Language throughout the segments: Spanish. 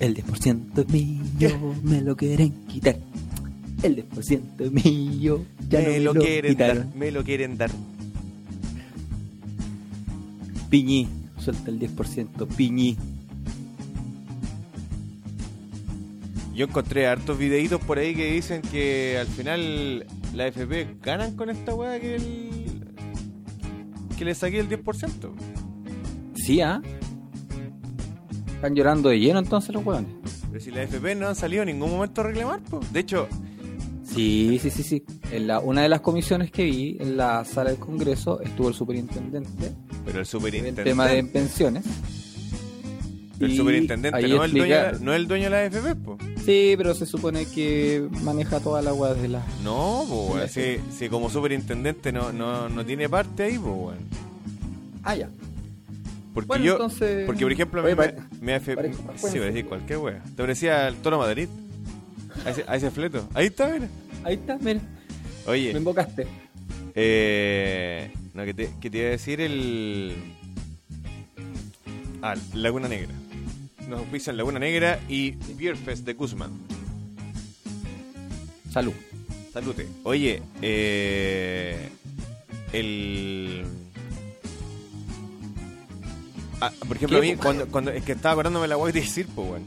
El 10% es mío, me lo quieren quitar. El 10% es mío, ya me no lo, quieren quitaron. dar. Me lo quieren dar. Piñi, suelta el 10%, Piñi. Yo encontré hartos videitos por ahí que dicen que al final la FP ganan con esta weá que el... que le saqué el 10%. Sí, ¿ah? Están llorando de lleno entonces los hueones. Pero si la FP no han salido en ningún momento a reclamar, po. De hecho, Sí, sí, sí, sí. En la, una de las comisiones que vi en la sala del Congreso estuvo el superintendente pero el en el superintendente... tema de pensiones. El superintendente no, el dueño, explica- no es el dueño de la FP, po. Sí, pero se supone que maneja toda la agua de la... No, po. Si, si como superintendente no, no, no tiene parte ahí, pues, weón. Ah, ya. Porque Bueno, yo... entonces... Porque, por ejemplo, a Oye, mí me, pare- me pare- Sí, voy a decir cualquier wea. Te parecía el Toro Madrid. A ese, a ese fleto. Ahí está, mira. Ahí está, mira, me Oye, invocaste. eh, no, que te, que te iba a decir el... Ah, Laguna Negra. Nos pisan Laguna Negra y Beer Fest de Guzmán. Salud. Salute. Oye, eh, el... Ah, por ejemplo, ¿Qué, a mí, cuando, cuando es que estaba acordándome la weá de decir, pues, weón.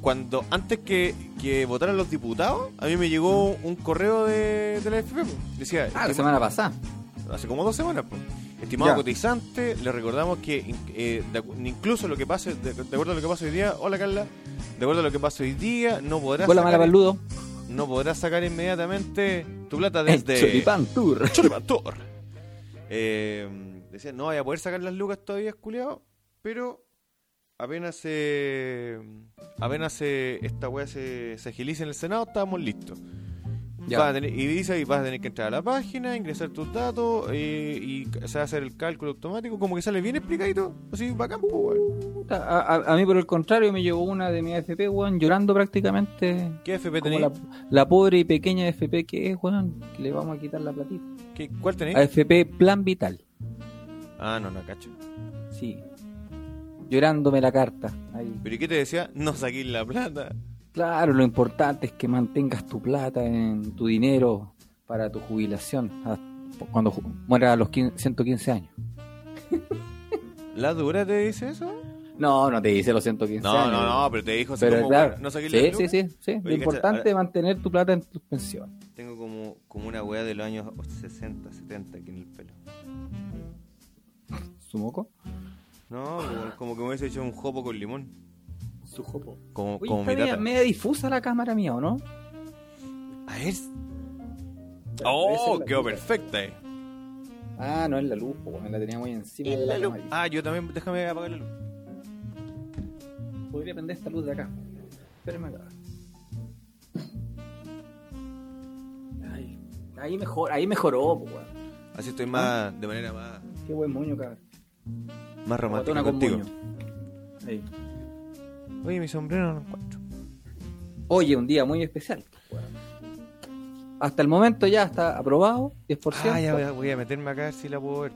Cuando, antes que, que votaran los diputados, a mí me llegó un correo de, de la FP. Decía, Ah, la semana pasada. hace como dos semanas, pues. Estimado Ya. cotizante, le recordamos que eh, de incluso lo que pase, de, de acuerdo a lo que pasa hoy día, hola Carla, de acuerdo a lo que pasa hoy día, no podrás Hola, mala sacar, paludo. no podrás sacar inmediatamente tu plata desde Choripán Tour. Choripantor. Eh, no vaya a poder sacar las lucas todavía, culiado, pero apenas se apenas se, esta weá se, se agilice en el Senado, estábamos listos. Ya. Tener- y dice ahí vas a tener que entrar a la página, ingresar tus datos eh, y se va a hacer el cálculo automático, como que sale bien explicadito, así bacán, pues, weón. A, a- a mí, por el contrario, me llegó una de mi AFP, weón, llorando prácticamente. ¿Qué FP Como tenéis? la, la pobre y pequeña AFP que es, weón, que le vamos a quitar la platita. ¿Qué- ¿Cuál tenéis? AFP Plan Vital. Ah, no, no, cacho. Sí. Llorándome la carta. Ahí. ¿Pero y qué te decía? No saquéis la plata. Claro, lo importante es que mantengas tu plata en tu dinero para tu jubilación cuando ju- mueras a los 15 115 años. ¿La dura te dice eso? No, no te dice los 115 No, años. no, no, pero te dijo así Pero como, claro, no saquéis sí, sí, lucas. sí, sí. Lo importante ahora- es mantener tu plata en tus pensiones. Tengo como, como una weá de los años 60, 70 aquí en el pelo. ¿Su moco? No, como, que me hubiese hecho un jopo con limón. Su jopo. Como, Oye, como está mi media, tata. media difusa la cámara mía, ¿o no? A ver. Oh, quedó luz. perfecta, eh. Ah, no es la luz, po, weón, la tenía muy encima de la, cámara. Ah, yo también, déjame apagar la luz. Podría prender esta luz de acá. Espérame acá. Ahí, ahí mejor, ahí mejoró, po, weón. Así estoy más, de manera más, Qué buen moño, cabrón. Más con contigo. Oye, mi sombrero no lo encuentro. Oye, un día muy especial. Hasta el momento ya está aprobado, 10%. Ah, ya voy a, voy a meterme acá a ver si la puedo ver.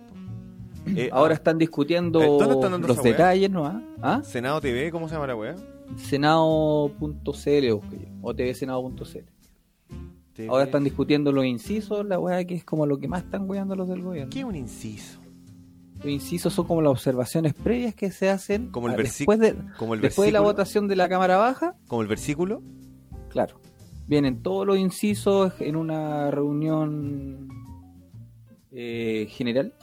Eh, Ahora están discutiendo Eh, ¿dónde están dando los detalles, ¿no? ¿Ah? ¿Ah? Senado TV, ¿cómo se llama la weá? Senado.cl busqué yo, o tvsenado.cl. TV. Ahora están discutiendo los incisos, la weá que es como lo que más están weando los del gobierno. ¿Qué es un inciso? Los incisos son como las observaciones previas que se hacen Como el después, de, Como el después de la votación de la Cámara Baja. Como el versículo. Claro. Vienen todos los incisos en una reunión eh, general,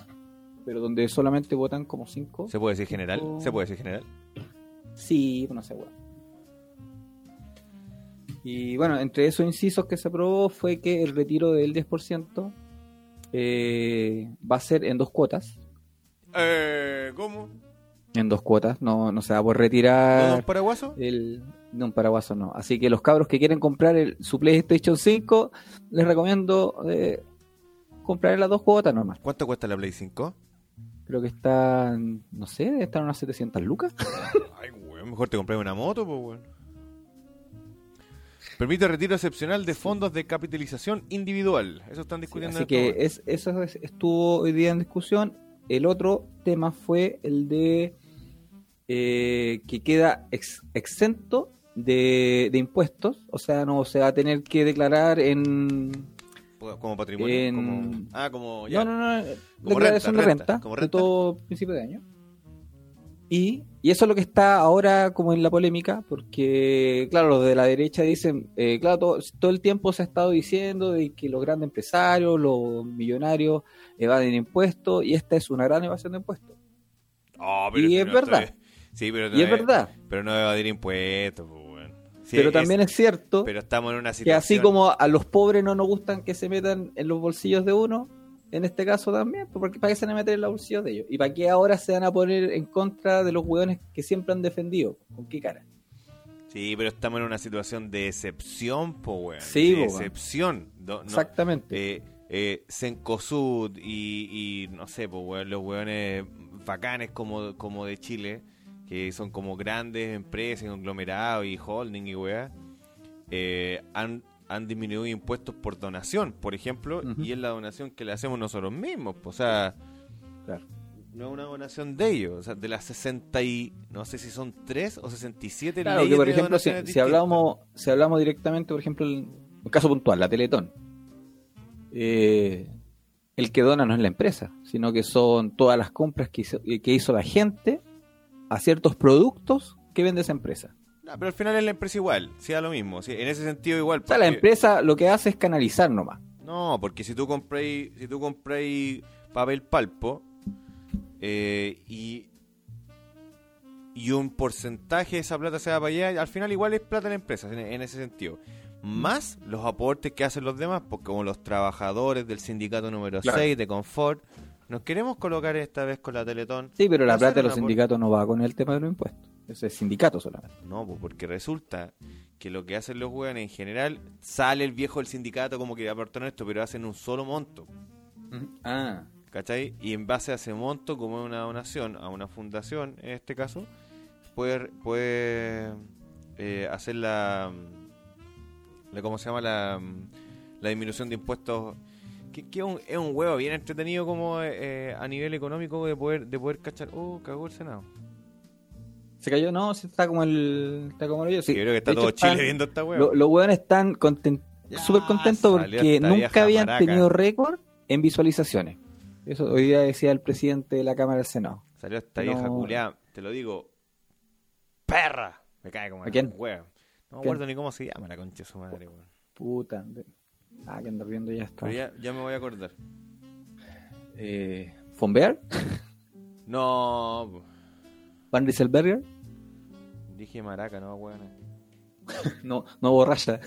pero donde solamente votan como cinco. ¿Se puede decir general? ¿Se puede decir general? Sí, no sé. Y bueno, entre esos incisos que se aprobó fue que el retiro del 10% eh, va a ser en dos cuotas. Eh, ¿Cómo? En dos cuotas, no, no se va a poder ¿Todo retirar un paraguaso? el... No, un paraguaso no. Así que los cabros que quieren comprar el, su PlayStation 5, les recomiendo eh, comprar las dos cuotas nomás. ¿Cuánto cuesta la Play 5? Creo que están, no sé, están unas 700 lucas. Ay, weón, mejor te compré una moto, pues, weón. Permite retiro excepcional de fondos de capitalización individual. Eso están discutiendo Así en que este es, eso es- estuvo hoy día en discusión. El otro tema fue el de eh, que queda ex- exento de, de impuestos, o sea, no se va a tener que declarar en... Como patrimonio. En- Como... Ah, como. ya. No, no, no, Como declaración renta, de renta, renta, como de renta. todo principio de año. Y, y eso es lo que está ahora como en la polémica, porque, claro, los de la derecha dicen, eh, claro, todo, todo el tiempo se ha estado diciendo de que los grandes empresarios, los millonarios evaden impuestos, y esta es una gran evasión de impuestos. Oh, Y es no verdad. estoy- Sí, pero no Y es verdad, Pero no evadir impuestos, pues. Sí, pero es- también es cierto Pero estamos en una que situación. así como a los pobres no nos gustan que se metan en los bolsillos de uno, en este caso también, pues, porque ¿para qué se van a meter en los bolsillos de ellos? ¿Y para qué ahora se van a poner en contra de los hueones que siempre han defendido? ¿Con qué cara? Sí, pero estamos en una situación de excepción, po, weón. Sí, de po, weón. excepción. No- Exactamente. eh, eh, Cencosud y, y no sé, pues, weón, los weones bacanes como, como de Chile, que son como grandes empresas, conglomerados y holding y weá, eh, han, han disminuido impuestos por donación, por ejemplo, y es la donación que le hacemos nosotros mismos. pues, o sea, Claro. no es una donación de ellos, o sea, de las 60 y, no sé si son 3 o 67 Claro, leyes que por ejemplo, si, hablamos, si hablamos directamente, por ejemplo, un caso puntual, la Teletón, eh, el que dona no es la empresa, sino que son todas las compras que hizo, que hizo la gente a ciertos productos que vende esa empresa. No, pero al final es la empresa igual, sí da lo mismo, sí, en ese sentido igual. O sea, la porque- empresa lo que hace es canalizar nomás. No, porque si tú compráis, si tú compráis papel palpo eh, y y un porcentaje de esa plata se va para allá, al final igual es plata de la empresa en, en ese sentido. Más los aportes que hacen los demás, porque como los trabajadores del sindicato número Claro. 6 de Confort, nos queremos colocar esta vez con la Teletón. Sí, pero la plata de los sindicatos no va con el tema de los impuestos. Ese es sindicato solamente. No, porque resulta que lo que hacen los weones en general, sale el viejo del sindicato como que aportaron esto, pero hacen un solo monto. Ah. ¿Cachai? Y en base a ese monto, como es una donación a una fundación, en este caso, puede, puede eh, hacer la, la- ¿Cómo se llama? La, la disminución de impuestos. Que, que es, un, es un huevo bien entretenido como eh, a nivel económico de poder, de poder cachar. Oh, cagó el Senado. Se cayó, no, sí, está como el. Está como el hoyo, sí. Yo creo que está De todo hecho, Chile están- viendo esta lo- Los hueones están conten- Ya, súper contentos porque nunca habían maraca. tenido récord en visualizaciones. Eso hoy día decía el presidente de la Cámara del Senado. Salió esta No. vieja culiada, te lo digo. ¡Perra! Me cae como ¿A quién? No me acuerdo ni cómo se llama la concha de su madre, weón. Puta. Ah, que andar viendo ya está. Pero ya, ya me voy a acordar. Eh, ¿Fonbear? No. ¿Van Rieselberger? dije maraca, no, weón. No, no borracha.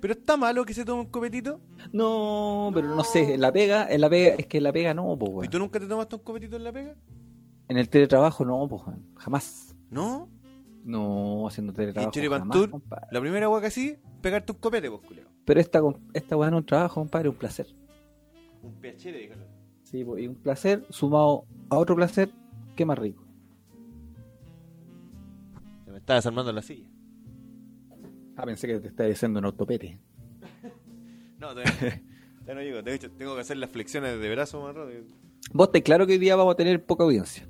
Pero está malo que se tome un copetito. No, pero no sé, en la pega, en la pega, es que en la pega no, ¿Y weón. tú nunca te tomaste un copetito en la pega? En el teletrabajo no, pues, weón. jamás. ¿No? No, haciendo teletrabajo. ¿Y jamás, Tour? La primera weá que así, pegarte un copete, pues, culiao. Pero esta, esta weá no es un trabajo, compadre, un placer. Un PH, dígalo. Sí, pues, y un placer sumado a otro placer, qué más rico. Se me está desarmando la silla. Ah, pensé que te estaba diciendo un autopete. No, todavía, todavía no llego. De hecho, tengo que hacer las flexiones de brazo más rápido. Vos te claro que hoy día vamos a tener poca audiencia.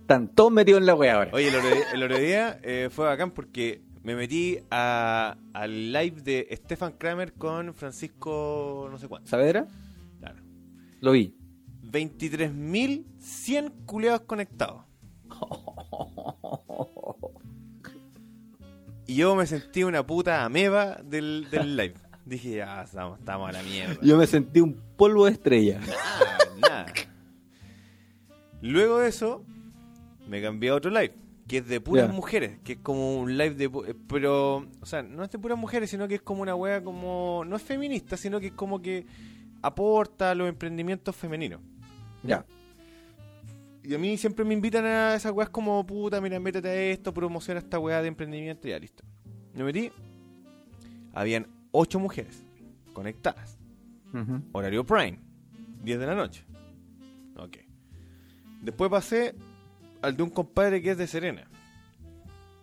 Están todos metidos en la wea ahora. Oye, el otro día, el otro día, eh, fue bacán porque me metí a, al live de Stefan Kramer con Francisco no sé cuánto. ¿Saavedra? Claro. Lo vi. 23.100 culeados conectados. Y yo me sentí una puta ameba del, del live. Dije, ya, estamos, estamos a la mierda. Yo me sentí un polvo de estrella. Nada, nada. Luego de eso, me cambié a otro live, que es de puras mujeres, que es como un live de... Pero, o sea, no es de puras mujeres, sino que es como una wea como... No es feminista, sino que es como que aporta a los emprendimientos femeninos. Ya. Y a mí siempre me invitan a esas weas como, puta, mira, métete a esto, promociona esta wea de emprendimiento y ya, listo. Me metí. Habían ocho mujeres conectadas. Horario Prime, 10 de la noche. Ok. Después pasé al de un compadre que es de Serena.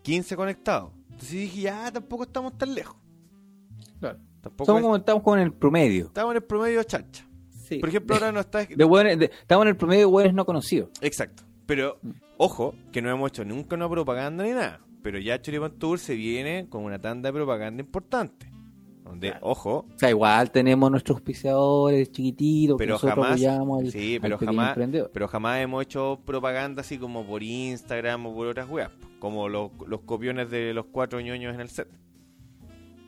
15 conectados. Entonces dije, ya tampoco estamos tan lejos. Claro. Tampoco Somos es- como estamos con el promedio. estamos en el promedio chacha. Sí. Por ejemplo, ahora no está... De hueones- de- estamos en el promedio de hueones no conocidos. Exacto. Pero, ojo, que no hemos hecho nunca una propaganda ni nada. Pero ya Choripan Tour se viene con una tanda de propaganda importante. Donde, Claro. ojo, O sea, igual tenemos nuestros auspiciadores chiquititos que pero nosotros jamás, al, sí, pero jamás, pero jamás hemos hecho propaganda así como por Instagram o por otras weas, como los, los copiones de los cuatro ñoños en el set.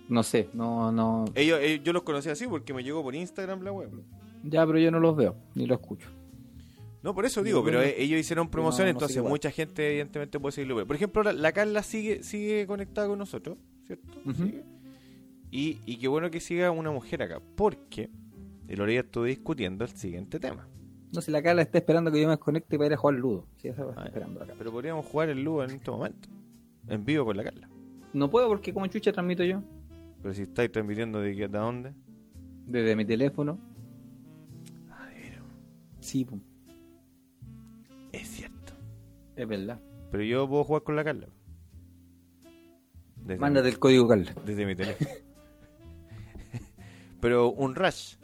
No sé, no, no. Ellos, ellos- yo los conocí así porque me llegó por Instagram la web. Ya, pero yo no los veo, ni los escucho. No, por eso digo, pero no- eh, ellos hicieron promoción, no entonces mucha gente evidentemente puede seguirlo. Por ejemplo, la, la Carla sigue sigue conectada con nosotros, ¿cierto? Y, y qué bueno que siga una mujer acá, porque el día estuve discutiendo el siguiente tema. No sé, la Carla está esperando que yo me desconecte para ir a jugar Ludo. Sí, esa va Ah, esperando acá. Pero podríamos jugar el Ludo en este momento, en vivo con la Carla. No puedo porque como chucha transmito yo. Pero si estáis transmitiendo de qué hasta dónde. Desde mi teléfono. Sí, pum, es cierto. es verdad. Pero yo puedo jugar con la Carla. Desde Mándate el código Carla. desde mi teléfono. Pero un Rush.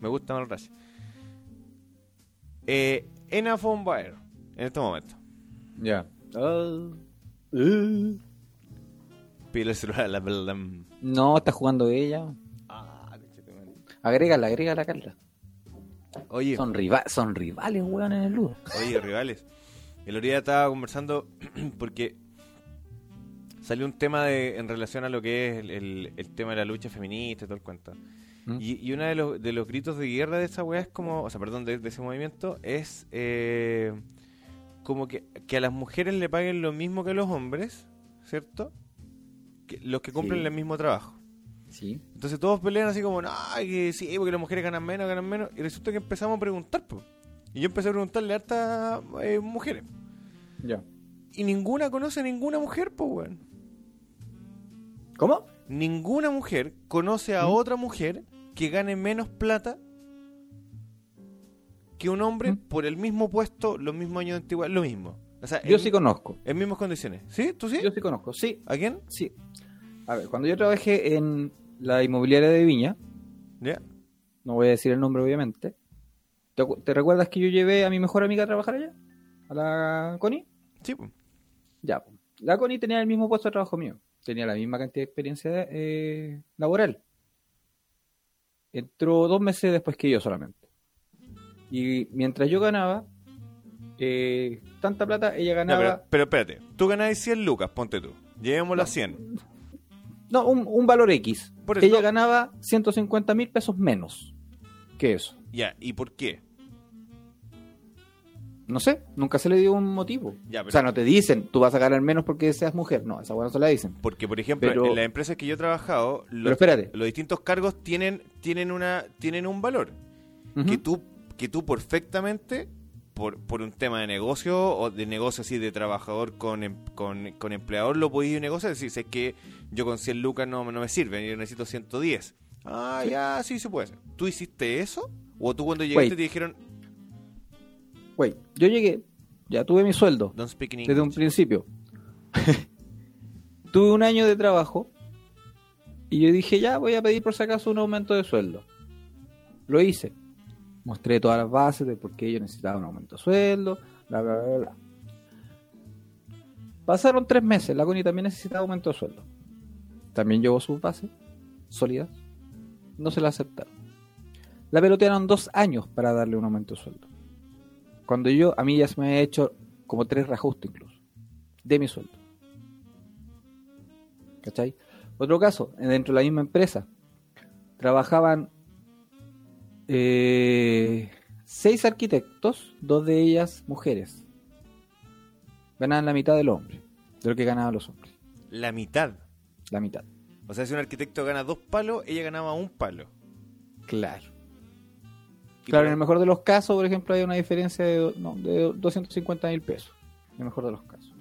Me gusta más el Rush. Eh, Ena von Baer, en este momento. Ya. Ah. Uh. Pide el celular a la verdad. No, está jugando ella. Ah. Agrégala, agrégala, Carla. Oye, Son, riva son rivales, weón, en el Ludo. oye, rivales. El otro día estaba conversando porque salió un tema de, en relación a lo que es el, el- el tema de la lucha feminista y todo el cuento. ¿Mm? Y, y uno de los, de los gritos de guerra de esa weá es como, o sea, perdón, de, de ese movimiento es eh, como que, que a las mujeres le paguen lo mismo que a los hombres, ¿cierto? Que, los que cumplen Sí. el mismo trabajo. Sí. Entonces todos pelean así como, no, que sí, porque las mujeres ganan menos, ganan menos. Y resulta que empezamos a preguntar, po. Y yo empecé a preguntarle a hartas eh, mujeres. Ya. Y ninguna conoce a ninguna mujer, pues, weón. ¿Cómo? Ninguna mujer conoce a ¿Mm? otra mujer que gane menos plata que un hombre ¿Mm? por el mismo puesto, los mismos años de antigüedad, lo mismo. O sea, Yo en, sí conozco. en mismas condiciones. ¿Sí? ¿Tú sí? Yo sí conozco, sí. ¿A quién? Sí. A ver, cuando yo trabajé en la inmobiliaria de Viña, ¿Ya? no voy a decir el nombre obviamente, ¿te, recuerdas que yo llevé a mi mejor amiga a trabajar allá? ¿A la Connie? Sí, pues. Ya. pues. La Connie tenía el mismo puesto de trabajo mío. Tenía la misma cantidad de experiencia eh, laboral. Entró dos meses después que yo solamente. Y mientras yo ganaba eh, tanta plata, ella ganaba... pero, pero espérate, tú ganás 100 lucas, ponte tú. Llevémosla a 100. No, un, un valor X. Por eso- Ella ganaba 150 mil pesos menos que eso. Ya, ¿y por qué? No sé, nunca se le dio un motivo. Ya, pero- O sea, no te dicen, tú vas a ganar menos porque seas mujer. No, esa buena no se la dicen. Porque, por ejemplo, Pero- en las empresas que yo he trabajado, los, los distintos cargos tienen, tienen, una, tienen un valor. Que tú que tú perfectamente por, por un tema de negocio o de negocio así de trabajador con, em- con, con empleador lo podías negociar si es que yo con 100 lucas no, no me sirve yo necesito 110 ah Sí. ya sí se puede hacer ¿tú hiciste eso? o tú cuando llegaste Wait. te dijeron Güey, yo llegué, ya tuve mi sueldo don't speak in desde un principio. tuve un año de trabajo y yo dije, ya voy a pedir por si acaso un aumento de sueldo. Lo hice. Mostré todas las bases de por qué yo necesitaba un aumento de sueldo, bla, bla, bla, bla. Pasaron tres meses, la Connie también necesitaba aumento de sueldo. También llevó sus bases sólidas. No se la aceptaron. La pelotearon dos años para darle un aumento de sueldo. Cuando yo, a mí ya se me había hecho como tres reajustes incluso, de mi sueldo. ¿Cachai? Otro caso, dentro de la misma empresa, trabajaban eh, seis arquitectos, dos de ellas mujeres. Ganaban la mitad del hombre, de lo que ganaban los hombres. la mitad La mitad. o sea si un arquitecto gana dos palos ella ganaba un palo Claro. Claro, en el mejor de los casos, por ejemplo, hay una diferencia de, no, de 250 mil pesos. En el mejor de los casos.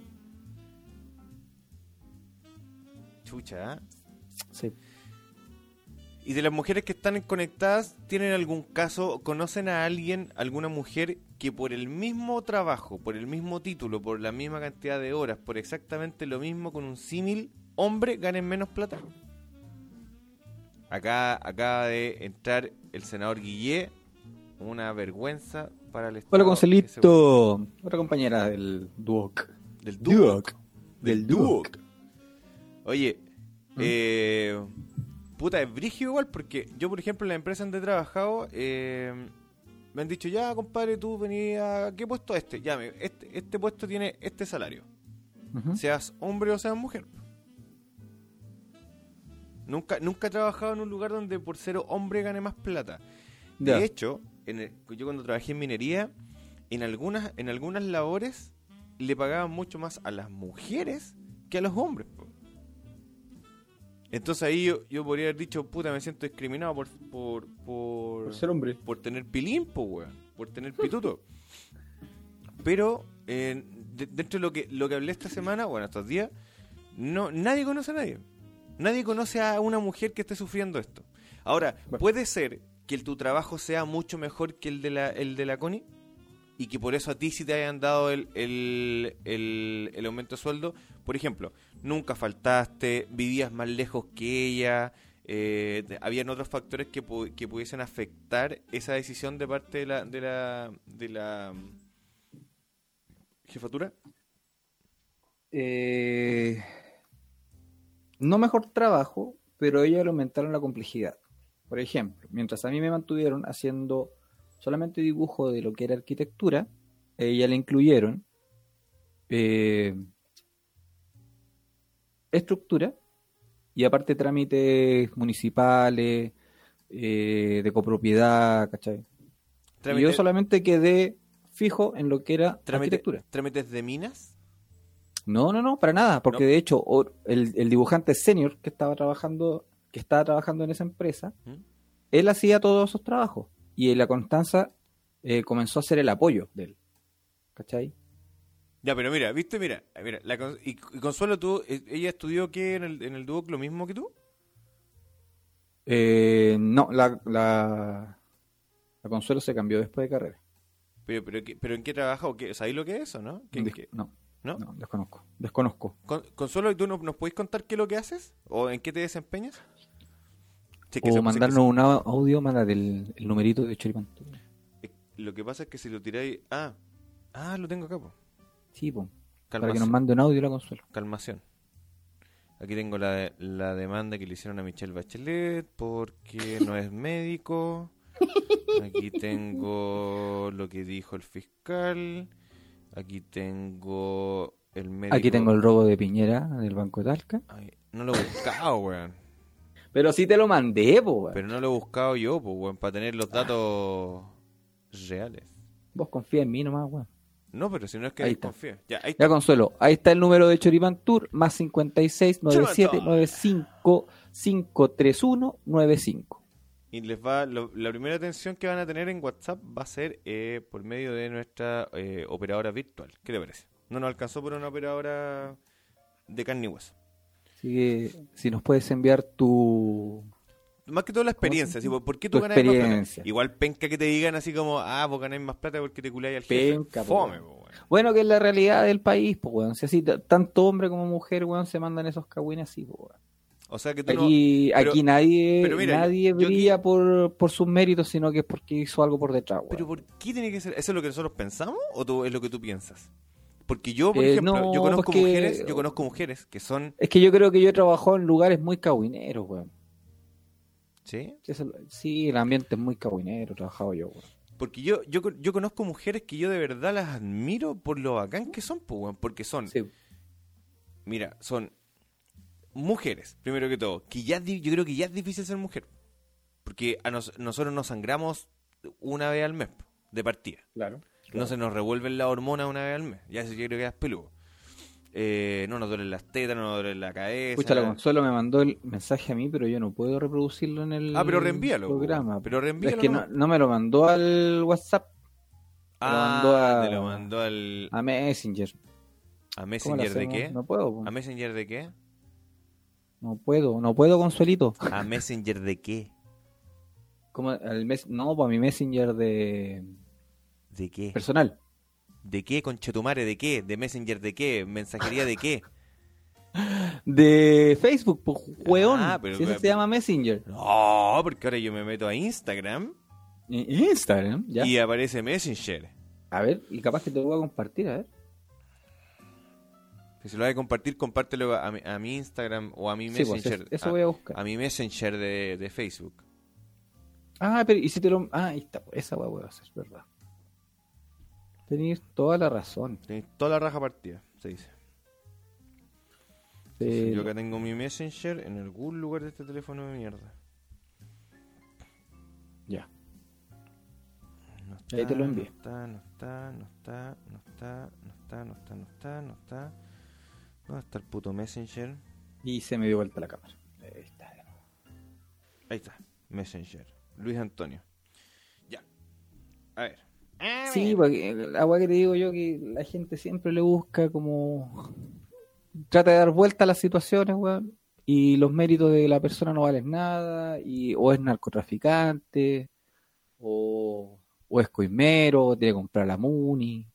chucha ¿eh? Sí. Y de las mujeres que están conectadas, ¿tienen algún caso, conocen a alguien, alguna mujer que por el mismo trabajo, por el mismo título, por la misma cantidad de horas, por exactamente lo mismo con un símil, hombre, ganen menos plata? Acá acaba de entrar el senador Guillé una vergüenza para el Estado. Hola, Concelito. Otra compañera del Duoc. Del Duoc. Del Duoc. Oye, ¿Mm? eh, puta, es brígido igual porque yo, por ejemplo, en la empresa donde he trabajado, eh, me han dicho, ya, compadre, tú venías, ¿qué puesto este? Ya, este, este puesto tiene este salario. Seas hombre o seas mujer. Nunca, nunca he trabajado en un lugar donde por ser hombre gane más plata. De hecho, en el- yo cuando trabajé en minería, en algunas, en algunas labores le pagaban mucho más a las mujeres que a los hombres. Entonces ahí yo, yo podría haber dicho, puta, me siento discriminado por, por, por, Por ser hombre. por tener pilín, po, weón, por tener pituto. Pero eh, de- dentro de lo que, lo que hablé esta semana, bueno, estos días, no, nadie conoce a nadie. Nadie conoce a una mujer que esté sufriendo esto. Ahora, Bueno. puede ser que tu trabajo sea mucho mejor que el de la, el de la Connie y que por eso a ti sí te hayan dado el, el, el- el aumento de sueldo. Por ejemplo, nunca faltaste, vivías más lejos que ella, eh, habían otros factores que, que pudiesen afectar esa decisión de parte de la, de la, de la mm, jefatura. Eh, no mejor trabajo, pero ellos le aumentaron la complejidad. Por ejemplo, mientras a mí me mantuvieron haciendo solamente dibujo de lo que era arquitectura, ella le incluyeron eh, estructura y aparte trámites municipales, eh, de copropiedad, ¿cachai? Y yo solamente quedé fijo en lo que era trámite- arquitectura. ¿Trámites de minas? No, no, no, para nada, porque No. de hecho el, el dibujante senior que estaba trabajando, que estaba trabajando en esa empresa, ¿Mm? él hacía todos esos trabajos y la Constanza eh, comenzó a hacer el apoyo de él, ¿cachai? Ya, pero mira, viste, mira, mira la y, y Consuelo, tú, eh, ella estudió qué en el, en el Duoc lo mismo que tú? Eh, no, la, la, la Consuelo se cambió después de carrera. Pero, pero, ¿qué- pero ¿en qué trabaja o qué? ¿Sabéis lo que es eso, no? ¿Qué- Des- qué? no, ¿No? no, desconozco, desconozco. Con- Consuelo, ¿y tú no- nos podéis contar qué es lo que haces? ¿O en qué te desempeñas? Sí, O se- mandarnos un au- audio, mándate el, el numerito de Choripán. eh, Lo que pasa es que si lo tiráis... Ah, ah, lo tengo acá, po. Sí, po, para que nos mande un audio la Consuelo. Calmación. Aquí tengo la, de- la demanda que le hicieron a Michelle Bachelet porque no es médico. Aquí tengo lo que dijo el fiscal. Aquí tengo el médico. Aquí tengo el robo de Piñera del Banco de Talca. Ay, no lo he buscado, weón. Pero sí te lo mandé, po, weón. Pero no lo he buscado yo, pues, weón, para tener los datos reales. Vos confía en mí nomás, weón. No, pero si no es que Ahí está. Ya, ahí Ya está. Consuelo, ahí está el número de Choripán Tour, más 56 97 Choripán. 95 531 95. Y les va, lo- la primera atención que van a tener en WhatsApp va a ser eh, por medio de nuestra eh, operadora virtual. ¿Qué te parece? No nos alcanzó por una operadora de carne y hueso. Así que si nos puedes enviar tu... Más que todo la experiencia, así, ¿por qué tú Tu ganas más plata? Igual penca que te digan así como, ah, vos ganáis más plata porque te culáis al jefe. Penca, po, Fome, po. Bueno, que es la realidad del país, pues, weón. Si así, t- tanto hombre como mujer, weón, se mandan esos cagüines así, pues, weón. O sea que tú no... Aquí, pero- aquí nadie, pero mira, nadie aquí- brilla por, por sus méritos, sino que es porque hizo algo por detrás, weón. ¿Pero por qué tiene que ser? ¿Eso es lo que nosotros pensamos o tú, es lo que tú piensas? Porque yo, por Eh, ejemplo, no, yo conozco porque- mujeres, yo conozco mujeres que son, Es que yo creo que yo he trabajado en lugares muy cagüineros, weón. ¿Sí? Sí, eso- Sí, el ambiente es muy cagüinero, he trabajado yo. Porque yo, yo, yo conozco mujeres que yo de verdad las admiro por lo bacán que son, pues, porque son, Sí. mira, son mujeres, primero que todo, que ya yo creo que ya es difícil ser mujer, porque a nos- nosotros nos sangramos una vez al mes, de partida. Claro. No se nos revuelven las hormonas una vez al mes, ya eso yo creo que es peludo. Eh, no nos duelen las tetas, no nos duele la cabeza. Escucha, la Consuelo me mandó el mensaje a mí, pero yo no puedo reproducirlo en el Ah, pero reenvíalo, programa. pero reenvíalo Es que no, me lo mandó al WhatsApp, Ah, mandó a- te lo mandó al, a Messenger. a ¿Cómo lo Messenger de qué? No puedo, po. ¿A Messenger de qué? no puedo, no puedo, Consuelito. ¿A Messenger de qué? Como al mes, no, para mi Messenger de ¿De qué? personal. ¿De qué, conchetumare? ¿De qué? ¿De Messenger de qué? ¿Mensajería de qué? De Facebook, pues, weón. Ah, pero- si eso se llama Messenger. No, porque ahora yo me meto a Instagram Instagram, ya. y aparece Messenger. A ver, y capaz que te lo voy a compartir, a ver. Si se lo vas a compartir, compártelo a mi, a mi Instagram o a mi Sí, pues, Messenger. eso- eso a, voy a buscar. a mi Messenger de, de Facebook. Ah, pero y si te lo. Ah, ahí está, pues, esa voy a hacer, verdad. Tenéis toda la razón. Tenéis toda la raja partida, se dice. Yo acá tengo mi Messenger en algún lugar de este teléfono de mierda. Ya. No Ahí te lo envié. No está, no está, no está, no está, no está, no está, no está, no está. ¿Dónde está el puto Messenger? Y se me dio vuelta la cámara. Ahí está. Ahí está, Messenger. Luis Antonio. Ya. A ver. Sí, porque la weá que te digo yo que la gente siempre le busca como. Trata de dar vuelta a las situaciones, weón. Y los méritos de la persona no valen nada. Y, o es narcotraficante. O, o es coimero. O tiene que comprar la Muni.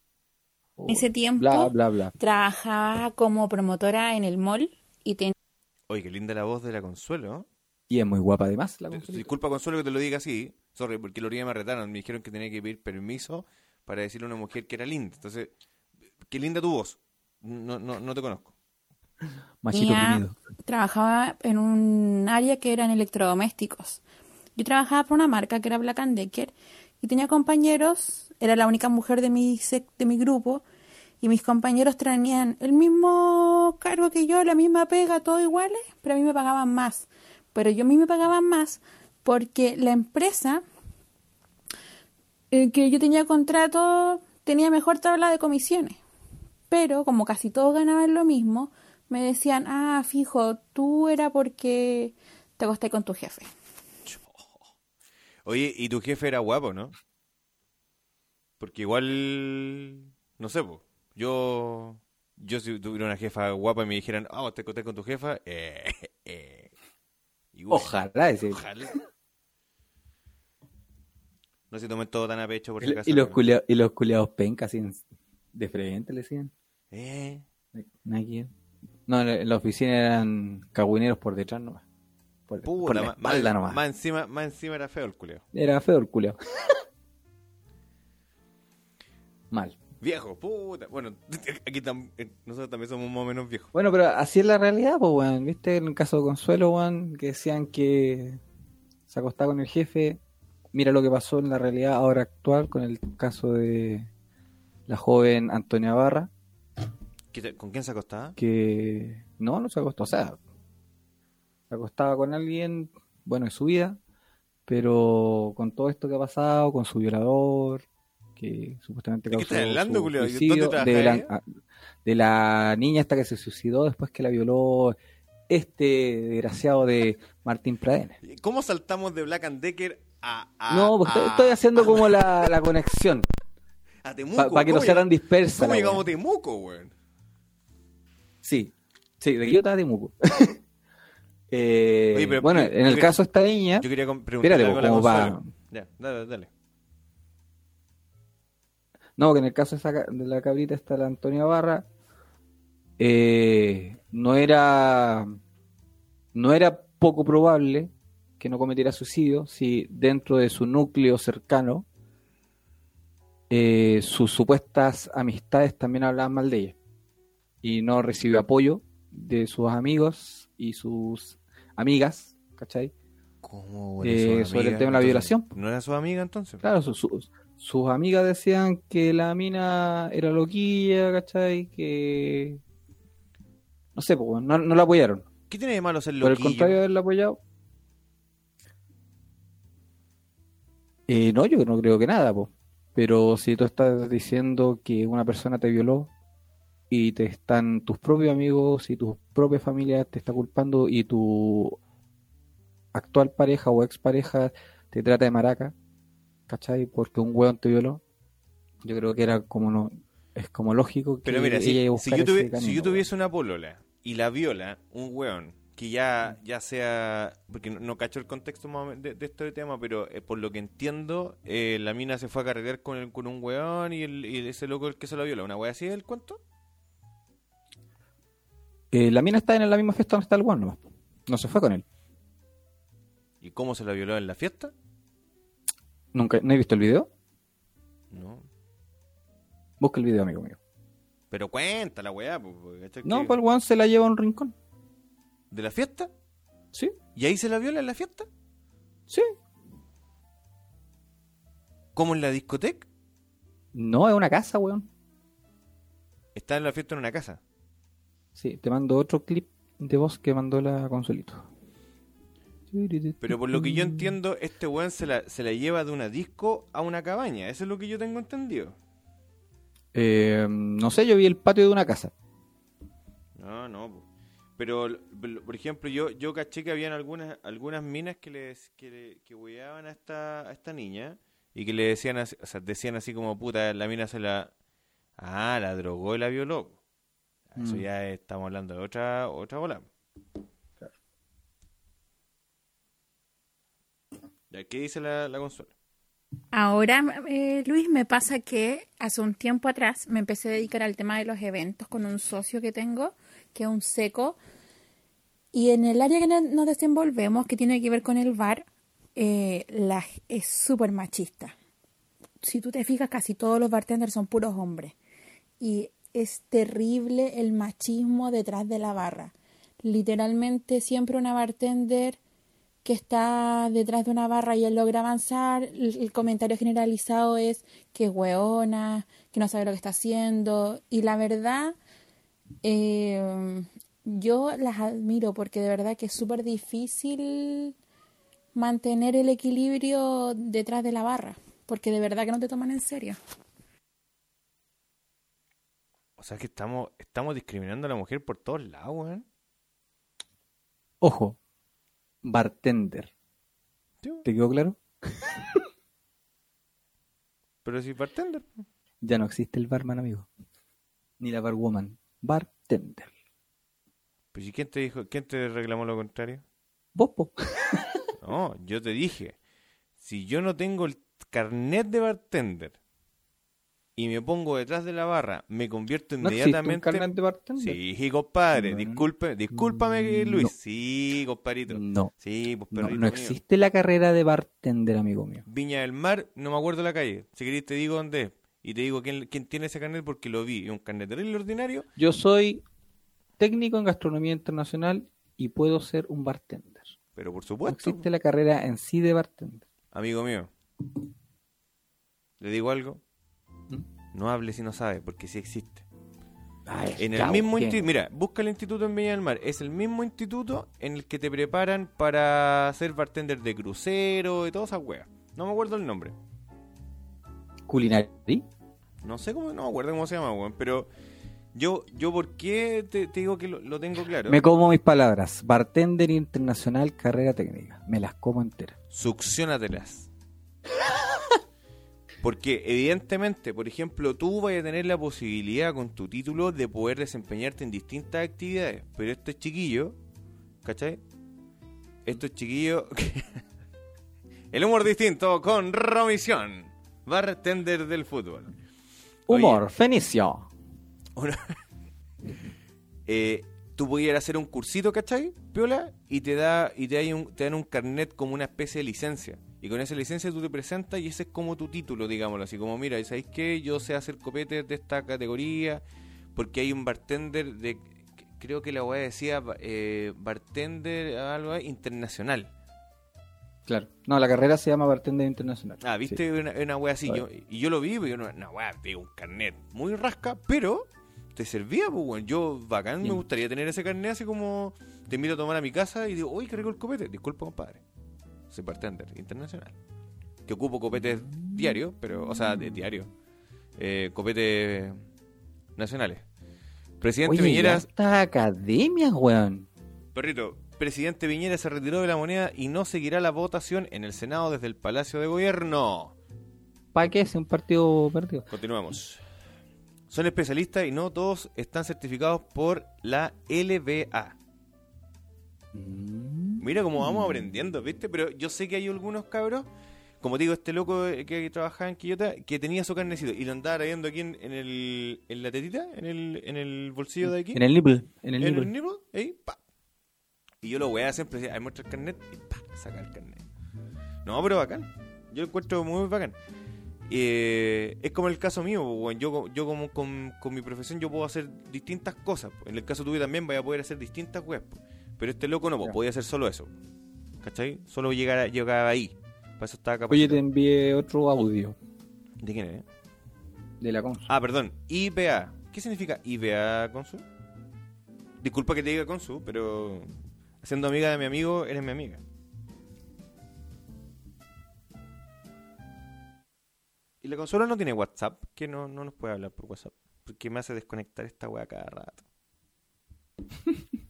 o En ese tiempo Bla, bla, bla. trabajaba como promotora en el mall y tenía Oye, qué linda la voz de la Consuelo. ¿no? Y es muy guapa además. La Consuelito. Disculpa, Consuelo, que te lo diga así. Sorry, porque los días me retaron. Me dijeron que tenía que pedir permiso para decirle a una mujer que era linda. Entonces, qué linda tu voz. No, no, no te conozco. Machito trabajaba en un área que eran electrodomésticos. Yo trabajaba por una marca que era Black and Decker y tenía compañeros, era la única mujer de mi sec- de mi grupo y mis compañeros tenían el mismo cargo que yo, la misma pega, todo iguales, pero a mí me pagaban más. Pero yo a mí me pagaban más porque la empresa eh, que yo tenía contrato tenía mejor tabla de comisiones. Pero como casi todos ganaban lo mismo, me decían, ah, fijo, tú era porque te acosté con tu jefe. Oye, y tu jefe era guapo, ¿no? Porque igual, no sé, po. yo, yo si tuviera una jefa guapa y me dijeran, ah, te acosté con tu jefa, eh, eh. Y bueno, Ojalá ese. Ojalá. No se tomen todo tan a pecho por si Y, acaso. y los culea- y los culeados pencas de frente le decían. Eh, Aquí. No, en la- oficina eran cagüineros por detrás nomás. Por, puta, por la espalda más, nomás. más encima, más encima era feo el culeo. Era feo el culeado. Mal. Viejo, puta. Bueno, aquí tam- eh, nosotros también somos más o menos viejos. Bueno, pero así es la realidad, pues, weón. ¿Viste? En el caso de Consuelo, weón, que decían que se acostaba con el jefe. Mira lo que pasó en la realidad ahora actual con el caso de la joven Antonia Barra, ¿Qué ¿Con quién se acostaba? que no, no se acostó, o sea, se acostaba con alguien, bueno, en su vida, pero con todo esto que ha pasado, con su violador, que supuestamente ¿De qué causó estás hablando, su suicidio, ¿Dónde trabaja de la, de niña esta que se suicidó después que la violó este desgraciado de Martín Pradena. ¿Cómo saltamos de Black and Decker No, pues estoy, estoy haciendo como la, la conexión, a Temuco? para que no ¿Cómo sea tan dispersa. ¿Cómo llegamos a. Temuco, weón? Sí, sí, de Quillota a Temuco. Eh, Oye, pero- bueno, yo- en el yo- caso de esta niña, Yo quería preguntarle espérate, algo a la como. Ya, dale, dale. No, que en el caso de, esa de la cabrita está la Antonia Barra, eh, no era no era poco probable que no cometiera suicidio si dentro de su núcleo cercano eh, sus supuestas amistades también hablaban mal de ella y no recibió apoyo de sus amigos y sus amigas, ¿cachai? ¿Cómo, Eh, sobre el tema de la violación. ¿No era su amiga entonces? Claro, sus- sus- sus amigas decían que la mina era loquilla, ¿cachai? Que... No sé, pues, no, no la apoyaron. ¿Qué tiene de malo ser Por el loquillo? contrario de haberla apoyado. Eh, no, yo no creo que nada, pues. Pero si tú estás diciendo que una persona te violó y te están tus propios amigos y tus propias familias te está culpando y tu actual pareja o expareja te trata de maraca, ¿cachai? Porque un hueón te violó. Yo creo que era como no, es como lógico que Pero mira, si, yo, camino, si yo tuviese una polola y la viola un weón que ya, ya sea, porque no, no cacho el contexto de, de este tema, pero eh, por lo que entiendo, eh, la mina se fue a cargar con, el- con un weón y, el, y ese loco el que se la viola, ¿una wea así es el cuento? Eh, la mina está en la misma fiesta donde está el weón nomás. No se fue con él. ¿Y cómo se la violó en la fiesta? ¿Nunca, ¿No he visto el video? No. Busca el video, amigo mío. Pero cuenta la weá, ¿cachai? No, pues el weón se la lleva a un rincón. ¿De la fiesta? ¿Sí? ¿Y ahí se la viola en la fiesta? ¿Sí? ¿Como en la discoteca? No, es una casa, weón. Está en la fiesta en una casa. Sí, te mando otro clip de voz que mandó la Consuelito. Pero por lo que yo entiendo, este weón se la, se la lleva de una disco a una cabaña. Eso es lo que yo tengo entendido. Eh, no sé, yo vi el patio de una casa. No, no. Pero, por ejemplo, yo, yo caché que habían algunas, algunas minas que les que, le- que hueaban a esta, a esta niña y que le decían así, o sea, decían así como, puta, la mina se la... Ah, la drogó y la violó. Eso Mm. ya estamos hablando de otra, otra bola. Ya, ¿Qué dice la, la consola? Ahora, eh, Luis, me pasa que hace un tiempo atrás me empecé a dedicar al tema de los eventos con un socio que tengo, que es un seco. Y en el área que no- nos desenvolvemos, que tiene que ver con el bar, eh, la, es súper machista. Si tú te fijas, casi todos los bartenders son puros hombres. Y es terrible el machismo detrás de la barra. Literalmente siempre una bartender que está detrás de una barra y él logra avanzar, el, el comentario generalizado es que es hueona, que no sabe lo que está haciendo. Y la verdad, eh, yo las admiro porque de verdad que es súper difícil mantener el equilibrio detrás de la barra, porque de verdad que no te toman en serio. O sea que estamos, estamos discriminando a la mujer por todos lados, weón. Ojo, bartender. ¿Te quedó claro? Pero si bartender. Ya no existe el barman, amigo. Ni la barwoman. Bartender. Pues ¿y quién te dijo, quién te reclamó lo contrario? Vos, po. No, yo te dije, si yo no tengo el carnet de bartender y me pongo detrás de la barra, me convierto ¿No existe un inmediatamente. carnet de bartender? Sí, compadre, No. disculpe, discúlpame, Luis. No. Sí, compadrito. No. Sí, pues No, no mío. existe la carrera de bartender, amigo mío. Viña del Mar, no me acuerdo la calle. Si querés te digo dónde es. Y te digo quién, quién tiene ese carnet porque lo vi. Es un carnet terrible ordinario. Yo soy técnico en gastronomía internacional y puedo ser un bartender. Pero por No supuesto, existe la carrera en sí de bartender. amigo mío. ¿Le digo algo? ¿Mm? No hable si no sabe, porque sí existe. Ay, En el mismo instituto, mira, busca el instituto en Viña del Mar. Es el mismo instituto en el que te preparan para ser bartender de crucero y todas esas weas. No me acuerdo el nombre. ¿Culinary? No sé cómo, no me acuerdo cómo se llama, weón. Pero yo, yo ¿por qué te, te digo que lo, lo tengo claro? Me como mis palabras. Bartender internacional, carrera técnica. Me las como enteras. Succiónatelas. Porque evidentemente, por ejemplo, tú vas a tener la posibilidad con tu título de poder desempeñarte en distintas actividades. Pero estos chiquillos, ¿cachai? Estos chiquillos... El humor distinto con Romisión, bartender del fútbol. Oye, Humor, fenicio. Una- Eh, tú pudieras hacer un cursito, ¿cachai? Piola, y te da y te, hay un- te dan un carnet como una especie de licencia. Y con esa licencia tú te presentas y ese es como tu título, digámoslo así. Como, mira, ¿sabéis qué? Yo sé hacer copetes de esta categoría porque hay un bartender de... Creo que la weá decía eh, bartender algo internacional. Claro. No, la carrera se llama bartender internacional. Ah, ¿viste? Una, una wea así. Yo- y yo lo vi, porque una, una wea, digo, un carnet muy rasca, pero te servía, pues, weón. Yo, bacán, me Bien. gustaría tener ese carnet así como te invito a tomar a mi casa y digo, uy, qué rico el copete. Disculpa, compadre. Soy bartender internacional. Que ocupo copetes diarios, pero, o sea, de diario. Eh, copetes nacionales. Presidente Oye, Piñera, estas academias, weón. perrito, presidente Piñera se retiró de la moneda y no seguirá la votación en el Senado desde el Palacio de Gobierno. ¿Para qué? Si un partido perdido. Continuamos. Son especialistas y no todos están certificados por la LBA. Mm. Mira cómo vamos aprendiendo, ¿viste? Pero yo sé que hay algunos cabros, como te digo, este loco que trabajaba en Quillota, que tenía su carnecito y lo andaba trayendo aquí en, en el, en la tetita, en el, en el bolsillo de aquí. En el nipple. En el en nipple. el nipple, ahí, pa. Y yo lo voy a siempre, decir, ahí muestra el carnet y pa, saca el carnet. No, pero bacán. yo lo encuentro muy bacán. Eh, es como el caso mío, po, weón. yo, yo como con, con mi profesión yo puedo hacer distintas cosas. po. En el caso tuyo también vaya a poder hacer distintas webs. po. Pero este loco no, podía hacer solo eso. ¿Cachai? Solo llegar a- llegaba ahí. Para eso estaba Oye, capacitado. te envié otro audio ¿De quién es? de la cons. Ah, perdón, IBA. ¿Qué significa IBA, Consu? Disculpa que te diga Consu, pero siendo amiga de mi amigo, eres mi amiga. Y la consola no tiene WhatsApp, que no, no nos puede hablar por WhatsApp. Porque me hace desconectar esta weá cada rato.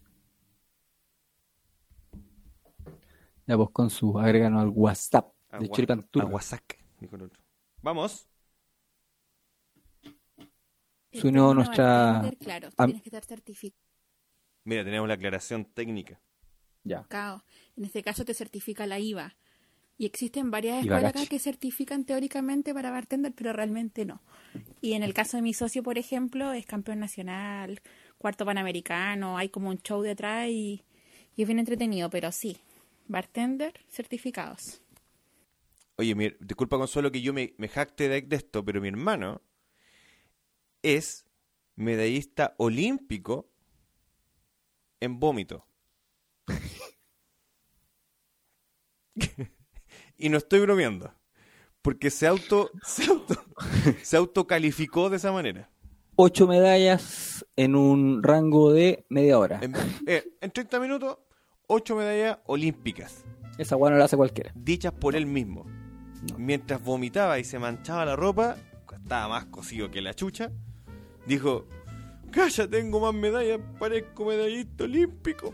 Ya pues con su agréganos al WhatsApp A, de Choripantur. a WhatsApp, dijo el otro. Vamos. Se unió Como nuestra Claro, am- tienes que estar certificado. Mira, tenemos la aclaración técnica. Ya. En este caso te certifica la IVA. Y existen varias escuelas acá que certifican teóricamente para bartender, pero realmente no. Y en el caso de mi socio, por ejemplo, es campeón nacional, cuarto panamericano, hay como un show detrás y, y es bien entretenido, pero sí, bartender certificados. Oye, mi- disculpa Consuelo que yo me, me jacte de, de esto, pero mi hermano es medallista olímpico en vómito. y no estoy bromeando. Porque se auto, se auto, se autocalificó de esa manera. Ocho medallas en un rango de media hora. En, eh, en 30 minutos, 8 medallas olímpicas, Esa guana la hace cualquiera. dichas por él mismo. No. Mientras vomitaba y se manchaba la ropa, estaba más cocido que la chucha, dijo, calla, tengo más medallas, parezco medallista olímpico.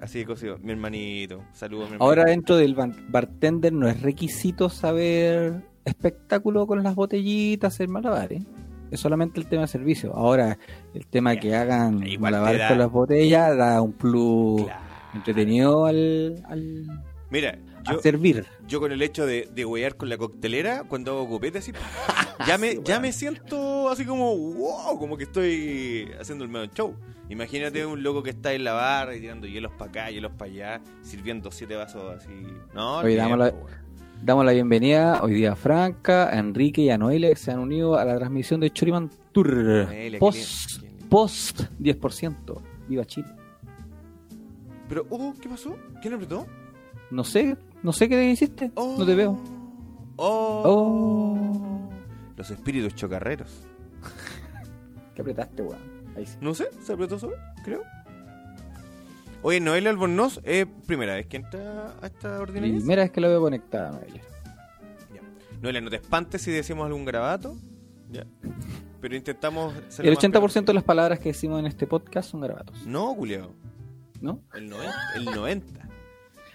Así de cocido, mi hermanito, saludos mi hermanito. Ahora dentro del bartender no es requisito saber espectáculo con las botellitas, hacer malabares. Es solamente el tema de servicio. Ahora, el tema que hagan Igual te malabares da- con las botellas da un plus Claro. entretenido al, al Mira, a yo, servir. yo con el hecho de, de huear con la coctelera, cuando hago copete así, ya me, ya me siento así como, wow, como que estoy haciendo el medio show. Imagínate un loco que está en la barra y tirando hielos para acá, hielos para allá, sirviendo siete vasos así. No, Oye, damos la-. Damos la bienvenida hoy día a Franca, a Enrique y a Noelia que se han unido a la transmisión de Choriman Tour. Noelia, Post, qué lindo. post 10%. Viva Chile. Pero, oh, ¿qué pasó? ¿Quién apretó? No sé, no sé qué hiciste. Oh. No te veo. Oh. Oh. Los espíritus chocarreros. ¿Qué apretaste, weón? Ahí sí. No sé, se apretó solo, creo. Oye, Noelia Albornoz es primera vez que entra a esta ordinaria. Primera vez que la veo conectada, Noelia. Ya. Noelia, no te espantes si decimos algún grabato. Ya. Pero intentamos ser El lo más 80% de las palabras que decimos en este podcast son grabatos, No, culiao. ¿no? El 90. El 90.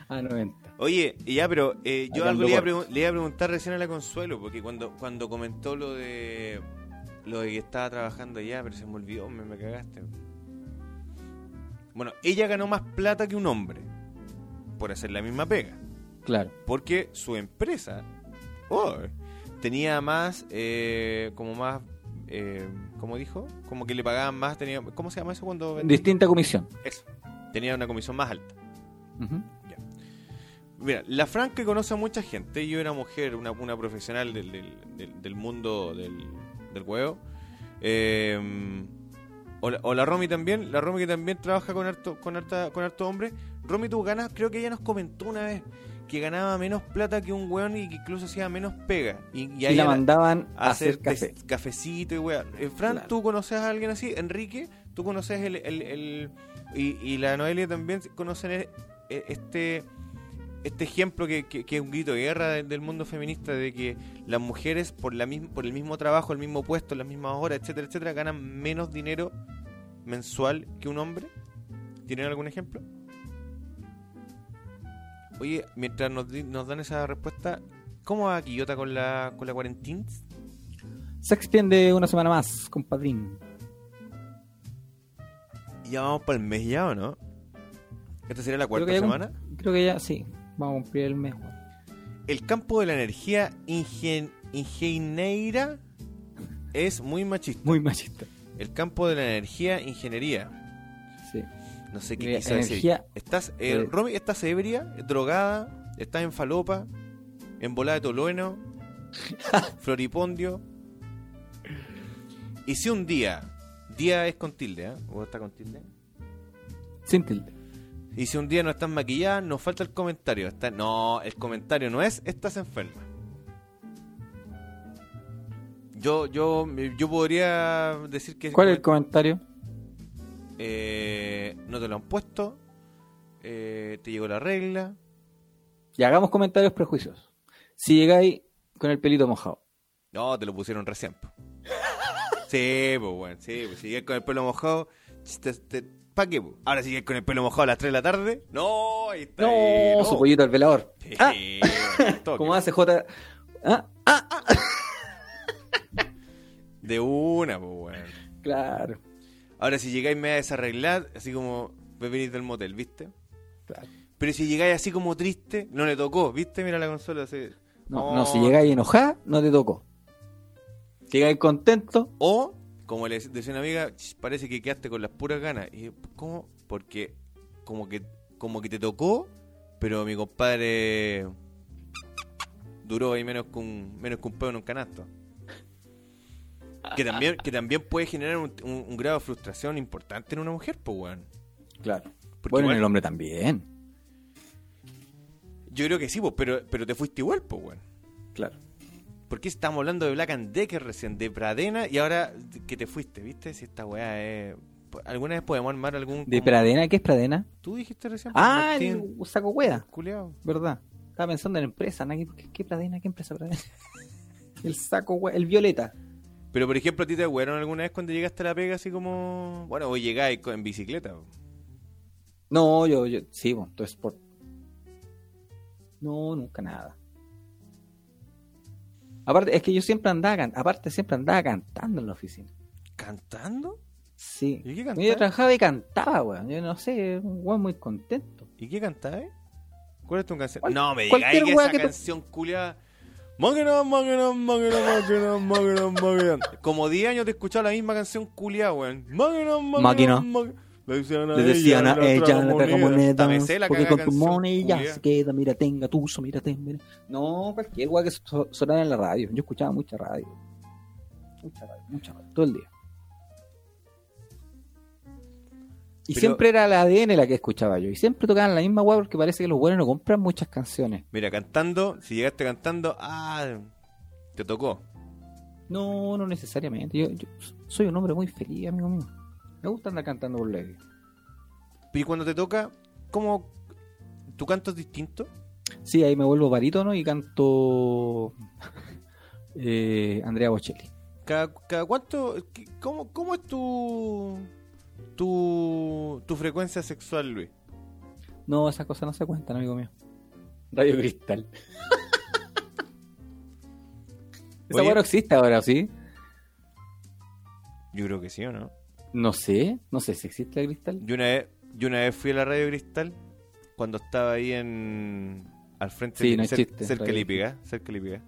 Ah, 90. Oye, y ya, pero eh, yo algo le iba, le iba a preguntar recién a la Consuelo, porque cuando, cuando comentó lo de lo de que estaba trabajando allá, pero se me olvidó, me, me cagaste. Bueno, ella ganó más plata que un hombre por hacer la misma pega, Claro. porque su empresa oh, tenía más, eh, como más, eh, ¿cómo dijo? Como que le pagaban más, tenía, ¿cómo se llama eso cuando? Distinta comisión. Eso, tenía una comisión más alta. Mira, la Fran que conoce a mucha gente, yo era mujer, una, una profesional del, del, del- del mundo del, del huevo. Eh, o, la, o la Romy también, la Romy que también trabaja con harto, con harta, con harto hombre. Romy, tú ganas, creo que ella nos comentó una vez que ganaba menos plata que un weón y que incluso hacía menos pega. Y, la mandaban a hacer hacer café. cafecito y weá. Eh, Fran, Claro. ¿tú conoces a alguien así? Enrique, ¿tú conoces el... el, el- y, y la Noelia también conocen e- e- este este ejemplo que, que- que es un grito de guerra del, mundo feminista de que las mujeres por la misma, por el mismo trabajo, el mismo puesto, las mismas horas, etcétera, etcétera, ganan menos dinero mensual que un hombre? ¿Tienen algún ejemplo? Oye, mientras nos, dan esa respuesta, ¿cómo va Quillota con la, con la cuarentena? Se extiende una semana más, compadrín. Ya vamos para el mes ya, ¿o no? ¿Esta sería la cuarta semana? Creo que ya, sí. Vamos a cumplir el mes, weón. El campo de la energía ingen ingeniera es muy machista. Muy machista. El campo de la energía, ingeniería. Sí. No sé qué Mira, quiso decir. ¿Estás, eh, eh, Romy, ¿estás ebria, drogada, estás en falopa? embolada de tolueno, floripondio. Y si un día, día es con tilde, ¿eh? ¿O está con tilde? Sin tilde. Y si un día no estás maquillada, nos falta el comentario. Está- no, el comentario no es estás enferma. Yo, yo, yo podría decir que ¿Cuál es el comentario? eh, no te lo han puesto, eh, te llegó la regla. Y hagamos comentarios prejuiciosos. Si llegáis con el pelito mojado. No, te lo pusieron recién. Sí, pues bueno, sí, pues si llegas con el pelo mojado, te, te- ¿pa' qué? po? Ahora si llegas con el pelo mojado a las 3 de la tarde, no, ahí está. No, ahí, su pollito al velador. Sí, Ah, como hace J. Ah, ah, De una, pues bueno. claro. Ahora si llegáis media desarreglada, así como venís del motel, ¿viste? claro. Pero si llegáis así como triste, no le tocó, ¿viste? Mira la consola así. No, Oh. no, si llegáis enojada, no te tocó. Si llegáis contento, O, como le decía una amiga, "Ch, parece que quedaste con las puras ganas. Y yo, ¿cómo? Porque como que como que te tocó, pero mi compadre duró ahí menos que un, menos que un pedo en un canasto. Que también, que también puede generar un, un- un grado de frustración importante en una mujer, pues, weón. claro. Porque bueno, igual- en el hombre también. Yo creo que sí, pues, pero, pero te fuiste igual, pues, weón. Claro. Porque estamos hablando de Black and Decker recién, de Pradena, y ahora que te fuiste, ¿viste? Si esta weá es... ¿Alguna vez podemos armar algún... ¿De como- Pradena? ¿Qué es Pradena? Tú dijiste recién. Ah, Martín, el saco hueá. culiao. ¿Verdad? Estaba pensando en empresa. ¿no? ¿Qué, qué Pradena? ¿Qué empresa Pradena? el saco hueá. El violeta. Pero, por ejemplo, ¿a ti te huearon alguna vez cuando llegaste a la pega así como... Bueno, hoy llegáis en bicicleta. No, yo, yo sí, bueno, todo sport. No, nunca nada. Aparte, es que yo siempre andaba, aparte siempre andaba cantando en la oficina. ¿Cantando? Sí. ¿Y qué Yo cantabas? trabajaba y cantaba, weón. Yo no sé, un weón muy contento. ¿Y qué cantabas? ¿Cuál es tu canción? No, me digáis que esa que canción culiada... Máquina, máquina, máquina, máquina, máquina, máquina. Como 10 años te he escuchado la misma canción culiada, weón. Máquina. Le decían a Le decían a la ella, la moneda. porque con tu canción moneda culiá. se queda, mira, tenga tuzo, mírate, mira. No, cualquier weá que so- sonara en la radio. Yo escuchaba mucha radio. Mucha radio, mucha radio, todo el día. Y Pero- siempre era la ADN la que escuchaba yo. Y siempre tocaban la misma weá porque parece que los buenos no compran muchas canciones. Mira, cantando, si llegaste cantando, ah, te tocó. No, no necesariamente. Yo, yo soy un hombre muy feliz, amigo mío. Me gusta andar cantando por ley. Y cuando te toca, ¿cómo? ¿Tu canto es distinto? Sí, ahí me vuelvo barítono y canto eh, Andrea Bocelli. ¿Cada, cada cuánto? ¿Cómo, cómo es tu, tu, tu frecuencia sexual, Luis? No, esas cosas no se cuentan, amigo mío. Radio Cristal. Esa no existe ahora, ¿sí? Yo creo que sí o no. No sé, no sé si existe la Cristal. Yo una vez, yo una vez fui a la Radio Cristal cuando estaba ahí en al frente Sí, de- no cer- chiste, cerca Lipiga, cerca de Lipiga.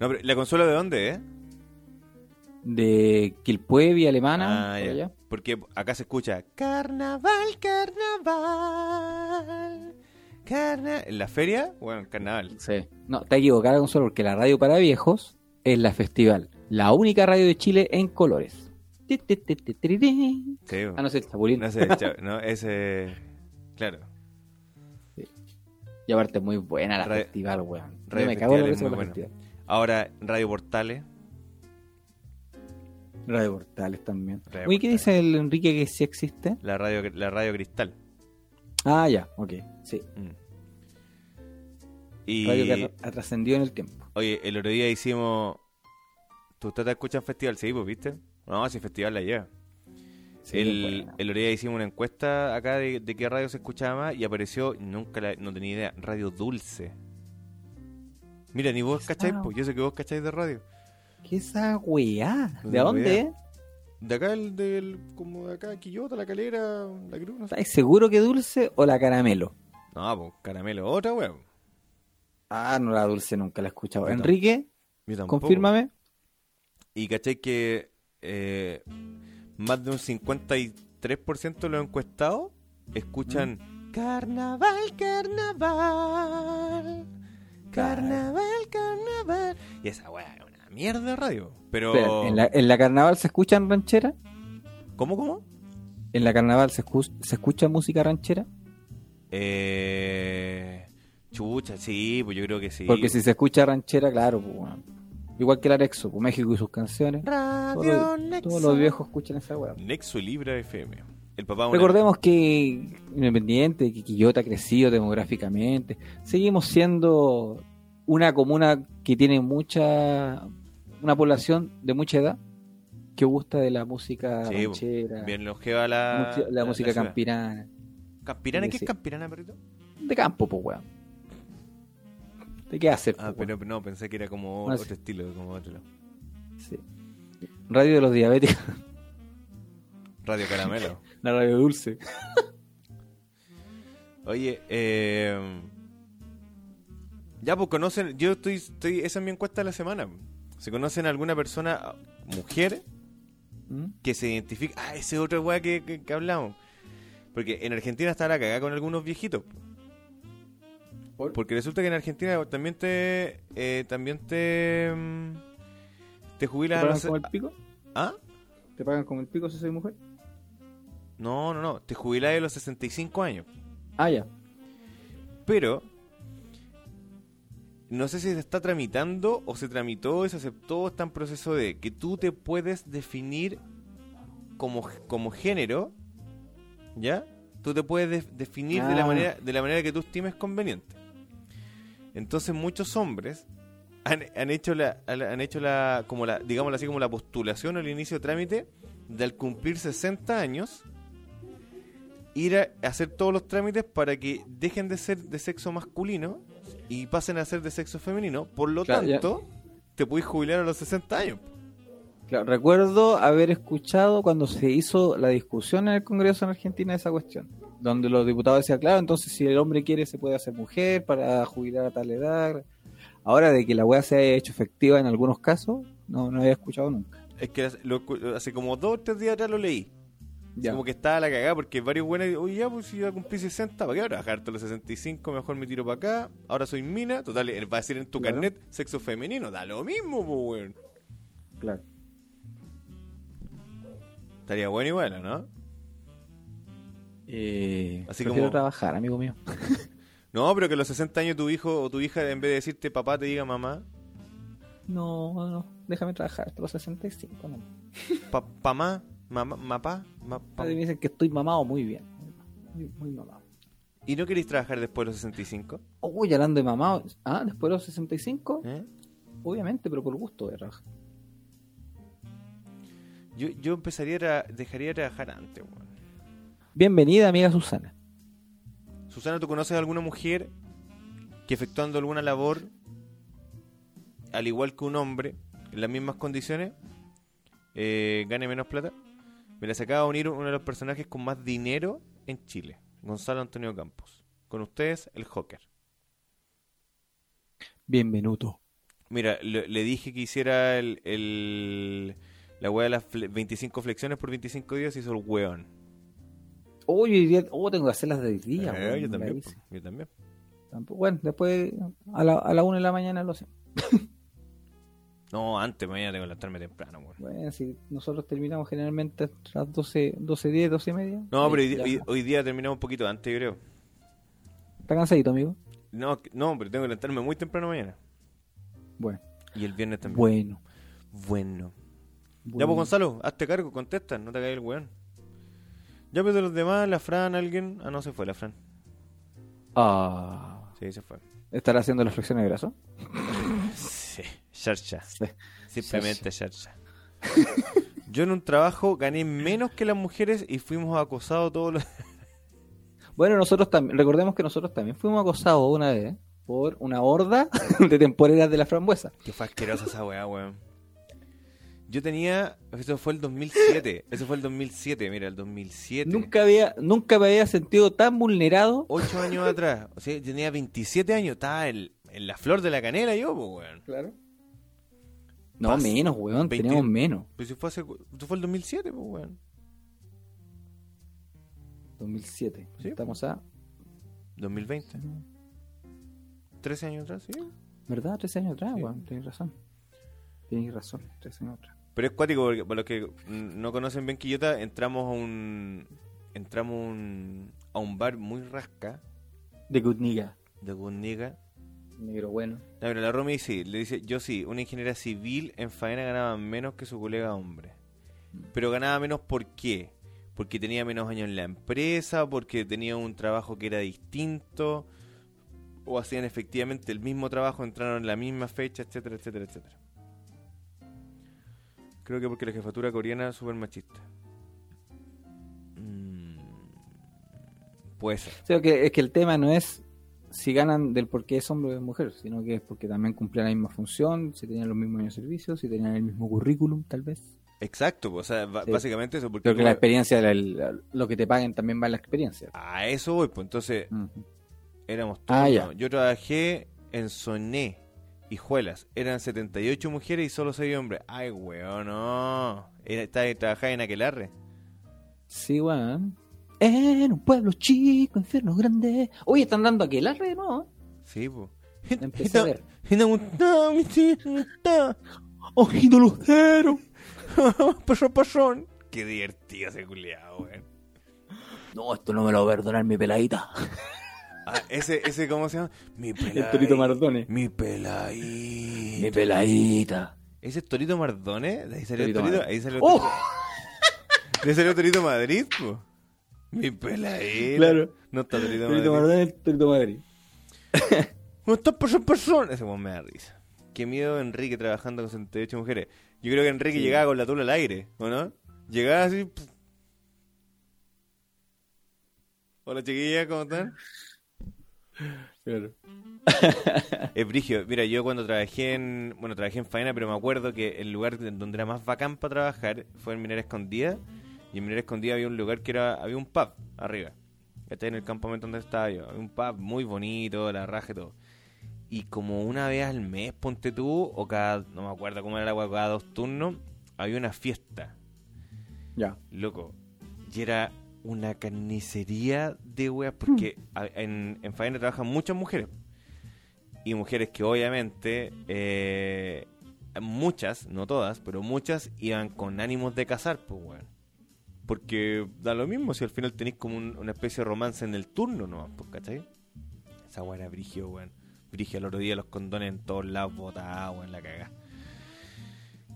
No, pero la consola de dónde, eh? De Quilpuevi, alemana. Ah, por ya. allá. Porque acá se escucha Carnaval, carnaval. Carna... ¿En la feria? Bueno, carnaval. Sí. No, está equivocada, Consuelo, porque la radio para viejos es la festival. La única radio de Chile en colores. Sí, Ah, no sé, Chapulín. no sé, no, ese... Claro. Y aparte, muy buena la festival, weón. Radio me cago en muy la buena. festival. Ahora, Radio Portales. Radio Portales también. Radio Oye, ¿qué dice el Enrique que sí existe? La radio, la radio Cristal. Ah, ya, ok. Sí. Mm. Y... Radio que ha trascendido en el tiempo. Oye, el otro día hicimos... ¿Tú te escuchas festival? Sí, pues, ¿viste? No, si festival la lleva. Sí, el, buena. el otro día hicimos una encuesta acá de, de qué radio se escuchaba más y apareció, nunca la- no tenía idea, Radio Dulce. Mira, ni vos ¿Qué cacháis, pues yo sé que vos cacháis de radio. ¿Qué esa weá? ¿De dónde? De acá, el del, como de acá, Quillota, La Calera, La Cruz, no sé. ¿Estáis seguro que dulce o la caramelo? No, pues caramelo, otra weón. Ah, no, la dulce nunca la he escuchado. Enrique, confírmame. Y cacháis que eh, más de un 53% de los encuestados escuchan ¿Mm? Carnaval, carnaval. Carnaval, carnaval. Y esa weá es una mierda de radio. Pero. Espera, ¿en, la, ¿En la carnaval se escuchan ranchera? ¿Cómo, cómo? ¿En la carnaval se, escu- se escucha música ranchera? Eh. Chucha, sí, pues yo creo que sí. Porque si se escucha ranchera, claro, pues, bueno. Igual que el Arexo, pues México y sus canciones. Radio Todos, Nexo. todos los viejos escuchan esa weá. Nexo Libra FM. El papá una- Recordemos que Independiente, que Quillota ha crecido demográficamente. Seguimos siendo una comuna que tiene mucha. una población de mucha edad que gusta de la música Sí, ranchera, Bien longeva la. mucha- la, música ciudad. campirana. ¿Campirana? ¿Qué es campirana, perrito? De campo, pues weón. ¿De qué hacer? Ah, pero no, pensé que era como Ah, otro sí. estilo, como otro. Sí. Radio de los diabéticos, Radio Caramelo. la radio dulce. Oye, eh. Ya, pues conocen. Yo estoy. estoy esa es mi encuesta de la semana. ¿Se conocen alguna persona, mujer, ¿Mm? que se identifica? Ah, ese otro weá que, que, que hablamos. Porque en Argentina está la cagada con algunos viejitos. ¿Por? Porque resulta que en Argentina también te. eh, también te. mm, Te ¿Te pagan los- como el pico? ¿Ah? ¿Te pagan como el pico si soy mujer? No, no, no. Te jubilas a los 65 años. Ah, ya. Pero. No sé si se está tramitando o se tramitó y se aceptó. Está en proceso de que tú te puedes definir como, como género. ¿Ya? Tú te puedes de- definir de, la Ah. manera, de la manera que tú estimes conveniente. Entonces muchos hombres han, han hecho la, han hecho la, como la, digámoslo así, como la postulación o el inicio de trámite de al cumplir 60 años ir a hacer todos los trámites para que dejen de ser de sexo masculino y pasen a ser de sexo femenino. Por lo Claro, ya. tanto, te puedes jubilar a los 60 años. Claro, recuerdo haber escuchado cuando se hizo la discusión en el Congreso en Argentina esa cuestión, donde los diputados decían, claro, entonces si el hombre quiere se puede hacer mujer para jubilar a tal edad. Ahora de que la weá se haya hecho efectiva en algunos casos, no, no había escuchado nunca. Es que lo- hace como dos o tres días atrás lo leí. Ya. Como que estaba la cagada porque varios buenos, oye, ya, pues si ya cumplí 60, ¿para qué voy a trabajar hasta los 65? Mejor me tiro para acá. Ahora soy mina. Total, eh, va a decir en tu Claro. carnet sexo femenino. Da lo mismo, pues, weón. Claro. Estaría bueno igual, ¿no? Eh, Así prefiero como- trabajar, amigo mío. No, pero que a los 60 años tu hijo o tu hija, en vez de decirte papá, te diga mamá. No, no, déjame trabajar hasta los 65. No. Pa, pamá, mamá, mapá, ma- Me dicen que estoy mamado muy bien. Muy, muy mamado. ¿Y no queréis trabajar después de los 65? Uy, hablando de mamado. Ah, después de los 65, ¿Eh? obviamente, pero por gusto de trabajar. Yo, yo empezaría a dejaría de trabajar antes, weón. Bienvenida, amiga Susana. Susana, ¿tú conoces a alguna mujer que efectuando alguna labor, al igual que un hombre, en las mismas condiciones, eh, gane menos plata? Me se acaba de unir uno de los personajes con más dinero en Chile, Gonzalo Antonio Campos. Con ustedes, el Joker. Bienvenuto. Mira, le, le dije que hiciera el, el- la weá de las fle- 25 flexiones por 25 días y hizo el weón. Uy, hoy día, oh, tengo que hacerlas de hoy día. Eh, yo también, yo también. Tampoco- Bueno, después a la, a la una de la mañana lo hacemos. No, antes, mañana tengo que levantarme temprano. Bueno, si nosotros terminamos generalmente a las 12, 12, 10, 12 y media. No, pero hoy, ya. hoy- hoy día terminamos un poquito antes, yo creo. ¿Está cansadito, amigo? No, no, pero tengo que levantarme muy temprano mañana. Bueno. Y el viernes también. Bueno. Bueno. Ya, pues Gonzalo, hazte cargo, contesta, no te caigas el weón. Ya, pues de los demás, la Fran, alguien. Ah, no, se fue la Fran. Ah, Sí, se fue. ¿Estará haciendo las flexiones de brazo? Sí, Charcha. Sí. Simplemente Charcha. Yo en un trabajo gané menos que las mujeres y fuimos acosados todos los. Bueno, nosotros también, recordemos que nosotros también fuimos acosados una vez por una horda de temporeras de la frambuesa. Qué fue asquerosa esa weá, weón. Yo tenía. Eso fue el 2007. Eso fue el 2007, mira, el 2007. Nunca había, nunca me había sentido tan vulnerado. Ocho años atrás. O sea, yo tenía 27 años. Estaba en, en la flor de la canela yo, pues, weón. Claro. No, Pas- menos, weón, 20 teníamos menos. Pero si fue hace. Fue el 2007, pues, weón. 2007. Sí. Estamos a... 2020. 13 años atrás, sí. ¿Verdad? 13 años atrás, Sí. weón. Tienes razón. Tienes razón, 13 años atrás. Pero es cuático porque para los que no conocen bien Quillota, entramos a un entramos un, a un bar muy rasca De Good Nigga. de Gunniga. Negro bueno. No, pero la Romy sí, le dice, yo sí, una ingeniera civil en faena ganaba menos que su colega hombre. Pero ganaba menos ¿por qué? Porque tenía menos años en la empresa, porque tenía un trabajo que era distinto, o hacían efectivamente el mismo trabajo, entraron en la misma fecha, etcétera, etcétera, etcétera. Creo que porque la jefatura coreana es súper machista. Mm, puede ser. O sea, que, es que el tema no es si ganan del por qué es hombre o es mujer, sino que es porque también cumplían la misma función, si tenían los mismos años de servicio, si tenían el mismo currículum, tal vez. Exacto, o sea, Sí. básicamente eso. Porque Creo que la experiencia, la- la- lo que te paguen también va en la experiencia. A eso voy, pues entonces éramos todos. Ah, ya. ¿no? Yo trabajé en Soné, Hijuelas. Eran 78 mujeres y solo 6 hombres. Ay, weón, no. Trabajaba en Aquelarre. Sí, weón. En un pueblo chico, infierno grande. Oye, están dando aquel arre, ¿no? Sí, pues. Empecé a ver. Ojito lucero. Pasón, pasón. Qué divertido ese culiado, weón. No, esto no me lo va a perdonar mi peladita. Ah, ese, ese, ¿cómo se llama? Mi peladita. El Torito Mardone. Mi peladita. Mi peladita. ¿Ese es Torito Mardone? De ahí salió el Torito Torito. Madrid. Ahí salió el ¡Oh! Torito. De ahí salió Torito Madrid, po. Mi peladita. Claro. No está Torito, Torito Madrid. Mardone, el Torito Madrid. No está persona persona. Ese me da risa. Qué miedo Enrique trabajando con 78 mujeres. Yo creo que Enrique Sí. llegaba con la tula al aire, ¿o no? Llegaba así. Hola chiquillas, ¿cómo están? Claro. Es brigio. Mira, yo cuando trabajé en. Bueno, trabajé en faena, pero me acuerdo que el lugar donde era más bacán para trabajar fue en Minera Escondida. Y en Minera Escondida había un lugar que era. Había un pub arriba. Está en el campamento donde estaba yo. Había un pub muy bonito, la raja y todo. Y como una vez al mes, ponte tú, o cada. No me acuerdo cómo era la agua, cada dos turnos, había una fiesta. Ya. Loco. Y era una carnicería de weas, porque a- en, en faena trabajan muchas mujeres. Y mujeres que obviamente, eh, muchas, no todas, pero muchas iban con ánimos de casar, pues weón. Porque da lo mismo si al final tenéis como un- una especie de romance en el turno, ¿no? Pues, ¿cachai? Esa weá era brigio, weón. Brigio el otro día, los condones en todos lados botados, weón, la cagá.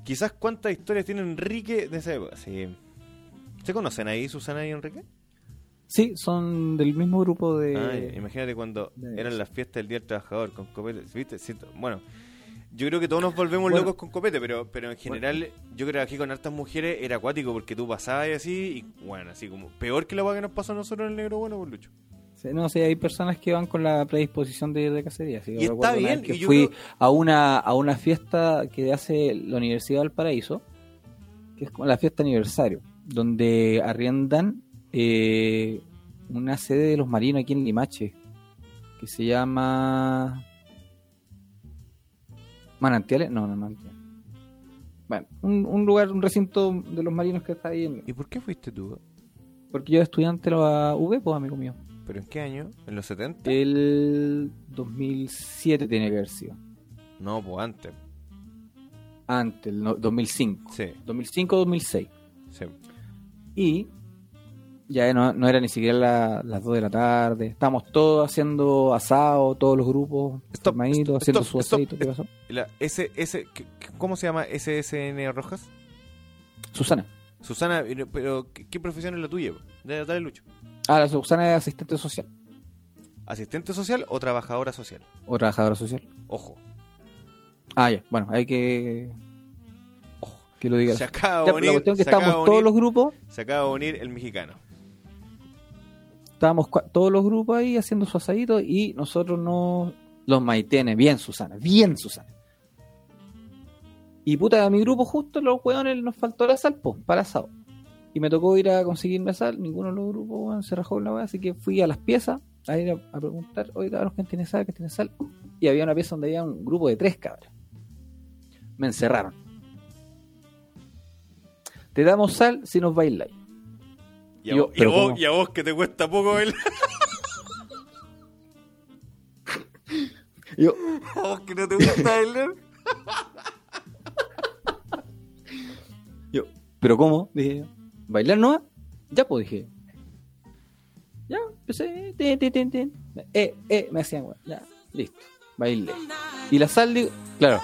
Quizás cuántas historias tiene Enrique de esa época. Sí. ¿Se conocen ahí, Susana y Enrique? Sí, son del mismo grupo de. Ay, imagínate cuando de- eran las fiestas del Día del Trabajador con copete. ¿Viste? Siento- bueno, yo creo que todos nos volvemos Bueno. locos con copete, pero, pero en general yo creo que aquí con hartas mujeres era acuático porque tú pasabas y así, y bueno, así como peor que la que nos pasó a nosotros en el negro bueno, pues Lucho. No sé, hay personas que van con la predisposición de ir de cacería. sí, yo Y está bien, que y yo fui creo- a una a una fiesta que hace la Universidad del Paraíso, que es como la fiesta aniversario, donde arriendan eh, una sede de los marinos aquí en Limache, que se llama Manantiales, no, no Manantiales. Bueno, un, un lugar, un recinto de los marinos que está ahí, en- ¿Y por qué fuiste tú? porque yo estudiante de la UV, pues amigo mío. ¿Pero en qué año? ¿En los 70? El 2007 tiene que haber sido. No, pues antes. Antes, el no- 2005. Sí, 2005-2006. sí. Y ya no, no era ni siquiera la- las 2 de la tarde. Estábamos todos haciendo asado, todos los grupos, Stop, haciendo stop, su asadito. ¿Qué pasó? La, ese, ese, ¿qué- qué- ¿Cómo se llama SSN Rojas? Susana. Susana, pero ¿qué, qué profesión es la tuya? Dale, dale, Lucho. Ah, la Susana es asistente social ¿Asistente social o trabajadora social? o trabajadora social. Ojo, Ah, ya. Bueno, hay que. Que lo diga. se acaba de pero la unir, cuestión es que estábamos de todos unir- los grupos, se acaba de unir el mexicano. estábamos todos los grupos ahí haciendo su asadito y nosotros no los maitenes, bien Susana, bien Susana. Y puta, a mi grupo justo los hueones nos faltó la sal, po, para asado. Y me tocó ir a conseguirme sal, ninguno de los grupos weón, se rajó la weá, así que fui a las piezas a ir a, a preguntar, oye cabros, ¿quién tiene sal? ¿Quién tiene sal? Y había una pieza donde había un grupo de tres cabras. Me encerraron. Te damos sal si nos bailáis. Y a, Yo- vos, y a pero vos- ¿cómo? y a vos que te cuesta poco el... Yo, ¿A vos que no te gusta bailar? yo, ¿pero cómo? Dije yo. ¿Bailar no? Ya, pues dije. Ya, empecé. Tin, tin, tin, tin. Eh, eh, me hacían, weón. Ya, listo. Bailé. Y la sal, digo, claro.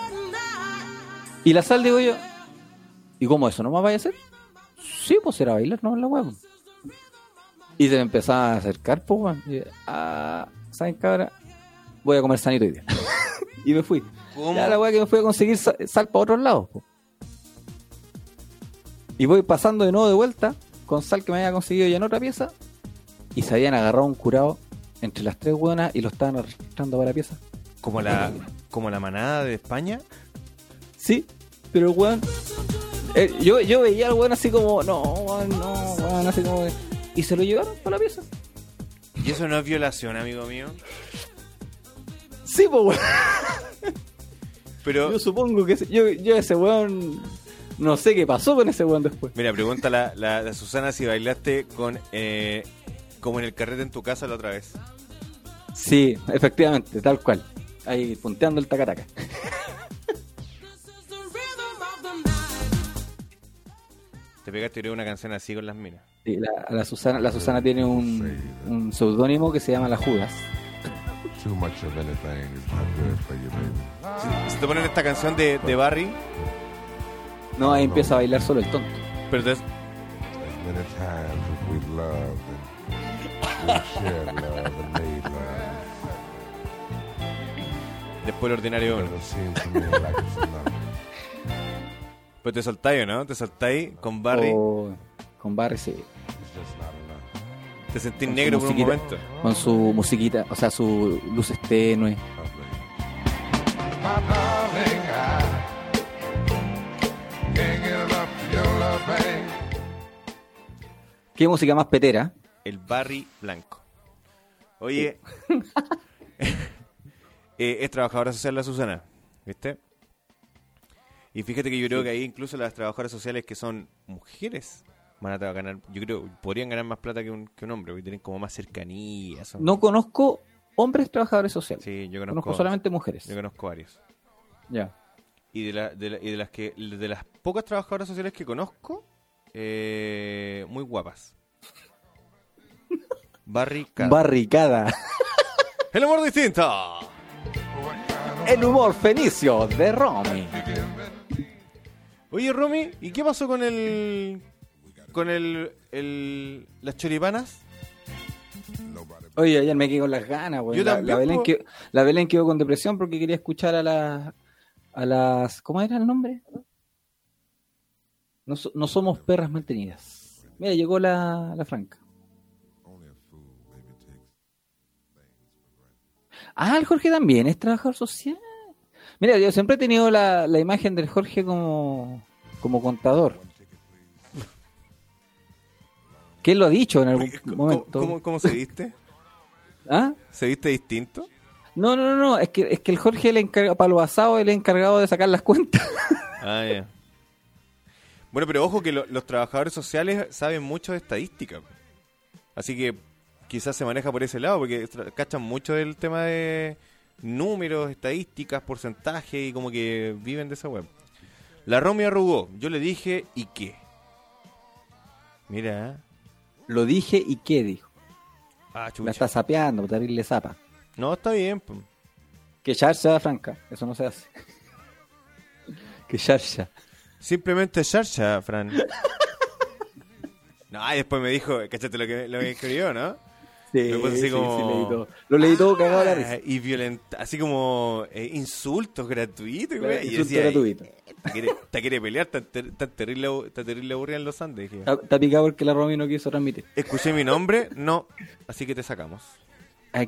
Y la sal, digo yo. ¿Y cómo eso? ¿No más vaya a hacer? Sí, pues era bailar, no la weón. Y se me empezaba a acercar, pues, weón. Ah, ¿saben, cabra? Voy a comer sanito hoy día. y me fui. ¿Cómo? Ya la weá que me fui a conseguir sa- sal para otros lados. po. Y voy pasando de nuevo de vuelta con sal que me había conseguido ya en otra pieza. Y se habían agarrado un curado entre las tres buenas y lo estaban arrastrando para la pieza. Como la, como la manada de España. Sí, pero weón. Eh, yo, yo veía al weón así como, no, weón, no, weón, así como. Y se lo llevaron para la pieza. Y eso no es violación, amigo mío. Sí, pues weón. Pero, Yo supongo que ese- yo, yo ese weón. No sé qué pasó con ese weón después. mira, pregunta la, la, la Susana si bailaste con eh, como en el carrete en tu casa la otra vez. Sí, efectivamente, tal cual. Ahí punteando el tacataca. Te pegaste creo, una canción así con las minas. Sí, la, la Susana, la Susana tiene un, un seudónimo que se llama La Judas. Too much of anything is not good for you, baby. Si, si te ponen esta canción de, de Barry, No, ahí empieza a bailar solo el tonto. pero te- As many times as we loved and we shared love and made love, después el ordinario it seems to me like it's enough. Pues te soltáis, ¿o ¿no? Te soltáis con Barry, O con Barry, sí. Te sentís negro por un momento. Con su musiquita, o sea, su luces tenue. ¿Qué música más petera? El Barry Blanco. Oye, eh, es trabajadora social la Susana, ¿viste? Y fíjate que yo creo que ahí incluso las trabajadoras sociales que son mujeres van a ganar, yo creo, podrían ganar más plata que un, que un hombre, porque tienen como más cercanía. son- No conozco hombres trabajadores sociales. Sí, yo conozco, conozco, solamente mujeres. yo conozco varios. Ya. Y de, la- de la- y de las que de las pocas trabajadoras sociales que conozco, eh, muy guapas. Barricada. Barricada. El amor distinto. El humor fenicio de Romy. Oye, Romy, ¿y qué pasó con el con el, el las choripanas? Oye, ayer me quedé con las ganas, güey. Yo La, también, la Belén quedó, la Belén quedó con depresión porque quería escuchar a las... A las ¿Cómo era el nombre? No, no somos perras mantenidas. Mira, llegó la, la Franca. Ah, el Jorge también es trabajador social. Mira, yo siempre he tenido la, la imagen del Jorge como, como contador. Que él lo ha dicho en algún ¿Cómo, momento. cómo- cómo se viste? ¿Ah? ¿Se viste distinto? No, no, no, no, es que, es que el Jorge encarga, para lo asado, él es encargado de sacar las cuentas. Ah, ya. Bueno, pero ojo que lo- los trabajadores sociales saben mucho de estadística. Así que quizás se maneja por ese lado, porque cachan mucho del tema de números, estadísticas, porcentaje y como que viven de esa web. La Romy arrugó. Yo le dije, ¿y qué? Mira. Lo dije y qué dijo. Ah, La chucha. está sapeando, terrible zapa. No, está bien. Que Charsha, Franca, eso no se hace. que Charsha. Simplemente Sharsha, Fran. No, y después me dijo, ¿cachaste lo que, lo que escribió, no? Sí, puse así sí, como- sí, leí todo. Lo leí todo cagado la Ah, risa. Y violenta, así como eh, insultos gratuitos, güey. Y yo Insulto decía, gratuito. ¿te quiere, te quiere pelear? Tan, ter- tan terrible, abu- tan terrible aburrida en los Andes. Dije, Está, picado porque la Romy no quiso transmitir. Escuché mi nombre, no, así que te sacamos.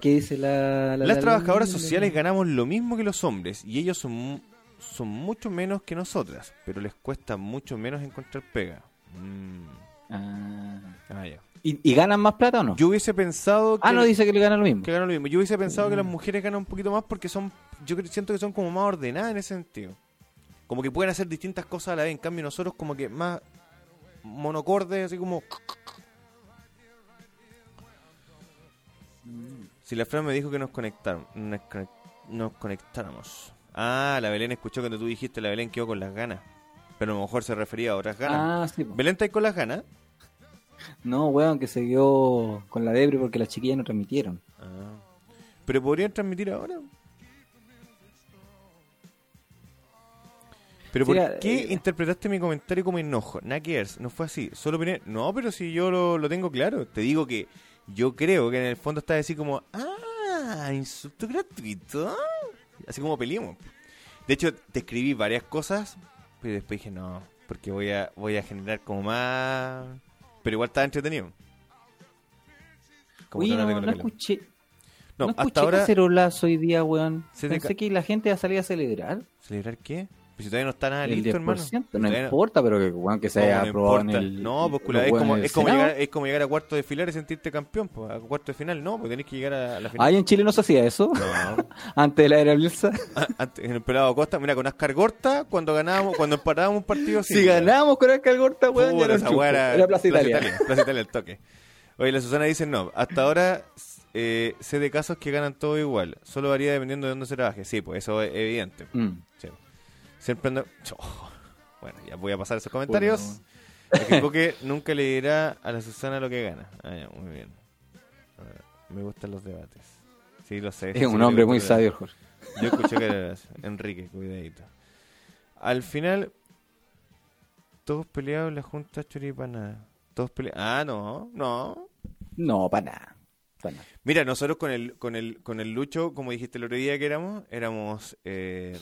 Dice la... la- Las la- trabajadoras la- sociales ganamos lo mismo que los hombres y ellos son, son mucho menos que nosotras, pero les cuesta mucho menos encontrar pega. Mm, Ah. ah, ya. ¿Y, y ganan más plata o no? Yo hubiese pensado que, ah, no, dice que le ganan lo mismo. que ganan lo mismo. Yo hubiese pensado que las mujeres ganan un poquito más porque son, yo siento que son como más ordenadas en ese sentido. Como que pueden hacer distintas cosas a la vez. En cambio nosotros como que más monocordes, así como... Si la Fran me dijo que nos conectaron, nos conec- nos conectáramos. Ah, la Belén escuchó cuando tú dijiste la Belén quedó con las ganas. Pero a lo mejor se refería a otras ganas. Ah, sí. ¿Belén está ahí con las ganas? No, weón, que se quedó con la debre porque las chiquillas no transmitieron. Ah. Pero podrían transmitir ahora. Pero Sí, ¿por eh, qué eh, interpretaste mi comentario como enojo? Ver, no fue así. Solo opiné. No, pero si yo lo, lo tengo claro. Te digo que yo creo que en el fondo está así como, ah, insulto gratuito. Así como peleamos. De hecho, te escribí varias cosas, pero después dije, no, porque voy a, voy a generar como más... Pero igual estaba entretenido. Como de no, no coloquial. escuché, No, no, hasta escuché ahora... hoy día, weón. Pensé que la gente iba a salir a celebrar. ¿Celebrar qué? Pues si todavía no está nada el listo, 10%. hermano. No importa, pero que, weón, que se ¿Cómo haya no aprobado en importa? el. No, pues es como, es, como llegar, es como llegar a cuarto de final y sentirte campeón, pues, a cuarto de final no, pues tenés que llegar a la final. Ay, en Chile no se hacía eso. No. Antes de la era Bielsa. Antes, en el pelado Costa, mira, con Ascar Gorta, cuando ganábamos, cuando empatábamos un partido así. si ganábamos con el Gorta, weón, ya era, era, Era Plaza Italia. Plaza Italia, el toque. Oye, la Susana dice no. Hasta ahora eh, sé de casos que ganan todo igual. Solo varía dependiendo de dónde se trabaje. Sí, pues eso es evidente. Mm. Sí. Siempre ando... Oh, Bueno, ya voy a pasar esos comentarios. Me equivoqué, nunca le dirá a la Susana lo que gana. Ah, ya, muy bien. A ver, me gustan los debates. Sí, lo sé. Es sí, un hombre muy sabio, Jorge. Yo escuché que era Enrique, cuidadito. Al final, todos peleados en la Junta Choripana. Todos peleados. Ah, no, no. No, para nada. pa' nada. Mira, nosotros con el, con el, con el Lucho, como dijiste el otro día que éramos, éramos eh,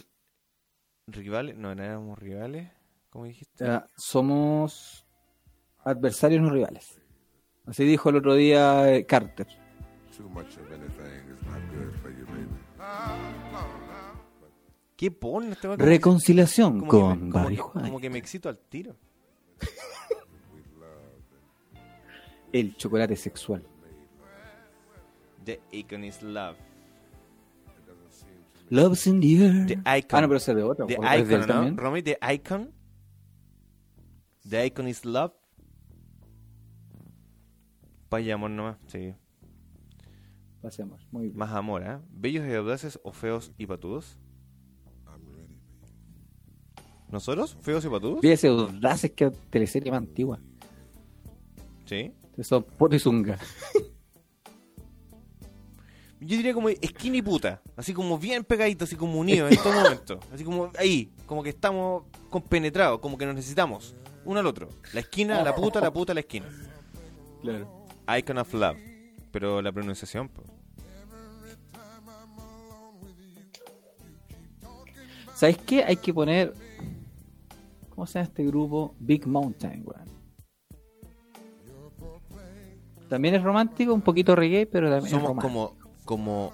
rivales. No, no éramos rivales. ¿Cómo dijiste? Somos adversarios no rivales. Así dijo el otro día eh, Carter. ¿Qué pone este? Como- Reconciliación como que con me- como Barry White. como que me excito al tiro. El chocolate sexual. The icon is love. Love's in the air. The icon. Ah, no, pero ese es de otro. The ¿o es de él icon, ¿no? también? Romy, the icon. The icon is love. Vaya amor nomás, sí. Pasemos. Muy bien. Más amor, ¿eh? Bellos y audaces o feos y patudos. ¿Nosotros? ¿Feos y patudos? Fíjese, audaces que teleserie más antigua. Sí. Eso, poto y zunga. Yo diría como skinny puta. Así como bien pegadito, así como unidos en todo momento. Así como ahí, como que estamos compenetrados, como que nos necesitamos uno al otro. La esquina, la puta, la puta, la esquina. Claro. Icon of love. Pero la pronunciación, po. ¿Sabes qué? Hay que poner. ¿Cómo se llama este grupo? Big Mountain, weón. También es romántico, un poquito reggae, pero también es Somos romántico. como, como,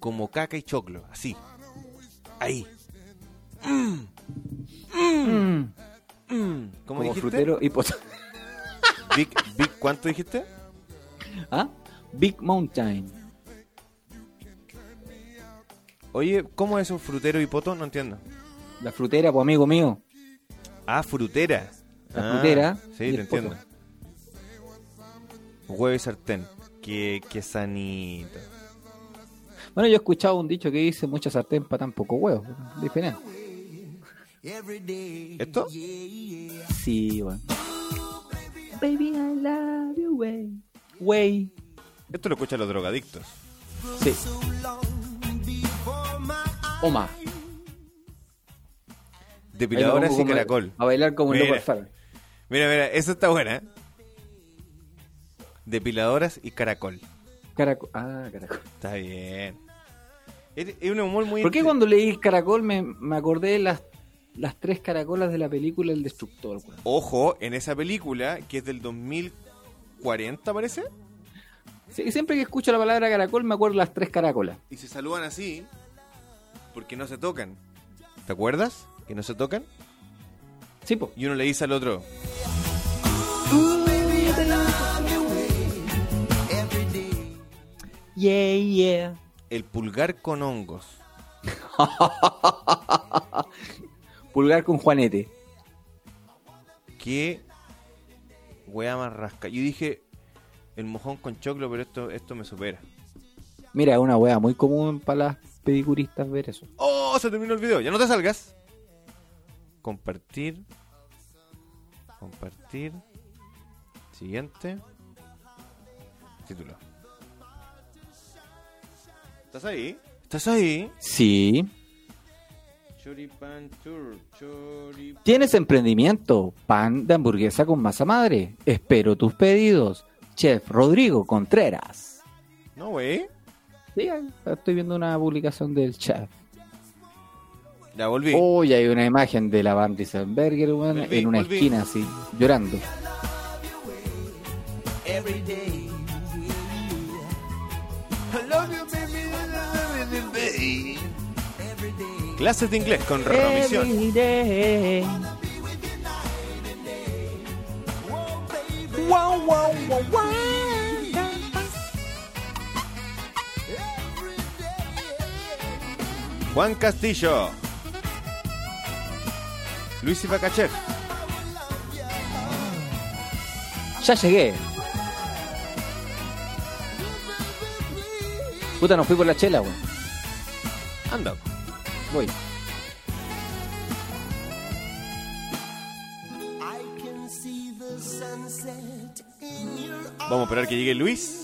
como caca y choclo, así. Ahí. Mm, Mm, ¿Cómo como dijiste? frutero y poto. Big, big, ¿Cuánto dijiste? ¿Ah? Big Mountain. Oye, ¿cómo es eso, frutero y poto? No entiendo. La frutera, pues amigo mío. Ah, frutera. La Ah, frutera y Sí, el te entiendo. poto. Huevo y sartén. Qué, qué sanito. Bueno, yo he escuchado un dicho que dice mucha sartén para tan poco huevo. Diferente. ¿Esto? Sí, weón. Baby, I love you, way. Way. Esto lo escuchan los drogadictos. Sí. O más. Depiladoras y caracol. A bailar como el Mira. loco. Mira, mira, eso está buena. Depiladoras y caracol. Caracol. Ah, caracol. Está bien. Es, es un humor muy... ¿Por qué cuando leí caracol me, me acordé de las, las tres caracolas de la película El Destructor? Ojo, en esa película, que es del 2040, parece, Sí, siempre que escucho la palabra caracol me acuerdo de las tres caracolas. y se saludan así, porque no se tocan. ¿Te acuerdas? Que no se tocan. Sí, po. Y uno le dice al otro, Yeah, yeah. el pulgar con hongos. Pulgar con Juanete. Qué weá más rasca. Yo dije, el mojón con choclo, pero esto, esto me supera. Mira, es una wea muy común para las pedicuristas ver eso. ¡Oh! Se terminó el video. Ya no te salgas. Compartir. Compartir. Siguiente. Título. ¿Estás ahí? ¿Estás ahí? Sí. Choripan Tour. Choripan. ¿Tienes emprendimiento? Pan de hamburguesa con masa madre. Espero tus pedidos. Chef Rodrigo Contreras. No, güey. Sí, estoy viendo una publicación del chef. Ya volví. Uy, hay una imagen de la Van Volví, en una volví. esquina así, llorando. Clases de inglés con. Wow, wow, wow, wow. Juan Castillo. Luis Ibacachev. Ya llegué. Puta, no fui por la chela, weón. Anda. Voy. Vamos a esperar que llegue Luis.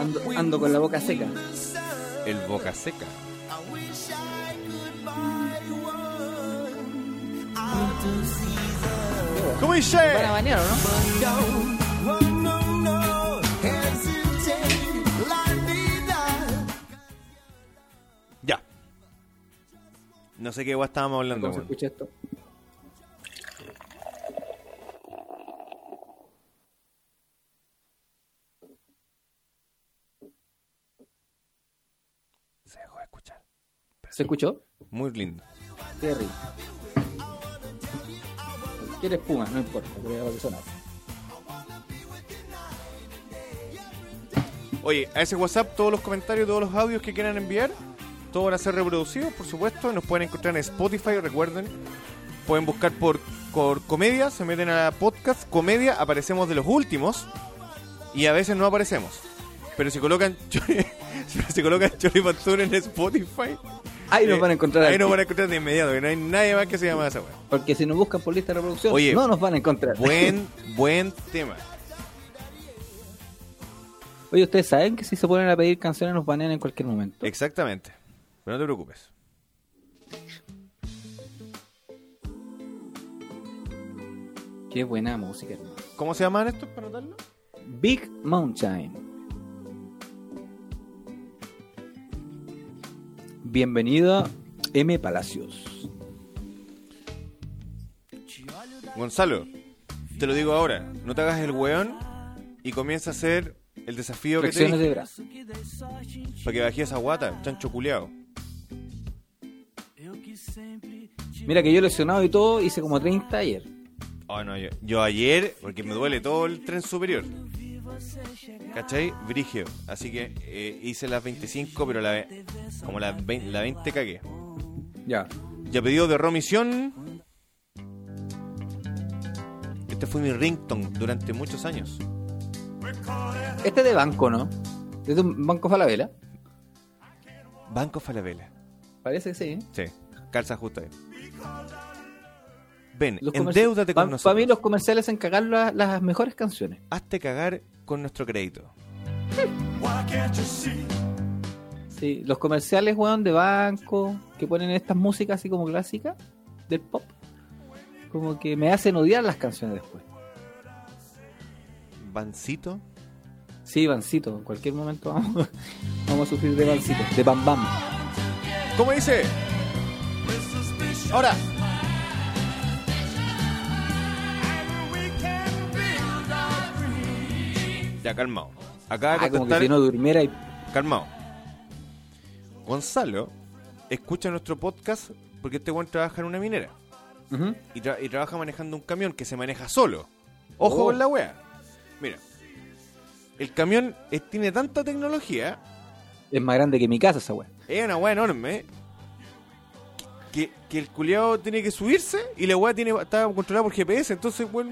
Ando, ando con la boca seca. El Boca Seca. ¿Cómo dice? Para bañar, ¿o ¿no? Ya. No sé qué guay estábamos hablando. ¿Cómo se escucha esto? Se dejó de escuchar. ¿Se escuchó? Muy lindo. Qué rico. Quiere espuma, no importa, va a sonar. Oye, a ese WhatsApp todos los comentarios, todos los audios que quieran enviar, todos van a ser reproducidos, por supuesto. Nos pueden encontrar en Spotify, recuerden. Pueden buscar por, por comedia, se meten a podcast, comedia, aparecemos de los últimos y a veces no aparecemos. Pero si colocan Chori- si colocan Tour en Spotify, Ahí nos eh, van a encontrar. Ahí nos van a encontrar de inmediato, que no hay nadie más que se llama esa weá. Porque si nos buscan por lista de reproducción, Oye, no nos van a encontrar. Buen, buen tema. Oye, ustedes saben que si se ponen a pedir canciones nos banean en cualquier momento. Exactamente. Pero no te preocupes. Qué buena música, hermano. ¿Cómo se llaman estos para anotarlo? Big Mountain. Bienvenido, M. Palacios. Gonzalo, te lo digo ahora, no te hagas el weón y comienza a hacer el desafío que te de brazo. para que bajes esa guata, chancho culeado. Mira que yo lesionado y todo, hice como 30 ayer. Oh, no, yo, yo ayer, porque me duele todo el tren superior. ¿Cachai? Brigio. Así que eh, hice las 25, pero la, como la 20, la 20 cagué. Ya. Ya pedido de remisión. Este fue mi ringtone durante muchos años. Este es de banco, ¿no? Es de un banco Falabella. Banco Falabella. Parece que sí. ¿eh? Sí, calza justa ahí. Ven, endeudate con pa- nosotros. Para mí los comerciales en cagar la- las mejores canciones. Hazte cagar con nuestro crédito. Sí, los comerciales, weón, de banco, que ponen estas músicas así como clásicas del pop, como que me hacen odiar las canciones después. Bancito. Sí, Bancito, en cualquier momento vamos, vamos a sufrir de Bancito, de Bam Bam. ¿Cómo dice? Ahora. Ya, calmado. Acá Ah, de como que si no durmiera y... Calmado. Gonzalo escucha nuestro podcast porque este buen trabaja en una minera y, tra- y trabaja manejando un camión que se maneja solo. Ojo Oh. con la wea. Mira, el camión tiene tanta tecnología, Es más grande que mi casa esa weá. es una wea enorme, que, que, que el culiado tiene que subirse y la weá tiene, está controlada por GPS, entonces, bueno,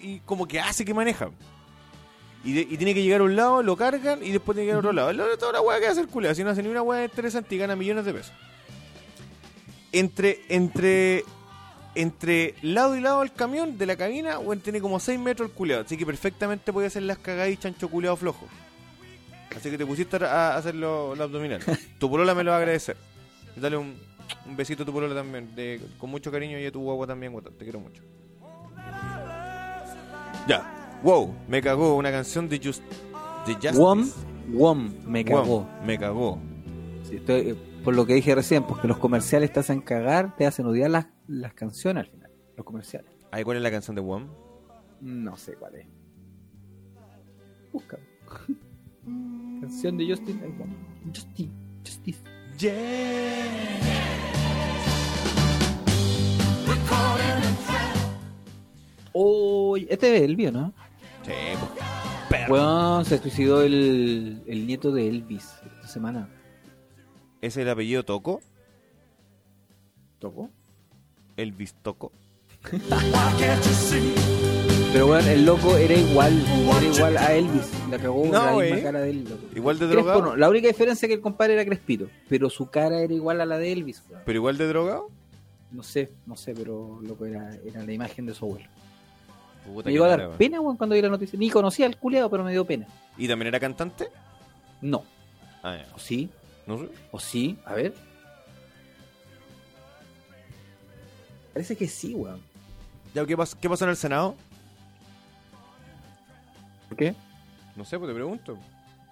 y como que hace que maneja. Y, de- y tiene que llegar a un lado, lo cargan y después tiene que llegar a otro lado. La- Toda la weá que hace el culiado, si no hace ni una weá interesante y gana millones de pesos. Entre, entre, entre lado y lado del camión, de la cabina, weón, tiene como 6 metros el culiado. Así que perfectamente puede hacer las cagadas y chancho culiado flojo. Así que te pusiste a a hacer los abdominales. tu polola me lo va a agradecer. Dale un, un besito a tu polola también, de, con mucho cariño y a tu guagua también, guata. Te quiero mucho. Ya. Wow, me cagó una canción de, Just, de Justice. WOM, WOM, me cagó. me cagó. Sí, estoy- eh, por lo que dije recién, porque los comerciales te hacen cagar, te hacen odiar las, las canciones al final. Los comerciales. Ay, ¿cuál es la canción de WOM? No sé cuál es. Busca. Canción de Justin. ahí va. Justin. Justice. Oh, este es Elvis, ¿no? Sí, pues. Perro. Bueno, se suicidó el, el nieto de Elvis esta semana. ¿Es el apellido Toco? ¿Tocó? Elvis Toco. Pero bueno, el loco era igual, era igual a Elvis. La cagó No, la misma güey. cara de él. loco. Igual de drogado. no, La única diferencia es que el compadre era Crespito, pero su cara era igual a la de Elvis. ¿Pero igual de drogado? No sé, no sé, pero loco era, era la imagen de su abuelo. Puta, Me llegó a dar cara, pena, weón, cuando vi la noticia. Ni conocía al culiado, pero me dio pena. ¿Y también era cantante? No. Ah, ya. ¿O sí? No sé. ¿O sí? A ver. Parece que sí, weón. Ya, ¿qué, pas- ¿Qué pasó en el Senado? ¿Por qué? No sé, pues te pregunto.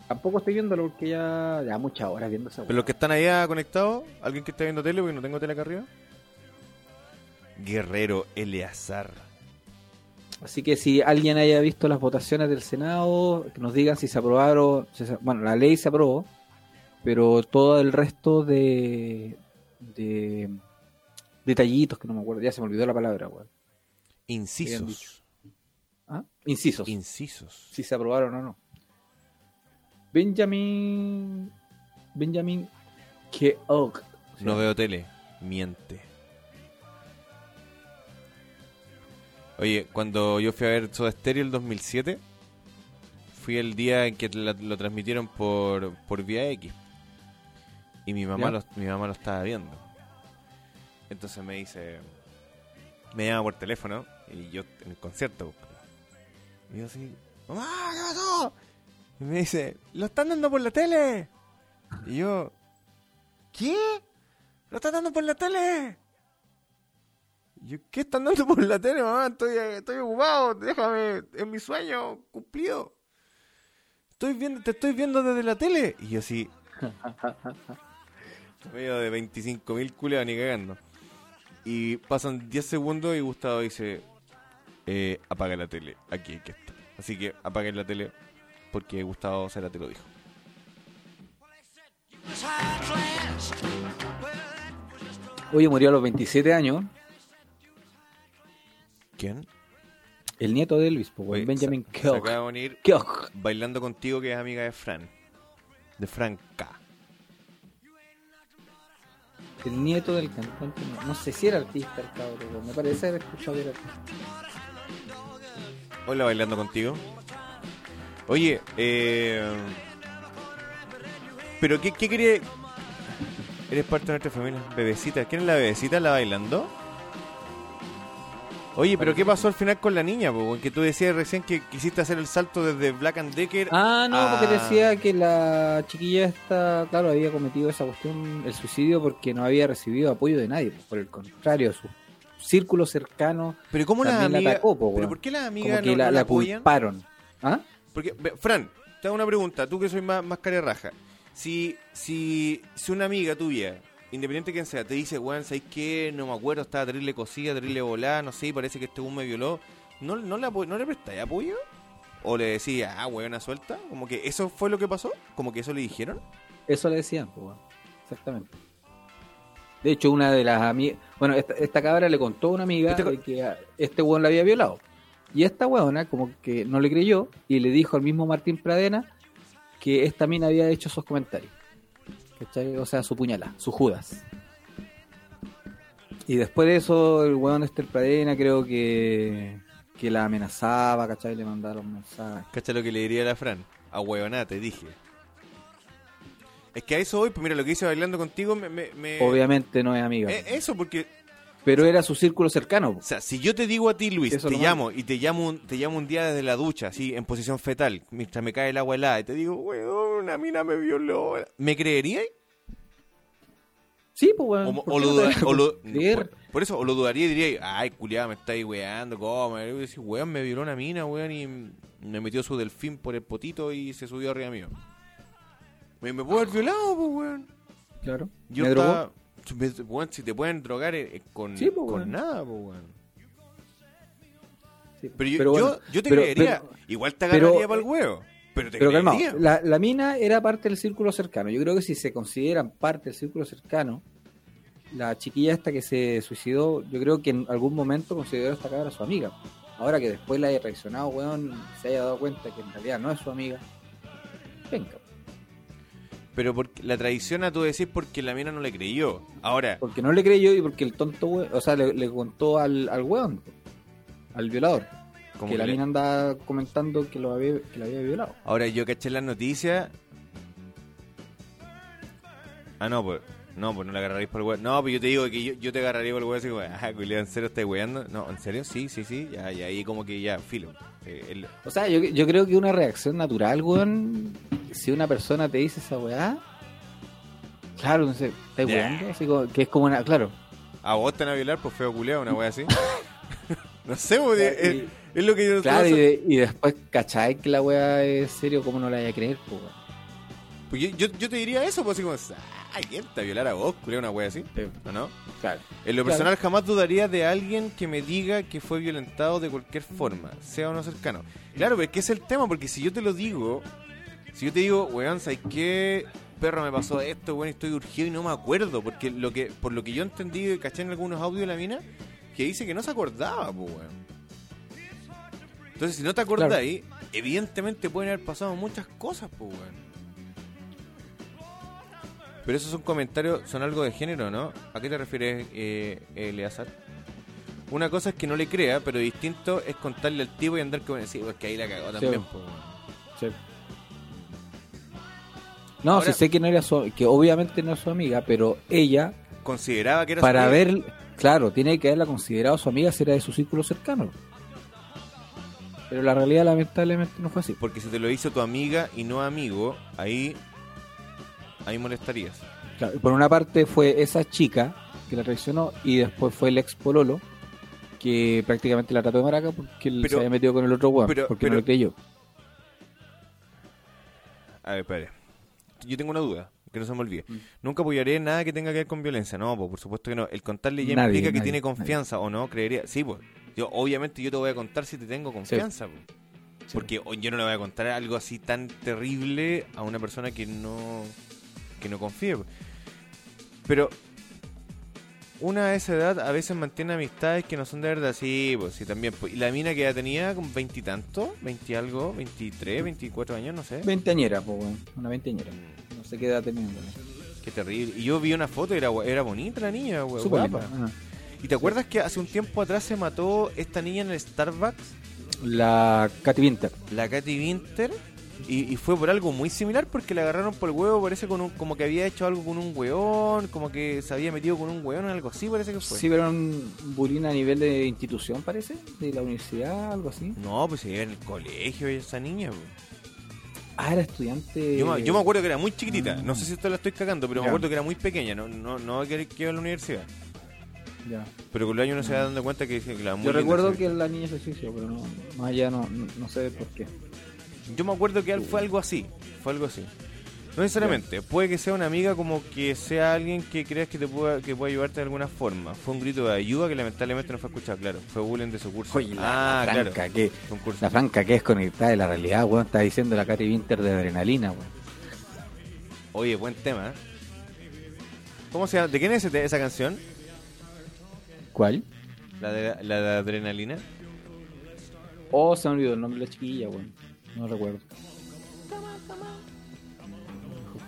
Tampoco estoy viéndolo porque ya, ya muchas horas viendo esa Pero los que están allá conectados, alguien que está viendo tele, porque no tengo tele acá arriba. Guerrero Eleazar. Así que si alguien haya visto las votaciones del Senado, que nos digan si se aprobaron. si se- bueno, la ley se aprobó, pero todo el resto de, de detallitos que no me acuerdo, ya se me olvidó la palabra, weón. Incisos. ¿Ah? Incisos. Incisos. si se aprobaron o no. Benjamin. Benjamin Keogh. No veo tele. Miente. Oye, cuando yo fui a ver Soda Stereo el 2007, fui el día en que la- lo transmitieron por, por Vía X. Y mi mamá, lo, mi mamá lo estaba viendo. Entonces me dice, me llama por teléfono, y yo en el concierto. Y yo así, mamá, ¿qué pasó? Y me dice, lo están dando por la tele. Y yo, ¿qué? ¿Lo están dando por la tele? Y Yo, ¿qué están dando por la tele, mamá? Estoy, estoy ocupado, déjame, es mi sueño cumplido. Estoy viendo, te estoy viendo desde la tele. Y yo así, medio de 25 mil culeados ni cagando. Y pasan 10 segundos y Gustavo dice, eh, apaga la tele, aquí hay que estar. Así que apaguen la tele porque Gustavo Sara te lo dijo. Oye, murió a los 27 años. ¿Quién? El nieto de Elvis, pues, Oye, Benjamin se, se acaba de Keogh. bailando contigo que es amiga de Fran. De Fran K. El nieto del cantante. No, no sé si era artista el cabrón, me parece haber escuchado que era artista. Hola, bailando contigo. Oye, eh... ¿Pero qué, qué quería...? Eres parte de nuestra familia. Bebecita. ¿Quién es la bebecita? ¿La bailando? Oye, pero ¿qué pasó al final con la niña? po? Que tú decías recién que quisiste hacer el salto desde Black and Decker. Ah, no, porque decía que la chiquilla esta, claro, había cometido esa cuestión, el suicidio, porque no había recibido apoyo de nadie. Por el contrario, su círculo cercano Pero ¿cómo las también la atacó, po, ¿Pero por qué las amigas no, la, no la culparon. ¿Ah? Porque, Fran, te hago una pregunta, tú que soy más, más cara raja. Si, si, si una amiga tuya, independiente de quién sea, te dice, weón, ¿sabes qué? No me acuerdo, estaba terrible cosida, terrible volada, no sé, parece que este weón me violó. ¿No, no, le, ¿No le prestáis apoyo? ¿O le decís, ah, weón, suelta? Como que eso fue lo que pasó, como que eso le dijeron. Eso le decían, pues, weón. exactamente. De hecho, una de las amigas, bueno, esta, esta cabra le contó a una amiga Este de que a este weón la había violado. Y esta weona como que no le creyó y le dijo al mismo Martín Pradena que esta mina había hecho esos comentarios. ¿Cachai? O sea, su puñalada, su Judas. Y después de eso, el weón el Pradena creo que, que la amenazaba, ¿cachai? Le mandaron mensajes. ¿Cacha lo que le diría a la Fran? A huevona, te dije. Es que a eso hoy, pues mira, lo que hice bailando contigo me... me- me- Obviamente no es amiga. Eh, eso, porque pero era su círculo cercano. O sea, si yo te digo a ti, Luis, te llamo y te llamo, un, te llamo un día desde la ducha, así, en posición fetal, mientras me cae el agua helada, y te digo, weón, una mina me violó. ¿Me creeríais? Sí, pues weón. O, ¿por o lo duda- o lo- por, por eso, o lo dudaría y diría, ay, culiada, me estáis weando, ¿cómo? Y decía, weón, me violó una mina, weón, y me metió su delfín por el potito y se subió arriba mío. Me, me puedo haber violado, pues, weón. Claro. Yo ¿Me drogó? estaba- me- si te pueden drogar eh, eh, con, Sí, con nada, pues. Sí. Pero yo, Pero yo, bueno, yo te pero- creería. pero- Igual te agarraría para el huevo. Pero te Pero calmado, la, la mina era parte del círculo cercano. Yo creo que si se consideran parte del círculo cercano, la chiquilla esta que se suicidó, yo creo que en algún momento consideró esta cabra su amiga. Ahora que después la haya traicionado, weón, se haya dado cuenta que en realidad no es su amiga. Venga, Pero porque, la traición a tú decís porque la mina no le creyó. Ahora, porque no le creyó y porque el tonto, weón, o sea, le, le contó al, al weón, al violador, como que que la le- mina andaba comentando que lo había, que la había violado. ahora yo caché las noticias. Ah, no, pues. No, pues no la agarraréis por el huevo. No, pues yo te digo que yo, yo te agarraría por el huevo así como, ah, culiao, ¿en serio estás weando? No, ¿en serio? Sí, sí, sí. Ya, y ahí como que ya, filo. Eh, el- O sea, yo, yo creo que una reacción natural, weón, si una persona te dice esa weá, claro, no sé, ¿estás weando? Así como, que es como una, claro. a vos te van a violar por feo culiao, una wea así. no sé, pues, es, lo que yo Claro, y, de- y después, ¿cachai que la weá es serio? ¿Cómo no la vaya a creer, weón? Pues yo, yo, yo te diría eso, pues así como, ay, ¿quién te violar a vos, culiao, una wea así? ¿O no? Claro. En lo Claro. personal jamás dudaría de alguien que me diga que fue violentado de cualquier forma, sea o no cercano. Claro, pero es que es el tema, porque si yo te lo digo, si yo te digo, weón, ¿sabes qué? Perro, me pasó esto, weón, estoy urgido y no me acuerdo, porque lo que por lo que yo entendí y caché en algunos audios de la mina, que dice que no se acordaba, pues, weón. Entonces, si no te acordáis, evidentemente pueden haber pasado muchas cosas, pues, weón. Pero esos son comentarios, son algo de género, ¿no? ¿A qué te refieres, eh, Eleazar? Una cosa es que no le crea, pero distinto es contarle al tipo y andar con sí, porque ahí la cagó también, Sí. Sí. No, Ahora- sí sé que no era su, que obviamente no es su amiga, pero ella, Consideraba que era para su amiga. ver, claro, tiene que haberla considerado su amiga si era de su círculo cercano. Pero la realidad lamentablemente no fue así. Porque si te lo hizo tu amiga y no amigo, ahí ahí molestarías. Claro, por una parte fue esa chica que la traicionó y después fue el ex pololo que prácticamente la trató de maraca porque él Pero- se había metido con el otro weón, pero- porque pero- no le creyó. A ver, espere. Yo tengo una duda, que no se me olvide. Mm. Nunca apoyaré nada que tenga que ver con violencia. No, pues por supuesto que no. El contarle ya Nadie, implica que tiene confianza o no, creería. Sí, pues. Yo, obviamente yo te voy a contar si te tengo confianza, pues. Porque yo no le voy a contar algo así tan terrible a una persona que no que no confíe. Pero una a esa edad a veces mantiene amistades que no son de verdad. Sí, pues sí, también. pues. Y la mina que ya tenía con veintitantos, veinti algo, veintitrés, veinticuatro años, no sé. Veinteañera, pues una veinteañera. No sé qué edad tenía. Qué terrible. Y yo vi una foto y era, era bonita la niña, Súper guapa. linda. ¿Y te acuerdas que hace un tiempo atrás se mató esta niña en el Starbucks? La Katy Winter. la Katy Winter y, y fue por algo muy similar porque la agarraron por el huevo, parece con un, como que había hecho algo con un hueón, como que se había metido con un hueón, algo así parece que fue. Sí, pero un bullying a nivel de institución, parece, de la universidad, algo así. No, pues se iba en el colegio esa niña. pues. Ah, era estudiante. Yo, me- yo me acuerdo que era muy chiquitita, no sé si esto la estoy cagando, pero me acuerdo que era muy pequeña, no, no, no que, iba a la universidad. Ya. Pero con los años uno se va dando cuenta que, que la muy Yo recuerdo que la niña se suicidó, pero no, más allá no, no, no sé por qué. Yo me acuerdo que fue algo así, fue algo así. No necesariamente, puede que sea una amiga como que sea alguien que creas que te pueda, que pueda ayudarte de alguna forma. Fue un grito de ayuda que lamentablemente no fue escuchado, claro. Fue bullying de su curso. Oye, la, ah, la claro. franca, que, la franca que es conectada de la realidad, weón, está diciendo la Katy Winter de adrenalina, weón. Oye, buen tema. ¿eh? ¿Cómo se llama? ¿De quién es esa canción? ¿Cuál? La de, la de adrenalina. Oh, se me olvidó el nombre de la chiquilla, weón. No recuerdo.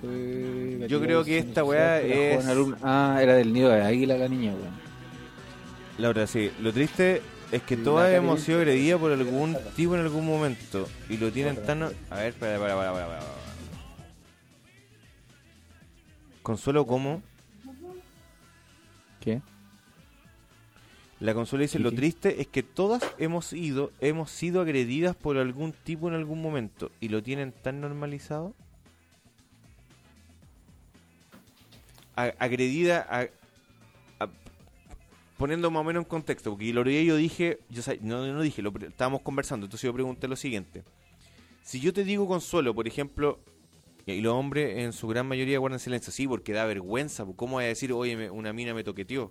Fue- Yo creo que esta weá es-. Ah, era del nido de águila la niña, weón. Laura, sí, lo triste es que todas hemos sido agredidas por algún tipo en algún momento y lo tienen tan... A ver, espera, para, para, para, para. Consuelo, ¿cómo? ¿Qué? La Consuelo dice, lo triste es que todas hemos ido, hemos sido agredidas por algún tipo en algún momento y lo tienen tan normalizado. A- agredida, a- a- poniendo más o menos en contexto, porque lo que yo dije, yo no, no dije, lo, estábamos conversando, entonces yo pregunté lo siguiente. Si yo te digo Consuelo, por ejemplo, y los hombres en su gran mayoría guardan silencio, sí, porque da vergüenza, ¿cómo voy a decir, oye, me- una mina me toqueteó?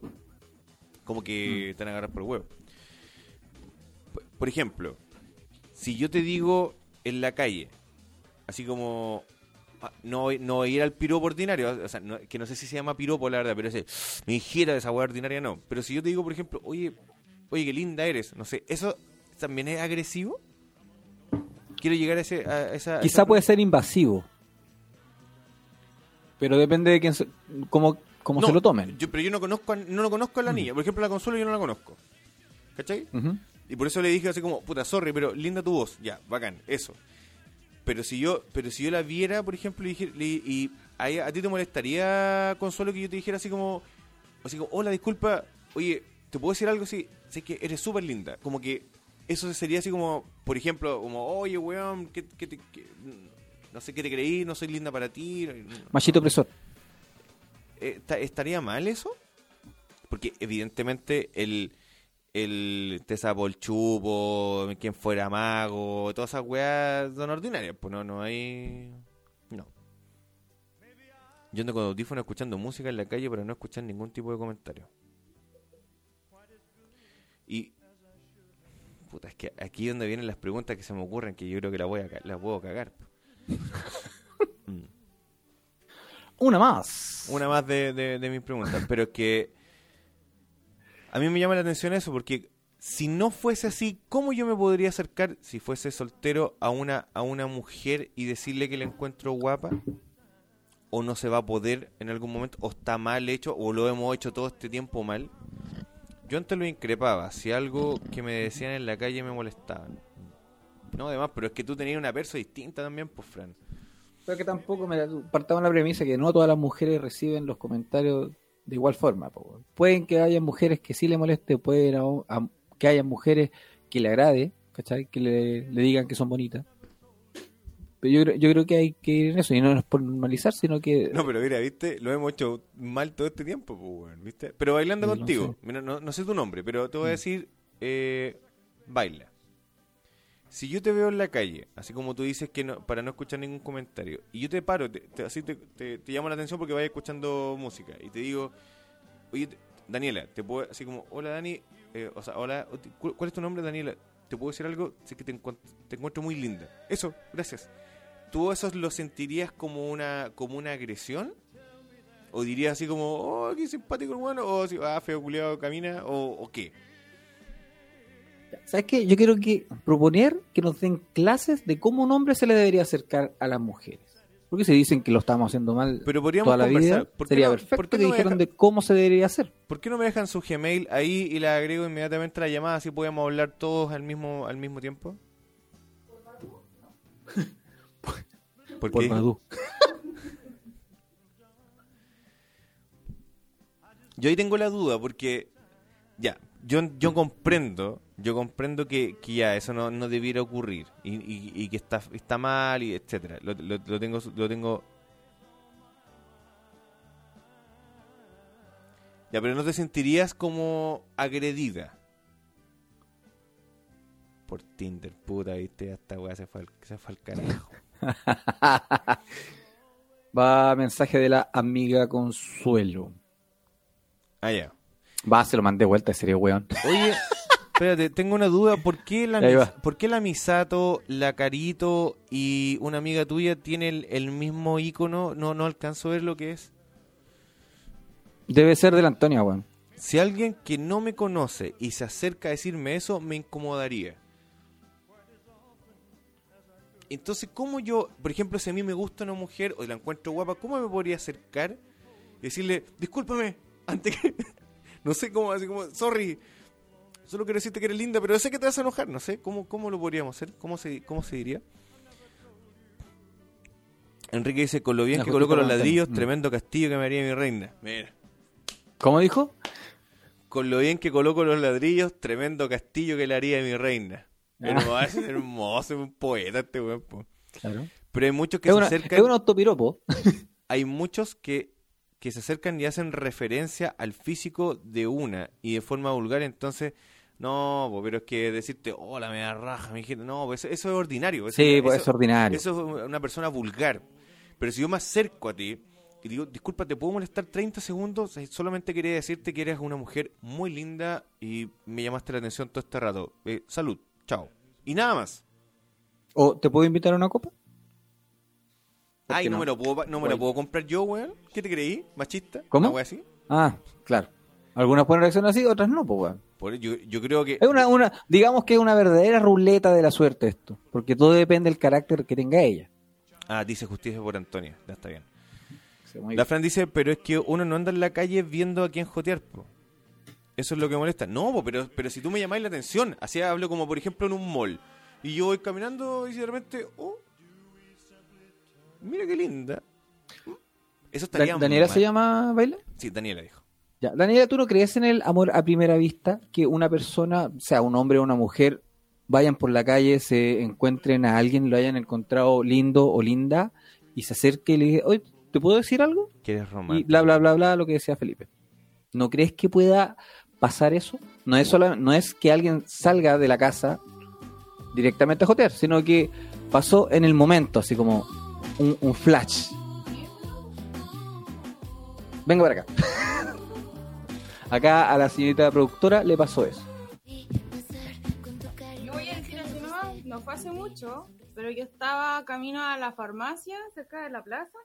Como que te van a agarrar por el huevo. Por ejemplo, si yo te digo en la calle, así como ah, no, no ir al piropo ordinario, o sea, no- que no sé si se llama piropo la verdad, pero ese, me dijera de esa hueá ordinaria no. Pero si yo te digo, por ejemplo, oye, oye, qué linda eres, no sé, ¿eso también es agresivo? Quiero llegar a, ese, a esa... a Quizá esa- puede ser invasivo. Pero depende de quién se- No, se lo tomen. yo- pero yo no conozco a- no lo conozco a la niña. Por ejemplo, la Consuelo yo no la conozco. ¿Cachai? Y por eso le dije así como, puta, sorry, pero linda tu voz. Ya, bacán, eso. Pero si yo pero si yo la viera, por ejemplo, y, dije- le- y a, ti te molestaría, Consuelo, que yo te dijera así como, así como, hola, disculpa, oye, ¿te puedo decir algo así? Sé que eres súper linda. Como que eso sería así como, por ejemplo, como, oye, weón, ¿qué, qué te- qué- no sé qué te creí, no soy linda para ti. Machito opresor. ¿esta- ¿Estaría mal eso? Porque evidentemente el, el te sapo el chupo, quien fuera mago, todas esas weas son ordinarias, pues no, no hay... No. Yo ando con audífonos escuchando música en la calle para no escuchar ningún tipo de comentario. Y... Puta, es que aquí es donde vienen las preguntas que se me ocurren, que yo creo que las voy a las puedo cagar. Mm. Una más. Una más de, de- mis preguntas, pero es que a mí me llama la atención eso, porque si no fuese así, ¿cómo yo me podría acercar, si fuese soltero, a una, a una mujer y decirle que la encuentro guapa? ¿O no se va a poder en algún momento? ¿O está mal hecho? ¿O lo hemos hecho todo este tiempo mal? Yo antes lo increpaba, si algo que me decían en la calle me molestaba. No, además, pero es que tú tenías una perso distinta también, pues, Fran. Pero que tampoco me partamos la premisa que no todas las mujeres reciben los comentarios de igual forma. po. Pueden que haya mujeres que sí le moleste, pueden a- a- que haya mujeres que le agrade, ¿cachai? Que le, le digan que son bonitas. Pero yo, creo- yo creo que hay que ir en eso, y no es por normalizar, sino que... No, pero mira, ¿viste? Lo hemos hecho mal todo este tiempo, pues, ¿viste? Pero bailando Sí, no contigo. sé. Mm. Mira, no, no sé tu nombre, pero te voy a decir, eh, baila. Si yo te veo en la calle, así como tú dices que no, para no escuchar ningún comentario, y yo te paro, te, te- así te, te- te llamo la atención porque vayas escuchando música, y te digo, oye, Daniela, te puedo, así como, hola Dani, eh, o sea, hola, ¿cu- ¿cuál es tu nombre, Daniela? ¿Te puedo decir algo? Sé que te, encuent- te encuentro muy linda. Eso, gracias. ¿Tú eso lo sentirías como una, como una agresión? ¿O dirías así como, oh, qué simpático hermano? ¿O así, ah, feo culiado camina? ¿O, o qué? ¿Sabes qué? Yo quiero que proponer que nos den clases de cómo un hombre se le debería acercar a las mujeres. Porque si dicen que lo estamos haciendo mal Pero podríamos toda la conversar. vida, ¿Por qué sería no- perfecto por qué no dijeran de cómo se debería hacer. ¿Por qué no me dejan su Gmail ahí y la agrego inmediatamente a la llamada así podemos hablar todos al mismo al mismo tiempo? ¿Por Por qué? Yo ahí tengo la duda porque ya, yo, yo comprendo, yo comprendo que, que ya eso no, no debiera ocurrir y, y- y que está, está mal y etcétera. Lo, lo- lo tengo lo tengo Ya, pero no te sentirías como agredida por Tinder, puta, viste, esta weá se fue al, se fue al carajo. Va mensaje de la amiga Consuelo. Ah, ya. Va, se lo mandé vuelta, serio weón. Oye, espérate, tengo una duda. ¿Por qué la, Mis-. ¿por qué la Misato, la Carito y una amiga tuya tienen el, el mismo icono? No, no alcanzo a ver lo que es. Debe ser de la Antonia, weón. Si alguien que no me conoce y se acerca a decirme eso, me incomodaría. Entonces, ¿cómo yo, por ejemplo, si a mí me gusta una mujer o la encuentro guapa, ¿cómo me podría acercar y decirle, discúlpame, antes que... no sé cómo, así como, sorry, Solo quiero decirte que eres linda, pero sé que te vas a enojar, no sé. ¿Cómo, cómo lo podríamos hacer? ¿Cómo se, cómo se diría? Enrique dice, con lo bien que coloco los ladrillos. Mm. tremendo castillo que me haría mi reina. Mira. ¿Cómo dijo? Con lo bien que coloco los ladrillos, tremendo castillo que le haría mi reina. Ah. Hermoso, hermoso, es un poeta este weón. Claro. Pero hay muchos que Es, se una- acercan. es un autopiropo. hay muchos que, que se acercan y hacen referencia al físico de una y de forma vulgar, entonces, no, pero es que decirte, hola, me da raja, mi hijita, no, eso, eso es ordinario. Eso, Sí, eso- es ordinario. Eso es una persona vulgar. Pero si yo me acerco a ti y digo, disculpa, ¿te puedo molestar 30 segundos? Eh, Solamente quería decirte que eres una mujer muy linda y me llamaste la atención todo este rato. Eh, salud, chao. Y nada más. ¿O te puedo invitar a una copa? ¿Por Ay, no, no? me lo puedo, no me lo puedo comprar yo, weón. ¿Qué te creí? ¿Machista? ¿Cómo? ¿Una así? Ah, claro. Algunas pueden reaccionar así, otras no, pues weón. Por- yo, yo creo que... Es una, una, digamos que es una verdadera ruleta de la suerte esto, porque todo depende del carácter que tenga ella. Ah, dice justicia por Antonia. Ya está bien. Sí, La Fran dice, pero es que uno no anda en la calle viendo a quién jotear, po. Eso es lo que molesta. No, po, pero, pero si tú me llamáis la atención, así hablo como por ejemplo en un mall, y yo voy caminando y de repente, oh, mira qué linda. Eso estaría Da- ¿Daniela se llama Baila? Sí, Daniela dijo. Ya. Daniela, ¿tú no crees en el amor a primera vista? Que una persona, sea un hombre o una mujer, vayan por la calle, se encuentren a alguien, lo hayan encontrado lindo o linda, y se acerque y le diga, oye, ¿te puedo decir algo? Que eres Y romántico. bla, bla, bla, bla, lo que decía Felipe. ¿No crees que pueda pasar eso? No es, sola- no es que alguien salga de la casa directamente a jotear, sino que pasó en el momento, así como un, flash. Venga para acá. Acá a la señorita productora le pasó eso. Yo voy a decir así nomás, no fue hace mucho, pero yo estaba camino a la farmacia cerca de la plaza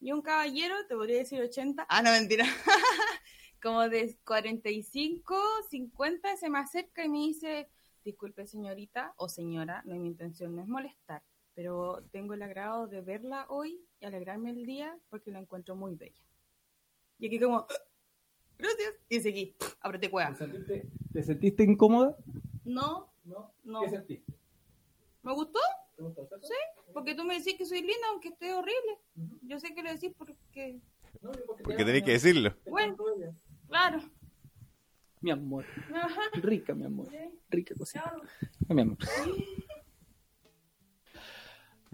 y un caballero, te podría decir 80, ah, no, mentira, como de 45, 50, se me acerca y me dice, disculpe señorita o señora, no, mi intención no es molestar, pero tengo el agrado de verla hoy y alegrarme el día porque la encuentro muy bella. Y aquí como, gracias, y seguí, apreté cueva. ¿Te sentiste incómoda? No, no. sentiste? ¿Me gustó? Sí, porque tú me decís que soy linda aunque esté horrible. Yo sé que lo decís porque... Porque tenéis que decirlo. Bueno, claro. Mi amor, Ajá. rica mi amor, rica cosita. claro. Mi amor.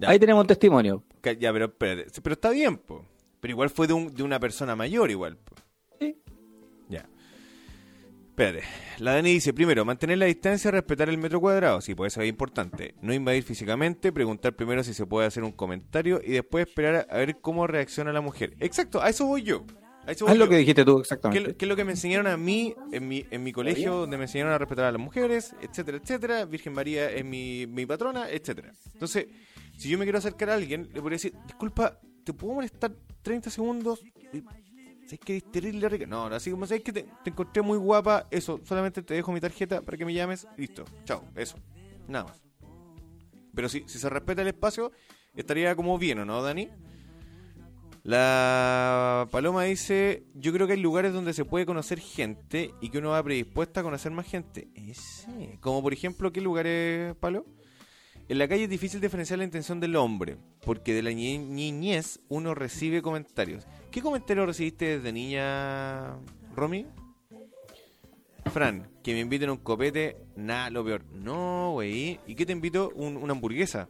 Ya. Ahí tenemos un testimonio. Ya, pero espérate. Pero está bien, po. Pero igual fue de, un- de una persona mayor, igual. po. Sí. Ya. Espérate. La Dani dice, primero, mantener la distancia, respetar el metro cuadrado. Sí, eso es importante. No invadir físicamente, preguntar primero si se puede hacer un comentario y después esperar a, a ver cómo reacciona la mujer. Exacto, a eso voy yo. Haz lo yo. que dijiste tú ¿Qué, exactamente. es- qué es lo que me enseñaron a mí en mi, en mi colegio, donde me enseñaron a respetar a las mujeres, etcétera, etcétera? Virgen María es mi, mi patrona, etcétera. Entonces, si yo me quiero acercar a alguien, le podría decir, disculpa, ¿te puedo molestar 30 segundos? Y- ¿Sabes que eres terrible rica? No, no, así como sabes que te, te encontré muy guapa, eso, solamente te dejo mi tarjeta para que me llames, listo, chao, eso, nada más. Pero si, si se respeta el espacio, estaría como bien, ¿o no, Dani? La Paloma dice, yo creo que hay lugares donde se puede conocer gente y que uno va predispuesta a conocer más gente. Ese. Como por ejemplo, ¿qué lugares, Palo? En la calle es difícil diferenciar la intención del hombre, porque de la niñez uno recibe comentarios. ¿Qué comentario recibiste desde niña, Romy? Fran, que me inviten a un copete, nada, lo peor. No, güey. ¿Y qué te invito? Un- una hamburguesa.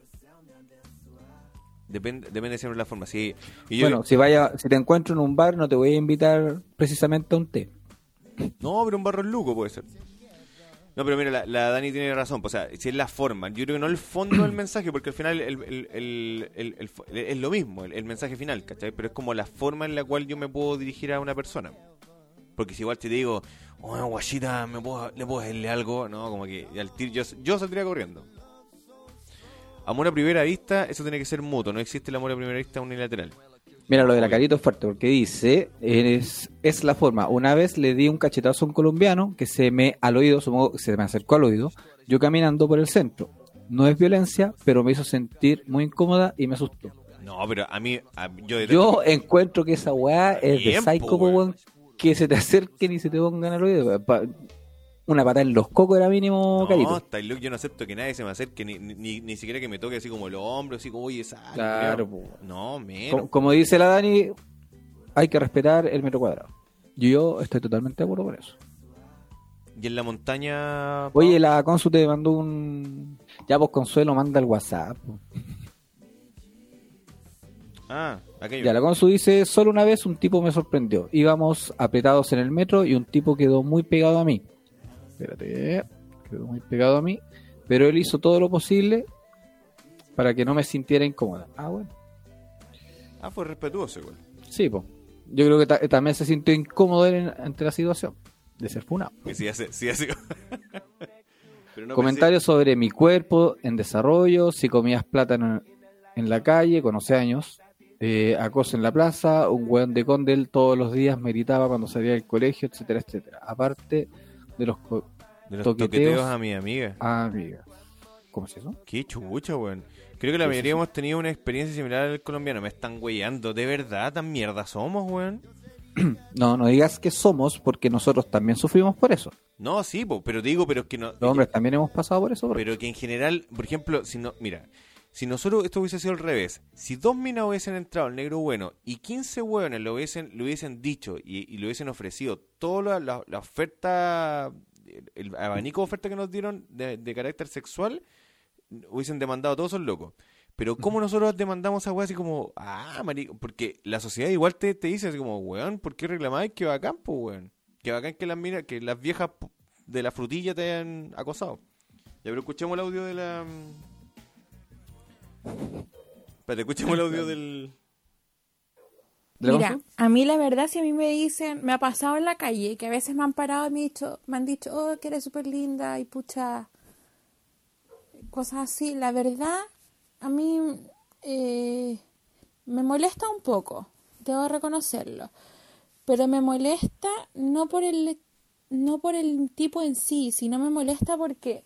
Depende, depende siempre de la forma. Y yo- Bueno, si vaya, si te encuentro en un bar, no te voy a invitar precisamente a un té. No, pero un barro luco puede ser. No, pero mira, la, la Dani tiene razón. pues, O sea, si es la forma, yo creo que no el fondo del mensaje, porque al final el- el- el- es lo mismo, el, el mensaje final, ¿cachai? Pero es como la forma en la cual yo me puedo dirigir a una persona. Porque si igual te digo, oh, guachita, ¿me puedo, ¿le puedo decirle algo? No, como que al tiro yo, yo saldría corriendo. Amor a primera vista, eso tiene que ser mutuo, no existe el amor a primera vista unilateral. Mira, lo de la carita es fuerte porque dice, es, es la forma. Una vez le di un cachetazo a un colombiano que se me al oído, se me acercó al oído, yo caminando por el centro. No es violencia, pero me hizo sentir muy incómoda y me asustó. No, pero a mí, a- yo Yo encuentro que esa weá es de psycho, weón, que se te acerquen y se te pongan al oído. Pa- una patada en los cocos era mínimo, No, carito. loco, yo no acepto que nadie se me acerque, ni, ni, ni siquiera que me toque así como el hombro, así como, oye, sal. Claro, po. No, menos. Como, como dice la Dani, hay que respetar el metro cuadrado. Yo estoy totalmente de acuerdo con eso. Y en la montaña. Oye, la Consu te mandó un... Ya, pues Consuelo manda el WhatsApp. po. Ah, aquello. Ya, la Consu dice, solo una vez un tipo me sorprendió. Íbamos apretados en el metro y un tipo quedó muy pegado a mí. Espérate, quedó muy pegado a mí. Pero él hizo todo lo posible para que no me sintiera incómoda. Ah, bueno. Ah, fue respetuoso, igual. Sí, pues. Yo creo que ta- también se sintió incómodo él en- ante la situación de ser funado. Que sí. Sí. Pero no Comentarios sobre mi cuerpo en desarrollo, si comías plátano en la calle con 11 años, eh, acoso en la plaza, un weón de Condel todos los días me gritaba cuando salía del colegio, etcétera, etcétera. Aparte de los de los toqueteos. toqueteos a mi amiga. amigas. ¿Cómo es eso? Qué chucha, weón. Creo que la mayoría sí. hemos tenido una experiencia similar al colombiano. Me están weyando. ¿De verdad tan mierda somos, weón? No, no digas que somos porque nosotros también sufrimos por eso. No, sí, po, pero digo, pero es que no. Los hombres también hemos pasado por eso. bro. Pero que en general, por ejemplo, si no, mira, si nosotros esto hubiese sido al revés, si dos minas hubiesen entrado al negro bueno y 15 hueones lo hubiesen, lo hubiesen dicho y, y le hubiesen ofrecido toda la, la- la oferta, el, el abanico de oferta que nos dieron de, de carácter sexual, hubiesen demandado a todos esos locos. Pero ¿cómo nosotros demandamos a weas así como, ah, marico? Porque la sociedad igual te, te dice así como, weón, ¿por qué reclamáis que bacán, pues, weón? Que bacán que las minas, que las viejas de la frutilla te hayan acosado. Ya, pero escuchemos el audio de la. Espérate, escuchemos el audio del. ¿De la Mira, a mí la verdad, si a mí me dicen, me ha pasado en la calle, que a veces me han parado y me, han dicho, me han dicho, oh, que eres súper linda y pucha, cosas así. La verdad, a mí eh, me molesta un poco, debo reconocerlo. Pero me molesta no por el no por el tipo en sí, sino me molesta porque,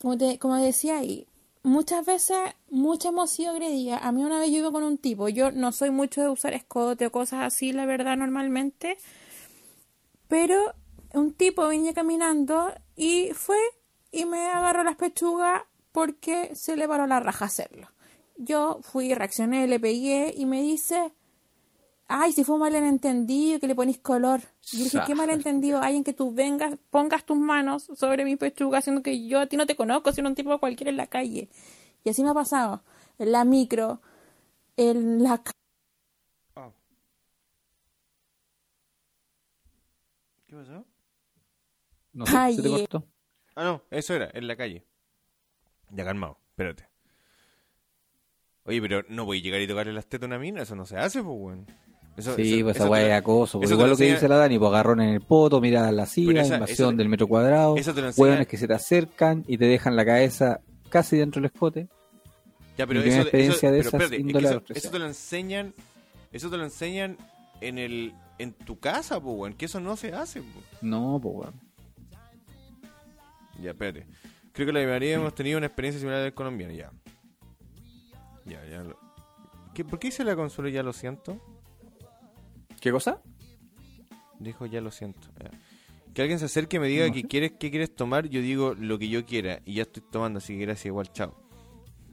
como, te, como decía ahí, muchas veces, muchas hemos sido agredidas. A mí una vez yo iba con un tipo, yo no soy mucho de usar escote o cosas así, la verdad, normalmente, pero un tipo venía caminando y fue y me agarró las pechugas porque se le paró la raja hacerlo. Yo fui, reaccioné, le pegué y me dice, ay, si fue un malentendido, que le ponís color. Y yo dije, ¿qué malentendido hay en que tú vengas, pongas tus manos sobre mi pechuga, siendo que yo a ti no te conozco, sino un tipo cualquiera en la calle? Y así me ha pasado, en la micro, en la... ca- ¿Qué pasó? No sé, ¿se te Calle. cortó? Ah, no, eso era, en la calle. Ya calmado, espérate. Oye, pero no voy a llegar y tocarle las tetas a una mina, eso no se hace, pues, weón. Eso, Sí, eso- pues esa weá es acoso. te igual lo lo que dice la Dani, pues agarrón en el poto, Pero lasciva, esa- invasión del metro cuadrado, hueones que se te acercan y te dejan la cabeza casi dentro del escote. Ya, pero eso, experiencia de pero espérate, es que eso, te lo enseñan, eso te lo enseñan en el, en tu casa, pues, weón, que eso no se hace, pues. No, pues weón. Ya, espérate. Creo que la mayoría hemos tenido una experiencia similar al colombiano, ya. Ya, ya. lo- ¿Qué, ¿Por qué dice la consola ya lo siento? ¿Qué cosa? Dijo ya lo siento. ya. Que alguien se acerque y me diga No que quieres, qué quieres tomar, yo digo lo que yo quiera y ya estoy tomando, así que gracias igual, chao.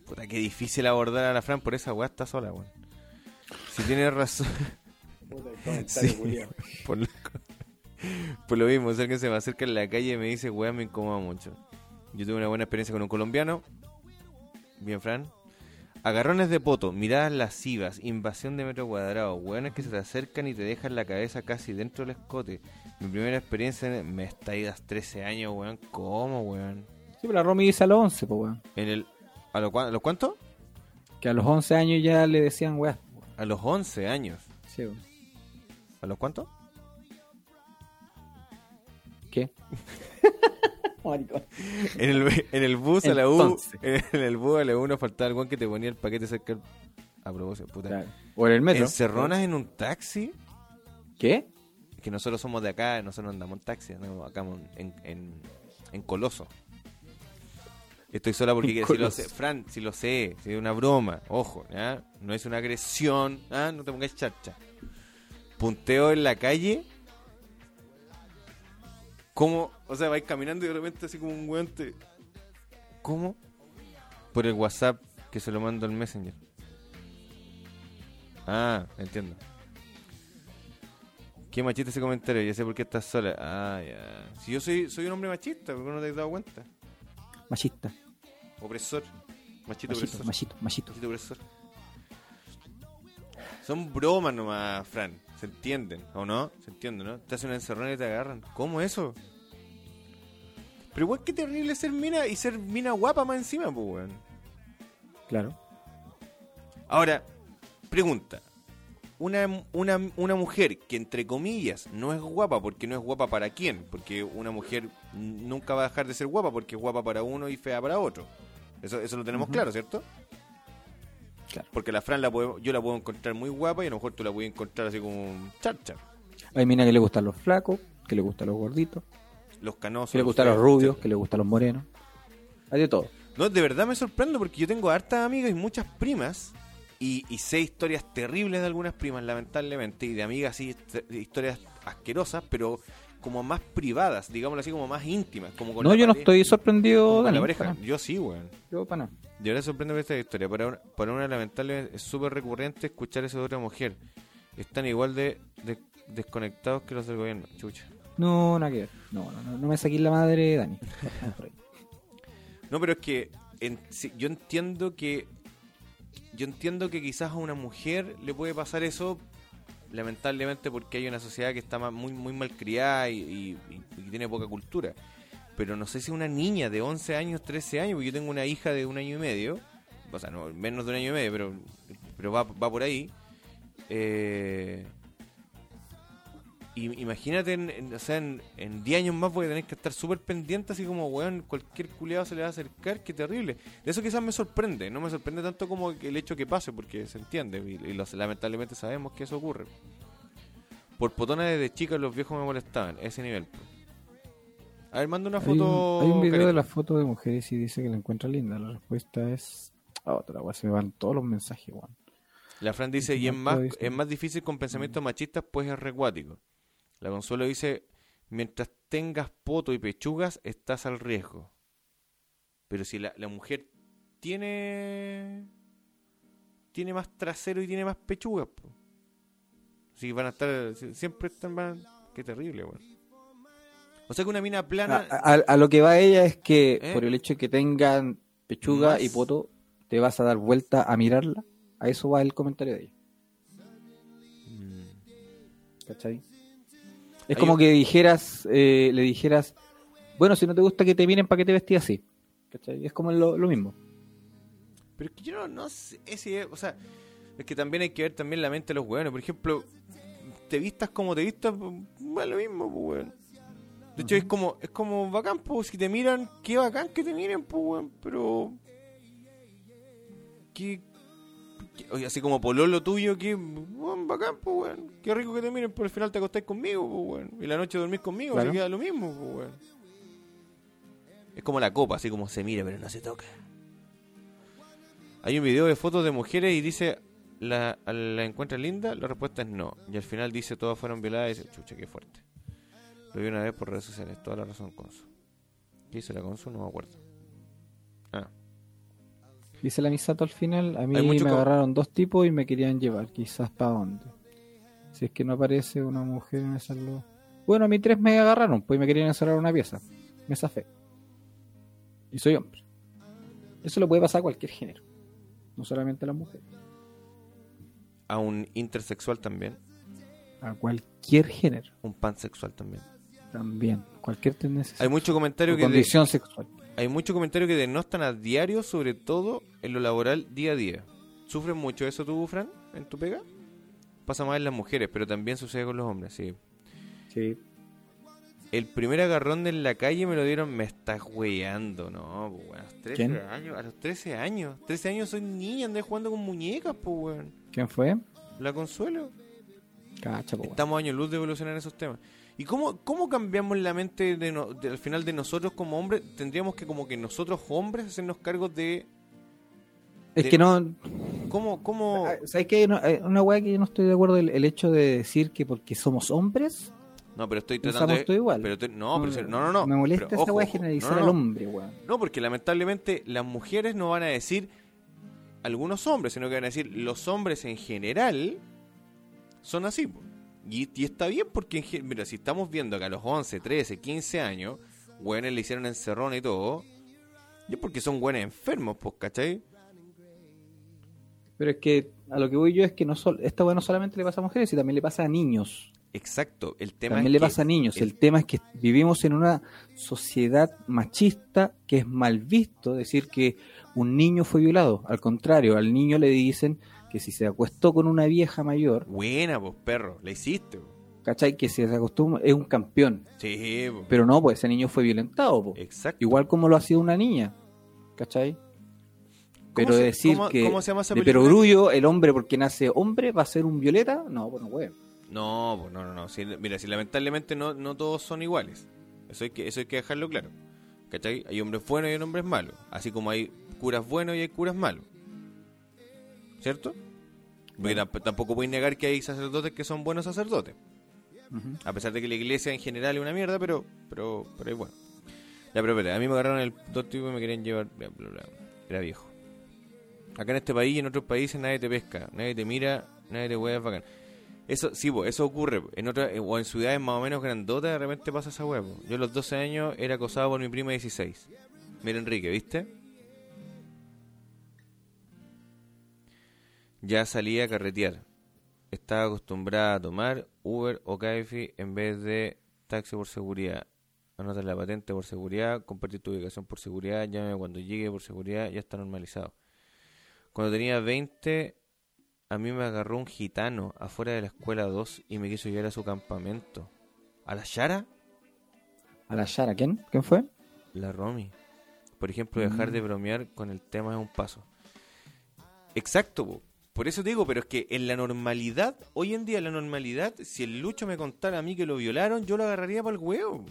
Puta, qué difícil abordar a la Fran por esa weá está sola, weón. Si tienes razón. Sí, por, lo, por lo mismo, si alguien se me acerca en la calle y me dice, weá, me incomoda mucho. Yo tuve una buena experiencia con un colombiano. Bien, Fran. Agarrones de poto, miradas lascivas, invasión de metro cuadrado, weones que se te acercan y te dejan la cabeza casi dentro del escote. Mi primera experiencia en me estallidas 13 años, weón. ¿Cómo, weón? Sí, pero la Romy dice a los 11, pues weón. En el, ¿A lo, a los cuántos? Que a los 11 años ya le decían weá. A los 11 años. Sí, weón. ¿A los cuántos? ¿Qué? En el, en el bus a la U, en el bus a la U nos faltaba el que te ponía el paquete cerca. A propósito, puta. Claro. O en el metro. Encerronas en un taxi. ¿Qué? Que nosotros somos de acá, nosotros andamos en taxi, andamos acá en, en, en Coloso. Estoy sola porque si lo sé, Fran, si lo sé, si es una broma, ojo, ¿ya? no es una agresión, ¿ah? no te pongas charcha. Punteo en la calle ¿Cómo? O sea, vais caminando y de repente así como un weón te... ¿Cómo? Por el WhatsApp que se lo mando al Messenger. Ah, entiendo. Qué machista ese comentario, ya sé por qué estás sola. Ah, ya. Si yo soy, soy un hombre machista, ¿por qué no te has dado cuenta? Machista. Opresor. Machito, Machito, opresor. machito, machito. Machito opresor. Son bromas nomás, Fran. ¿Se entienden? ¿O no? ¿Se entienden, no? Te hacen una encerrona y te agarran. ¿Cómo eso? Pero igual que terrible ser mina y ser mina guapa más encima, pues, weón. Claro. Ahora, pregunta. Una, una, una mujer que, entre comillas, no es guapa, porque no es guapa para quién, porque una mujer nunca va a dejar de ser guapa, porque es guapa para uno y fea para otro. Eso, eso lo tenemos claro, ¿cierto? Claro. Porque la Fran la puedo- yo la puedo encontrar muy guapa y a lo mejor tú la puedes encontrar así como un charchar. Hay mina que le gustan los flacos, que le gustan los gorditos, Los canosos. que le gustan los rubios, etcétera. que le gustan los morenos. Hay de todo. No, de verdad me sorprendo porque yo tengo hartas amigas y muchas primas y, y sé historias terribles de algunas primas, lamentablemente, y de amigas así, t- historias asquerosas, pero como más privadas, digámoslo así, como más íntimas. Como con No, yo no estoy sorprendido, con Dani. la pareja. para. Yo sí, weón. Yo para nada. De verdad sorprende ver esta historia. Para una, para una lamentable es súper recurrente escuchar eso de otra mujer. Están igual de, de desconectados que los del gobierno. Chucha. No, nada que ver. No, no, no, no me saquís la madre, Dani. No, pero es que en- yo entiendo que yo entiendo que quizás a una mujer le puede pasar eso lamentablemente porque hay una sociedad que está muy muy mal criada y- y tiene poca cultura. Pero no sé si una niña de 11 años, 13 años, porque yo tengo una hija de un año y medio, o sea, no, menos de un año y medio, pero, pero va, va por ahí. Eh, y- imagínate, en, en- o sea, en, en 10 años más voy a tener que estar súper pendiente, así como, weón, cualquier culiado se le va a acercar, qué terrible. De eso quizás me sorprende, no me sorprende tanto como el hecho que pase, porque se entiende, y, y los- lamentablemente sabemos que eso ocurre. Por potonas desde chicas los viejos me molestaban, ese nivel. pues. A ver, manda una Hay foto. un, hay un video de la foto de mujeres y dice que la encuentra linda. La respuesta es ah, otra, weón. Se me van todos los mensajes, weón. La Fran dice, y es más, es más difícil con pensamientos machistas, pues es recuático. La Consuelo dice, mientras tengas poto y pechugas, estás al riesgo. Pero si la, la mujer tiene tiene más trasero y tiene más pechugas, po. Si van a estar, si- siempre están, van, qué terrible, weón. O sea que una mina A, plana, a- a lo que va ella es que ¿Eh? por el hecho de que tengan pechuga Más. y poto, te vas a dar vuelta a mirarla. A eso va el comentario de ella. Mm, ¿Cachai? Es como que dijeras, eh, le dijeras, bueno, si no te gusta que te miren, ¿para qué te vestías así? ¿Cachai? Es como lo, lo mismo. Pero es que yo no, no sé si es- o sea, es que también hay que ver también la mente de los hueones. Por ejemplo, te vistas como te vistas, pues, es lo mismo, pues, weón. De hecho, es como, es como bacán, pues, si te miran, qué bacán que te miren, pues, weón, pero... Qué- oye, así como pololo tuyo, weón, bacán, pues. Qué rico que te miren, pero al final te acostáis conmigo, pues, weón. Y la noche dormís conmigo, Claro. se queda lo mismo, pues. Es como la copa, así como se mira, pero no se toca. Hay un video de fotos de mujeres y dice, ¿la, ¿la encuentras linda? La respuesta es no. Y al final dice, todas fueron violadas y dice, chucha, qué fuerte. Lo vi una vez por redes sociales, toda la razón, Consu. ¿Qué dice la Consu? No me acuerdo. Ah, Dice la Misato al final, a mí me co- agarraron dos tipos y me querían llevar, quizás para dónde. Si es que no aparece una mujer en esa luz. Bueno, a mí tres me agarraron, pues me querían encerrar una pieza. Me zafé. Y soy hombre. Eso le puede pasar a cualquier género. No solamente a las mujeres. a un intersexual también, A cualquier género. un pansexual también. También. Cualquier tendencia. Hay mucho comentario o que condición sexual. Hay mucho comentario que denostan a diario, sobre todo en lo laboral día a día. ¿Sufren mucho eso tú, Fran, en tu pega? Pasa más en las mujeres, pero también sucede con los hombres, sí. Sí. El primer agarrón de en la calle me lo dieron, me estás weyando, no, pues, a los 13 ¿Quién? años, a los 13 años, 13 años soy niña, andé jugando con muñecas, pues, weón. ¿Quién fue? La consuelo. Cacha, po, Estamos años luz de evolucionar en esos temas. ¿Y cómo, cómo cambiamos la mente de no- de- al final de nosotros como hombres? Tendríamos que como que nosotros hombres hacernos cargos de... Es de- que no. ¿Cómo, cómo... Ah, ¿Sabes qué? No, hay una weá que yo no estoy de acuerdo el, el hecho de decir que porque somos hombres No, pero estoy tratando de... todo igual. Pero te- no, pero no, no, no. Me molesta pero esa ojo, weá generalizar No, al hombre, weón. No, porque lamentablemente las mujeres no van a decir algunos hombres, sino que van a decir los hombres en general son así. Y, y está bien porque, mira, si estamos viendo que a los 11, 13, 15 años, güeyes le hicieron encerrón y todo, y es porque son güeyes enfermos, pues, ¿cachai? Pero es que a lo que voy yo es que no sol- esta weá no solamente le pasa a mujeres, sino también le pasa a niños. Exacto, el tema También es le que pasa a niños. el- El tema es que vivimos en una sociedad machista que es mal visto decir que un niño fue violado. Al contrario, al niño le dicen que si se acuestó con una vieja mayor, Buena, pues, perro, la hiciste. po. ¿cachai? Que si se acostó es un campeón. Sí. Pero no, pues ese niño fue violentado, po. exacto. igual como lo ha sido una niña, ¿cachai? Pero ¿Cómo se- decir cómo- que cómo se llama esa de perogrullo el hombre porque nace hombre va a ser un violeta, no, pues no, weón. No, pues, no, no, no. Si- mira, si lamentablemente no, no todos son iguales. Eso hay, que, eso hay que dejarlo claro. ¿Cachai? Hay hombres buenos y hay hombres malos. Así como hay curas buenos y hay curas malos. ¿Cierto? Porque tamp- tampoco puedes negar que hay sacerdotes que son buenos sacerdotes. A pesar de que la iglesia en general es una mierda, pero pero pero es bueno. Ya, pero a mí me agarraron el dos tipos y me querían llevar. bla, bla, bla. Era viejo. Acá en este país y en otros países nadie te pesca, nadie te mira, nadie te hueá, bacán. Eso, sí, po, eso ocurre. En otras, eh, o en ciudades más o menos grandotas, de repente pasa esa hueá. po. Yo a los 12 años era acosado por mi prima de 16. Mira Enrique, ¿viste? Ya salía a carretear. Estaba acostumbrada a tomar Uber o Cabify en vez de taxi por seguridad. Anotar la patente por seguridad, compartir tu ubicación por seguridad, llámame cuando llegue por seguridad, ya está normalizado. Cuando tenía 20, a mí me agarró un gitano afuera de la escuela 2 y me quiso llevar a su campamento. ¿A la Shara? A la Shara, ¿quién? ¿Quién fue? La Romy. Por ejemplo, dejar de bromear con el tema es un paso. Exacto. Por eso te digo, pero es que en la normalidad, hoy en día en la normalidad, si el Lucho me contara a mí que lo violaron, yo lo agarraría para el huevo.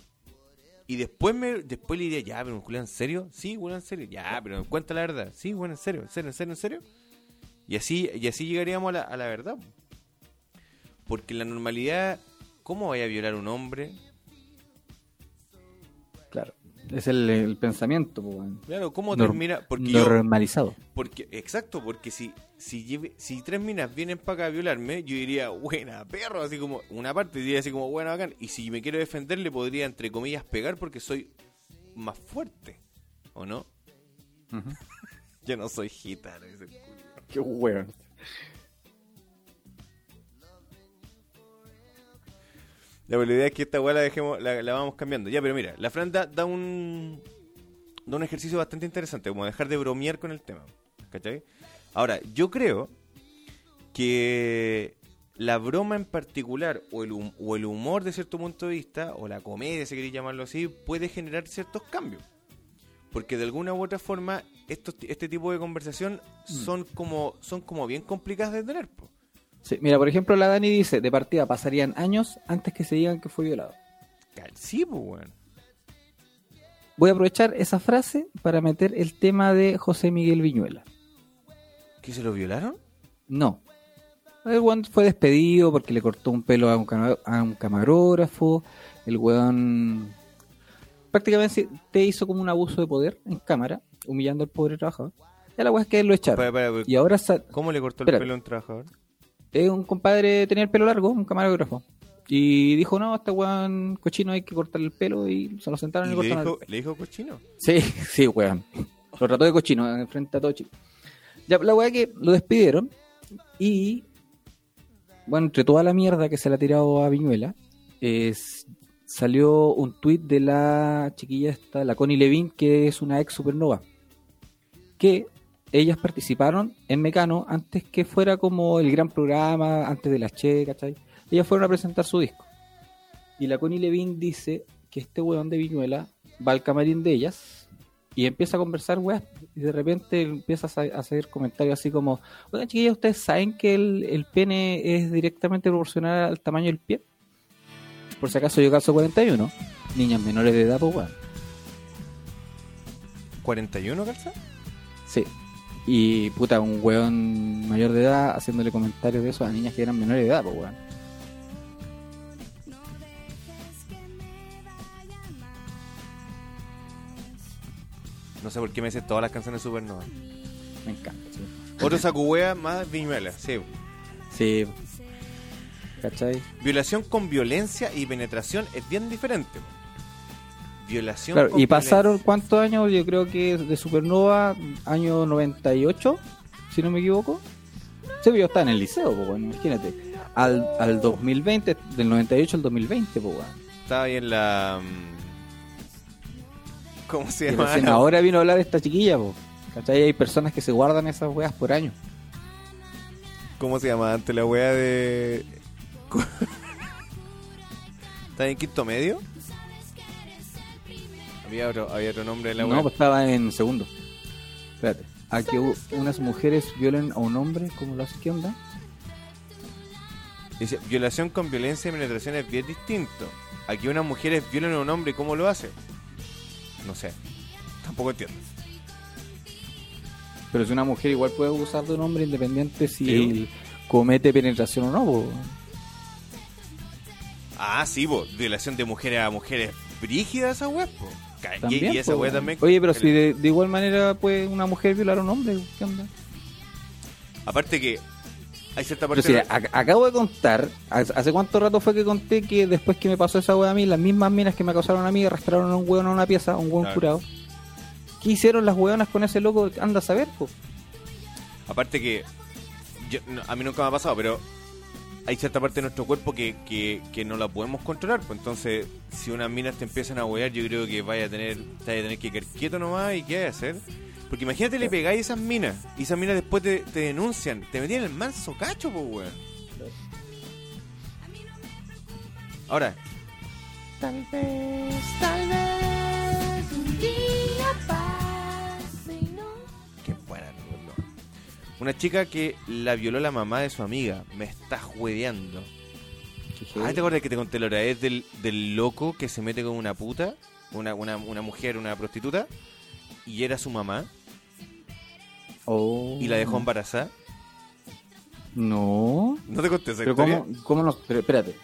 Y después me después le diría, ya, pero ¿en serio? Sí, Julián, en serio. Ya, pero cuenta la verdad. Sí, bueno, en serio, en serio, en serio, en serio. Y así, y así llegaríamos a la, a la verdad. po. Porque en la normalidad, ¿cómo vaya a violar un hombre? Es el, el pensamiento. Claro, ¿cómo Norm- termina? Porque yo, normalizado. Porque, exacto, porque si si, lleve- si tres minas vienen para acá a violarme, yo diría, buena, perro, así como, una parte diría así como, buena, bacán. Y si me quiero defender, le podría, entre comillas, pegar porque soy más fuerte, ¿o no? yo no soy gitano, ese culo. Qué weón. La pero la idea es que esta weá la dejemos, la, la vamos cambiando. Ya, pero mira, la Fran da, da un da un ejercicio bastante interesante, como dejar de bromear con el tema. ¿Cachai? Ahora, yo creo que la broma en particular, o el, hum- o el humor de cierto punto de vista, o la comedia, si queréis llamarlo así, puede generar ciertos cambios. Porque de alguna u otra forma, estos, este tipo de conversación son como son como bien complicadas de tener. po. Sí, mira, por ejemplo, la Dani dice, de partida pasarían años antes que se digan que fue violado. Sí, pues, weón. Voy a aprovechar esa frase para meter el tema de José Miguel Viñuela. ¿Que se lo violaron? No. El weón fue despedido porque le cortó un pelo a un, a un camarógrafo. El weón prácticamente te hizo como un abuso de poder en cámara, humillando al pobre trabajador. Ya la weá es que él lo echaron. Y ahora ¿Cómo le cortó el pelo a un trabajador? Es un compadre, tenía el pelo largo, un camarógrafo. Y dijo, no, este weón cochino hay que cortarle el pelo y se lo sentaron y, ¿Y le cortaron dijo, el pelo. le dijo cochino? Sí, sí, weón. Lo trató de cochino en frente a todo Chile. Ya, la weá que lo despidieron y, bueno, entre toda la mierda que se le ha tirado a Viñuela, es, salió un tuit de la chiquilla esta, la Connie Levin, que es una ex supernova, que ellas participaron en Mecano antes que fuera como el gran programa, antes de las Che, ¿cachai? Ellas fueron a presentar su disco. Y la Connie Levin dice que este weón de Viñuela va al camarín de ellas y empieza a conversar, weas, y de repente empieza a hacer comentarios así como, oigan chiquillos, ¿ustedes saben que el, el pene es directamente proporcional al tamaño del pie? Por si acaso yo calzo 41, niñas menores de edad, pues weón. ¿41 calza? Sí. Y puta, un weón mayor de edad haciéndole comentarios de eso a niñas que eran menores de edad, pues weón. No sé por qué me dices todas las canciones supernova. Me encanta, sí. Otro sacuwea más viñuela, sí. Sí. ¿Cachai? Violación con violencia y penetración es bien diferente. Violación Claro, y pasaron cuántos años, yo creo que de Supernova, año 98, si no me equivoco. Sí, yo estaba en el liceo, pues bueno, imagínate. Al, al 2020, del 98 al 2020, pues bueno. Estaba ahí en la. mm, ¿Cómo se llama? ahora vino a hablar esta chiquilla, pues. ¿Cachai? Hay personas que se guardan esas weas por año. ¿Cómo se llama antes la wea de. ¿Está en quinto medio? Había otro, había otro nombre de la wea. No, pues estaba en segundo. Espérate. A que u- unas mujeres violen a un hombre, ¿cómo lo hace? ¿Qué onda? Dice, violación con violencia y penetración es bien distinto. Aquí unas mujeres violan a un hombre, ¿cómo lo hace? No sé. Tampoco entiendo. Pero si una mujer igual puede abusar de un hombre independiente si Sí. él comete penetración o no, pues. Ah, sí, vos. Violación de mujeres a mujeres brígidas esa po. Y- También, y, esa weón. también. Oye, pero si de, de igual manera puede una mujer violar a un hombre, ¿qué onda? Aparte que hay cierta Pero parte... si acabo de contar, ¿hace cuánto rato fue que conté que después que me pasó esa wea a mí, las mismas minas que me causaron a mí arrastraron a un hueón a una pieza, a un hueón Claro. curado? ¿Qué hicieron las hueonas con ese loco? Anda a saber, pues. Aparte que yo- no, a mí nunca me ha pasado, pero hay cierta parte de nuestro cuerpo que, que, que no la podemos controlar. Pues entonces, si unas minas te empiezan a huear, yo creo que vaya a tener, te vaya a tener que quedar quieto nomás y qué hay que hacer. Porque imagínate, le pegáis esas minas y esas minas después te, te denuncian. Te metían el manso cacho, pues, weón. Ahora, Tal vez, tal vez un día Una chica que la violó la mamá de su amiga. Me está juedeando. Ah, ¿te acuerdas que te conté la hora? Es del, del loco que se mete con una puta, una, una, una mujer, una prostituta, y era su mamá, Oh. y la dejó embarazada. No. ¿No te conté esa Pero historia? cómo, cómo no. Pero espérate.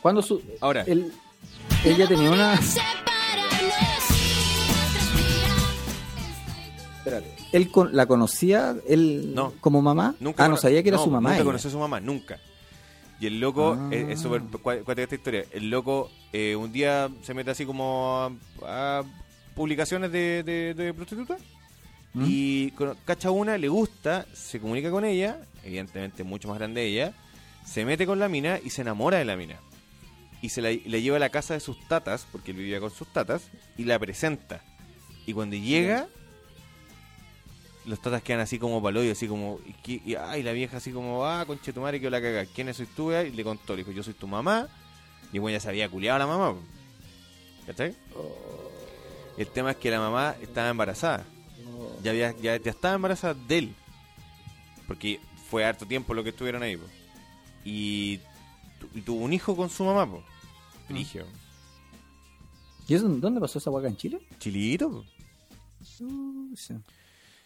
¿Cuándo su. Ahora, él- ella tenía una. Espérate. ¿Él con- la conocía él No. como mamá? nunca ah, no sabía que era su mamá. Nunca ella. conoció a su mamá, nunca. Y el loco, Ah. es es súper cuática esta historia. El loco eh, un día se mete así como a, a publicaciones de, de, de prostitutas. ¿Mm? Y con- cacha una, le gusta, se comunica con ella, evidentemente mucho más grande ella, se mete con la mina y se enamora de la mina. Y se la, le lleva a la casa de sus tatas, porque él vivía con sus tatas, y la presenta. Y cuando llega, los tatas quedan así como paloyo, así como, y, y, ay, la vieja así como, ah, conche tu madre, que la caga. ¿Quién soy tú? Y le contó, le dijo, yo soy tu mamá. Y bueno, ya se había culiado a la mamá. ¿Cachai? El tema es que la mamá estaba embarazada. Ya, había, ya, ya estaba embarazada de él. Porque fue harto tiempo lo que estuvieron ahí. po. Y, tu- y tuvo un hijo con su mamá. Po. Frigio. ¿Y eso, dónde pasó esa hueá en Chile? Chilito. po.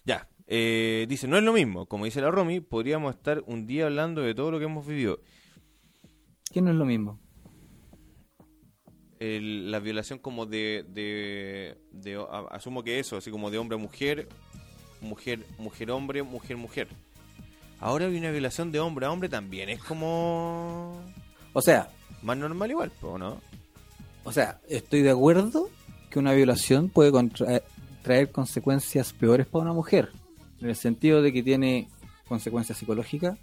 Ya, eh, dice, no es lo mismo. Como dice la Romy, podríamos estar un día hablando de todo lo que hemos vivido. ¿Qué no es lo mismo? El- la violación como de, de, asumo que eso, así como de hombre a mujer, mujer, mujer hombre, mujer mujer. Ahora hay una violación de hombre a hombre también, es como O sea, más normal igual, ¿o no? o sea, estoy de acuerdo que una violación puede contra- traer consecuencias peores para una mujer. En el sentido de que tiene consecuencias psicológicas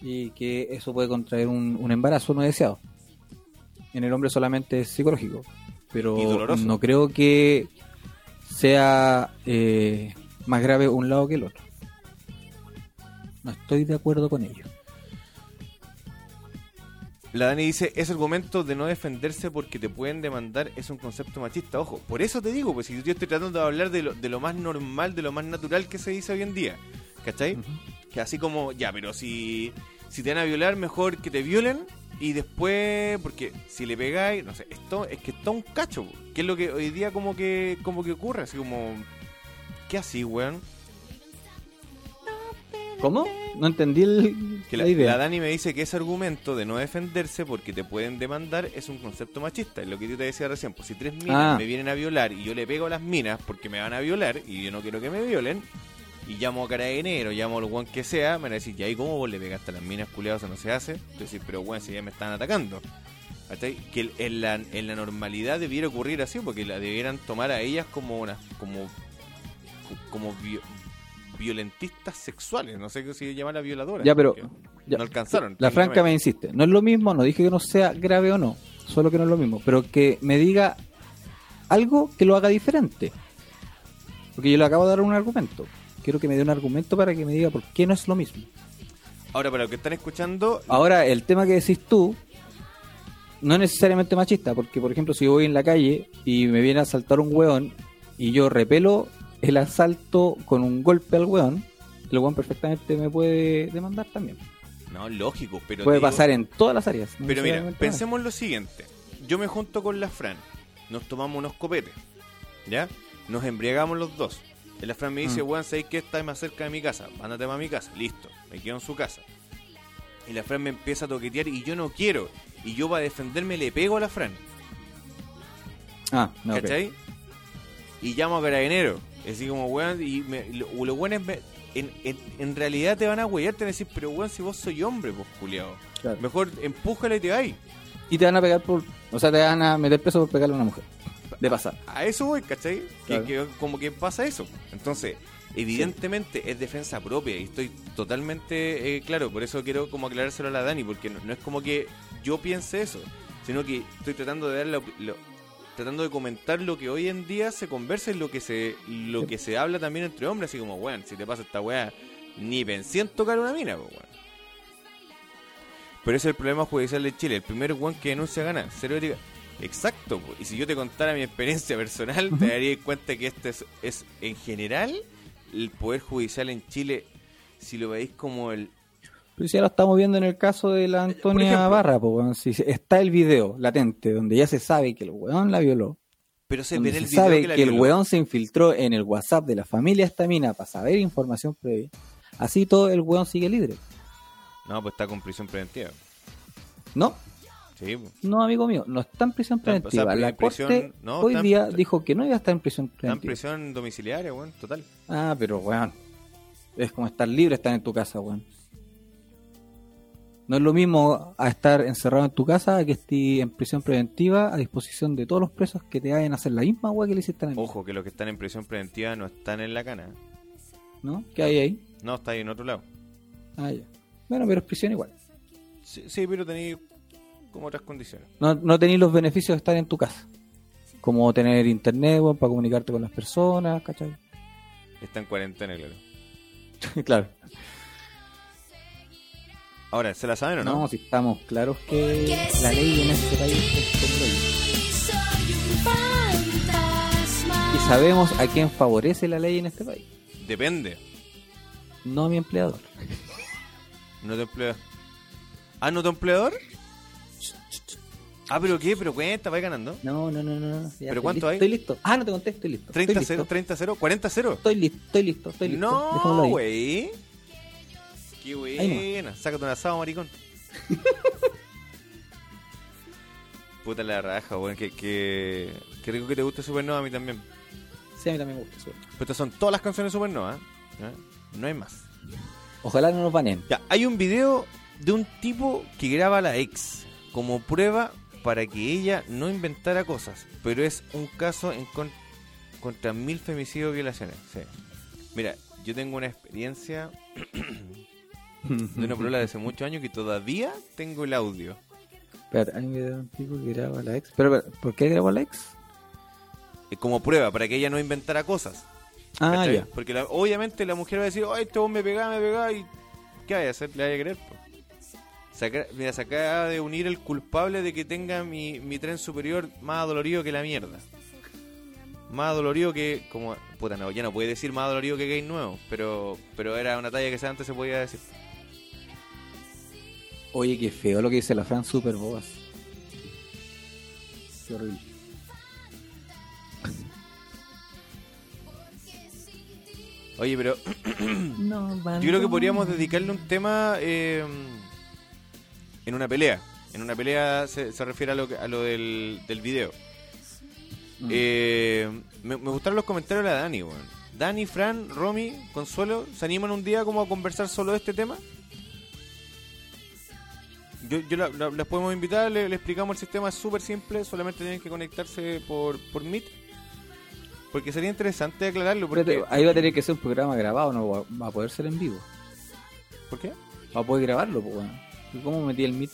y que eso puede contraer un, un embarazo no deseado. En el hombre solamente es psicológico. Pero no creo que sea eh, más grave un lado que el otro. No estoy de acuerdo con ello. La Dani dice, ese argumento de no defenderse porque te pueden demandar es un concepto machista. Ojo, por eso te digo, pues si yo estoy tratando de hablar de lo, de lo más normal, de lo más natural que se dice hoy en día. ¿Cachai? Que así como, ya, pero si, si te van a violar, mejor que te violen y después, porque si le pegáis, no sé, esto es que está un cacho, que es lo que hoy día como que como que ocurre, así como, ¿qué así, weón? ¿Cómo? No entendí el- Que la, la, idea. la Dani me dice que ese argumento de no defenderse porque te pueden demandar es un concepto machista. Es lo que yo te decía recién. Pues si tres minas Ah. me vienen a violar y yo le pego a las minas porque me van a violar y yo no quiero que me violen, y llamo a carabinero, llamo al guan que sea, me van a decir, ¿y ahí cómo vos le pegaste a las minas culiadas? Eso no se hace. Decir, pero bueno, si ya me están atacando. Que en la, en la normalidad debiera ocurrir así, porque la debieran tomar a ellas como una, como, como violentistas sexuales. No sé qué se llama la violadora. Ya, pero- Ya. no alcanzaron. La franca me insiste. No es lo mismo, no dije que no sea grave o no. Solo que no es lo mismo. Pero que me diga algo que lo haga diferente. Porque yo le acabo de dar un argumento. Quiero que me dé un argumento para que me diga por qué no es lo mismo. Ahora, para los que están escuchando, Ahora, el tema que decís tú no es necesariamente machista, porque por ejemplo, si voy en la calle y me viene a asaltar un weón y yo repelo el asalto con un golpe al weón, el weón perfectamente me puede demandar también. no, lógico, pero puede digo- pasar en todas las áreas. no Pero mira, pensemos lo siguiente. Yo me junto con la Fran, nos tomamos unos copetes, ¿ya? Nos embriagamos los dos. La Fran me dice, Mm. weón, ¿sabes que está más cerca de mi casa? Ándate para mi casa. Listo, me quedo en su casa. Y la Fran me empieza a toquetear y yo no quiero. Y yo para defenderme le pego a la Fran, Ah, no. ¿cachai? Y llamo a carabinero. Así como, weón, y me, lo- los weones me- en, en, en realidad te van a huear, te van a decir, pero weón, si vos soy hombre, pues, culiado. Claro. Mejor empújala y te vais. Y te van a pegar por. O sea, te van a meter preso por pegarle a una mujer. De pasar. A eso voy, ¿cachai? Que- Claro. Que, como que pasa eso. Entonces, evidentemente es defensa propia y estoy totalmente eh, claro. Por eso quiero como aclarárselo a la Dani, porque no, no es como que yo piense eso, sino que estoy tratando de dar la tratando de comentar lo que hoy en día se conversa y lo que se lo que se habla también entre hombres, así como, weón, si te pasa esta weá, ni pensé en tocar una mina, pues. Pero ese es el problema judicial de Chile. El primer weón que denuncia gana. Cero ética. Exacto. po. Y si yo te contara mi experiencia personal, te darías cuenta que este es, es, en general, el poder judicial en Chile, si lo veis como el... Pero si ya lo estamos viendo en el caso de la Antonia ejemplo. Barra, pues. Si está el video latente donde ya se sabe que el weón la violó. Pero se ve el se video sabe que, que, el weón se infiltró en el WhatsApp de la familia esta mina para saber información previa. Así todo el weón sigue libre. No, pues está con prisión preventiva. No, Sí, po. no, amigo mío, no está en prisión en- o sea, preventiva. la prisión- corte no, hoy en- día dijo que no iba a estar en prisión está en preventiva. prisión domiciliaria, weón, total. Ah, pero weón. Es como estar libre, estar en tu casa, weón. No es lo mismo a estar encerrado en tu casa a que estés en prisión preventiva a disposición de todos los presos que te vayan a hacer la misma weá que le hiciste a la Ojo, que los que están en prisión preventiva no están en la cana. ¿No? ¿Qué hay ahí? No, está ahí en otro lado. Ah, ya. Bueno, pero es prisión igual. Sí, sí pero tenéis como otras condiciones. No, no tenéis los beneficios de estar en tu casa. Como tener internet, para comunicarte con las personas, ¿cachai? Está en cuarentena, claro. claro. Ahora, ¿se la saben o no? No, si estamos claros que la ley en este país es como ley. Y sabemos a quién favorece la ley en este país. Depende. No a mi empleador. No te empleas. ¿Ah, no te empleador? Ah, pero qué, pero cuenta, vais ganando. No, no, no, no. Ya ¿Pero cuánto listo, hay? Estoy listo. Ah, no te conté, estoy listo. 30 estoy 0, listo. 30 0, 40 0. Estoy listo, estoy listo, estoy listo. No, güey. Qué buena. Sácate un asado, maricón. Puta la raja, weón. Que, que, que rico que te guste Supernova a mí también. Sí, a mí también me gusta eso. Pero estas son todas las canciones de Supernova. ¿eh? No hay más. Ojalá no nos banen. Ya, hay un video de un tipo que graba a la ex como prueba para que ella no inventara cosas. Pero es un caso en con- contra mil femicidios y violaciones. Sí. Mira, yo tengo una experiencia de una prueba de hace muchos años que todavía tengo el audio. Espérate, hay un video que graba la ex. Pero, pero, ¿por qué grabó la ex? Como prueba, para que ella no inventara cosas. Ah, ¿cachai? ya. Porque la- obviamente la mujer va a decir, ay, este vos me pegaba, me pegaba, y ¿qué vaya a hacer? ¿Le vaya a creer? po? Saca- mira, se acaba de unir el culpable de que tenga mi, mi tren superior más dolorido que la mierda. Más dolorido que, como, puta, no, ya no puede decir más dolorido que gay nuevo, pero, pero era una talla que antes se podía decir. Oye, qué feo lo que dice la Fran Super Boas. Qué horrible. Oye, pero No yo creo que podríamos dedicarle un tema eh, en una pelea. En una pelea se, se refiere a lo, que- a lo del, del video. Mm. Eh, me, me gustaron los comentarios de la Dani, weón. Dani, Fran, Romy, Consuelo, ¿se animan un día como a conversar solo de este tema? Yo, yo la- la- las podemos invitar, le, le explicamos el sistema, es súper simple, solamente tienen que conectarse por, por Meet. Porque sería interesante aclararlo. Porque, ahí va a tener que ser un programa grabado, no va, va a poder ser en vivo. ¿Por qué? Va a poder grabarlo, pues bueno. ¿Y ¿Cómo metí el Meet?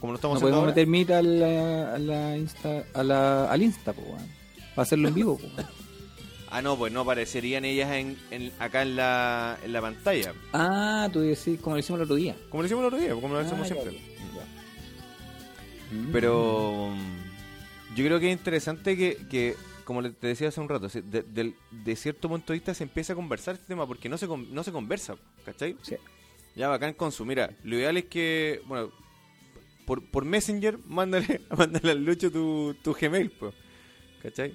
Como lo No estamos haciendo podemos ahora. meter Meet a la, a la Insta, a la, al Insta, pues bueno. Para hacerlo en vivo, pues. Ah, no, pues no aparecerían ellas en, en- acá en la, en la pantalla. Ah, tú decís como lo hicimos el otro día. Como lo hicimos el otro día, como lo Ah, hacemos siempre. ya. Mm. Pero mm, yo creo que es interesante que, que como te decía hace un rato, de, de cierto punto de vista se empieza a conversar este tema porque no se, no se conversa, ¿cachai? Sí. Ya bacán con su. Mira, lo ideal es que, bueno, por, por Messenger, mándale, mándale al Lucho tu, tu Gmail, pues. ¿Cachai?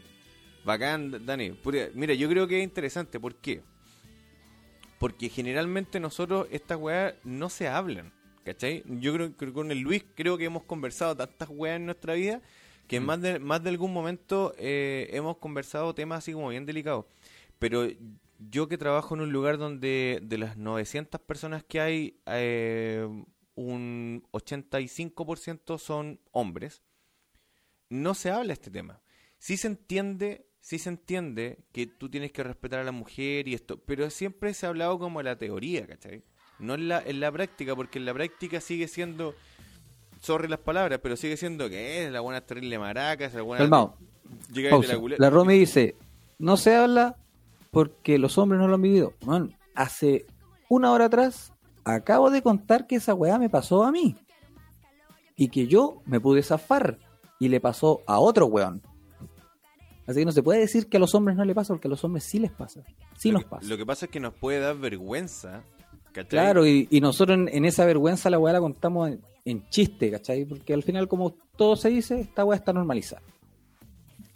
Bacán, Dani. Mira, yo creo que es interesante. ¿Por qué? Porque generalmente nosotros estas weas no se hablan. ¿Cachai? Yo creo que con el Luis creo que hemos conversado tantas weas en nuestra vida que en más de, más de algún momento eh, hemos conversado temas así como bien delicados. Pero yo que trabajo en un lugar donde de las 900 personas que hay, eh, un 85% son hombres, no se habla este tema. Sí se entiende, sí se entiende que tú tienes que respetar a la mujer y esto, pero siempre se ha hablado como la teoría, ¿cachai? No en la, en la práctica, porque en la práctica sigue siendo, sorry las palabras, pero sigue siendo que es la buena terrible maraca, la buena... Calmado. Llega Pausa. la La Romy dice, no se habla porque los hombres no lo han vivido. Man, hace una hora atrás acabo de contar que esa weá me pasó a mí. Y que yo me pude zafar y le pasó a otro weón. Así que no se puede decir que a los hombres no le pasa porque a los hombres sí les pasa. Sí lo nos que- pasa. Lo que pasa es que nos puede dar vergüenza, ¿cachai? Claro, y, y nosotros en, en esa vergüenza la weá la contamos en, en chiste, ¿cachai? Porque al final, como todo se dice, esta weá está normalizada.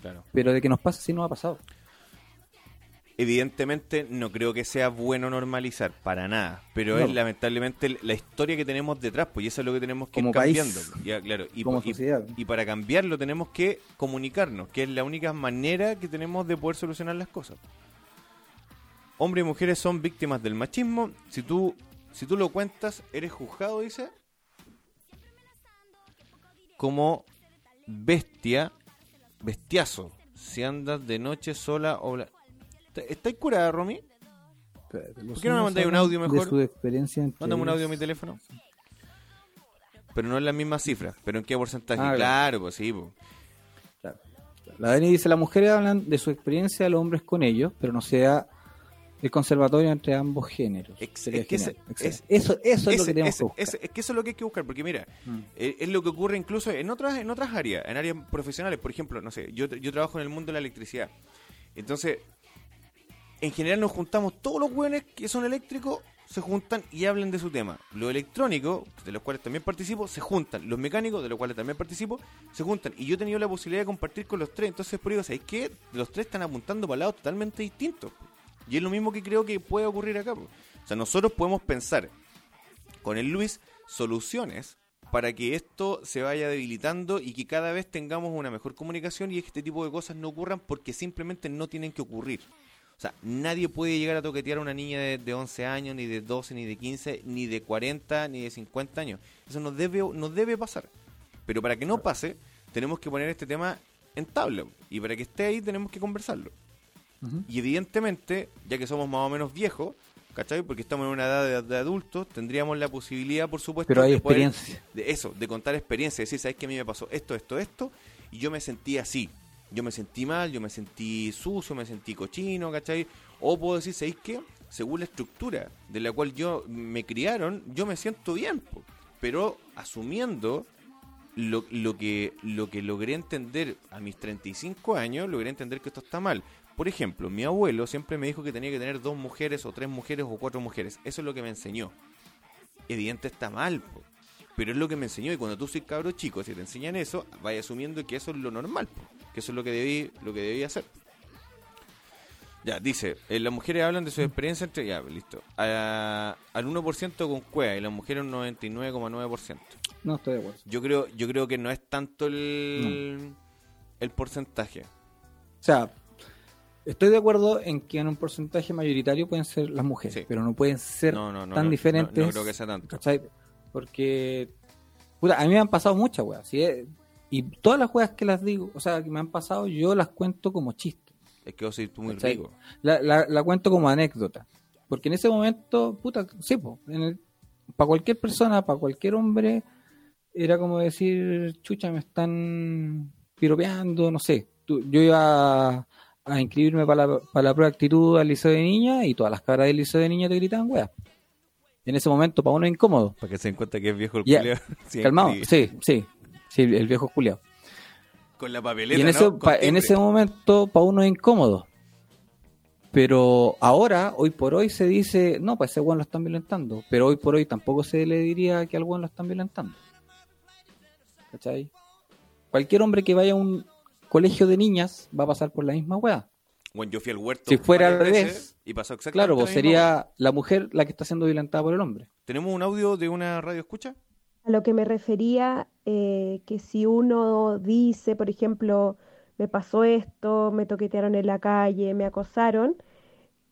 Claro. Pero de que nos pasa, sí nos ha pasado. Evidentemente no creo que sea bueno normalizar, para nada, pero No. es lamentablemente la historia que tenemos detrás, pues y eso es lo que tenemos que Como ir país, cambiando. Ya, claro, y, como y- y para cambiarlo tenemos que comunicarnos, que es la única manera que tenemos de poder solucionar las cosas. Hombres y mujeres son víctimas del machismo, si tú, si tú lo cuentas, eres juzgado, dice, como bestia, bestiazo, si andas de noche sola o... bla- ¿Estáis curada, Romy? ¿Por qué no me mandáis un audio mejor? De su experiencia Mándame un audio a mi teléfono. Pero no es la misma cifra. ¿Pero en qué porcentaje? Ah, claro, pues sí. pues. Claro. La Dani dice, las mujeres hablan de su experiencia, los hombres con ellos, pero no sea el conservatorio entre ambos géneros. Ex- es que ese- eso, eso es lo que tenemos ese- que buscar. ese- es que eso es lo que hay que buscar. Porque mira, Mm. eh, es lo que ocurre incluso en otras, en otras áreas, en áreas profesionales. Por ejemplo, no sé, yo, yo trabajo en el mundo de la electricidad. Entonces, en general nos juntamos todos los buenos que son eléctricos, se juntan y hablan de su tema. Los electrónicos, de los cuales también participo, se juntan. Los mecánicos, de los cuales también participo, se juntan. Y yo he tenido la posibilidad de compartir con los tres. Entonces, por eso, ¿sabéis qué? Los tres están apuntando para lados totalmente distintos. Y es lo mismo que creo que puede ocurrir acá. O sea, nosotros podemos pensar con el Luis soluciones para que esto se vaya debilitando y que cada vez tengamos una mejor comunicación y este tipo de cosas no ocurran porque simplemente no tienen que ocurrir. O sea, nadie puede llegar a toquetear a una niña de, de 11 años, ni de 12, ni de 15, ni de 40, ni de 50 años. Eso no debe, no debe pasar. Pero para que no pase, tenemos que poner este tema en tabla. Y para que esté ahí, tenemos que conversarlo. Y evidentemente, ya que somos más o menos viejos, ¿cachai? Porque estamos en una edad de, de adultos, tendríamos la posibilidad, por supuesto, Pero hay de poder- experiencia. de eso, de contar experiencias, decir, ¿sabes que a mí me pasó esto, esto, esto? Y yo me sentí así. Yo me sentí mal, yo me sentí sucio, me sentí cochino, ¿cachai? O puedo decir, ¿sabéis qué? Según la estructura de la cual yo me criaron, yo me siento bien, pero asumiendo lo, lo, que, lo que logré entender a mis 35 años, logré entender que esto está mal. Por ejemplo, mi abuelo siempre me dijo que tenía que tener dos mujeres o tres mujeres o cuatro mujeres. Eso es lo que me enseñó. Evidente está mal, pero es lo que me enseñó. Y cuando tú soy cabro chico, si te enseñan eso, vaya asumiendo que eso es lo normal. Que eso es lo que debí, lo que debí hacer. Ya, dice, eh, las mujeres hablan de su experiencia entre... Ya, listo. A- al 1% con cueva y las mujeres un 99,9%. No estoy de acuerdo. Yo creo, yo creo que no es tanto el, el porcentaje. O sea, estoy de acuerdo en que en un porcentaje mayoritario pueden ser las mujeres, Sí. pero no pueden ser No, no, no. tan diferentes. No, creo que sea tanto. ¿cachai? Porque, puta, a mí me han pasado muchas weas. ¿sí? Y todas las weas que las digo, o sea, que me han pasado, yo las cuento como chiste. Es que vos sois tú muy rico. La, la, la cuento como anécdota. Porque en ese momento, puta, sí, para cualquier persona, para cualquier hombre, era como decir, chucha, me están piropeando, no sé. Tú- yo iba a, inscribirme para la, para la prueba de actitud al liceo de niña y todas las caras del liceo de niña te gritaban, wea. En ese momento, para uno es incómodo. Para que se den cuenta que es viejo el. Sí, Calmado, sí. sí, sí, el viejo culiado. Con la papeleta, Y en ese, ¿no? Con pa- en ese momento para uno es incómodo. Pero ahora, hoy por hoy, se dice, no, pues ese weón lo están violentando. Pero hoy por hoy tampoco se le diría que al weón lo están violentando. ¿Cachai? Cualquier hombre que vaya a un colegio de niñas va a pasar por la misma weá. Bueno, yo fui al huerto Si fuera al revés, y pasó exactamente Claro, pues sería la mujer la que está siendo violentada por el hombre. ¿Tenemos un audio de una radio escucha? A lo que me refería, eh, que si uno dice, por ejemplo, me pasó esto, me toquetearon en la calle, me acosaron,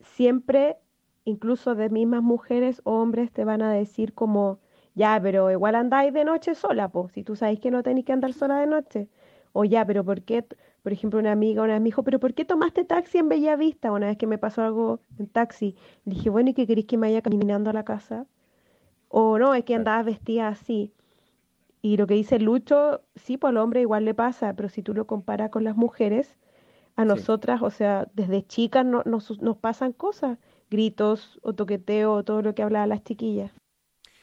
siempre, incluso de mismas mujeres o hombres, te van a decir como, ya, pero igual andáis de noche sola, pues, si tú sabes que no tenéis que andar sola de noche. O ya, pero ¿por qué? Por ejemplo, una amiga una vez me dijo, pero ¿por qué tomaste taxi en Bellavista? Una vez que me pasó algo en taxi, le dije, bueno, ¿y qué queréis que me vaya caminando a la casa? O no, es que andabas vestida así. Y lo que dice Lucho, sí, pues al hombre igual le pasa, pero si tú lo comparas con las mujeres, a nosotras, o sea, desde chicas no- nos, nos pasan cosas, gritos o toqueteo o todo lo que hablaban las chiquillas.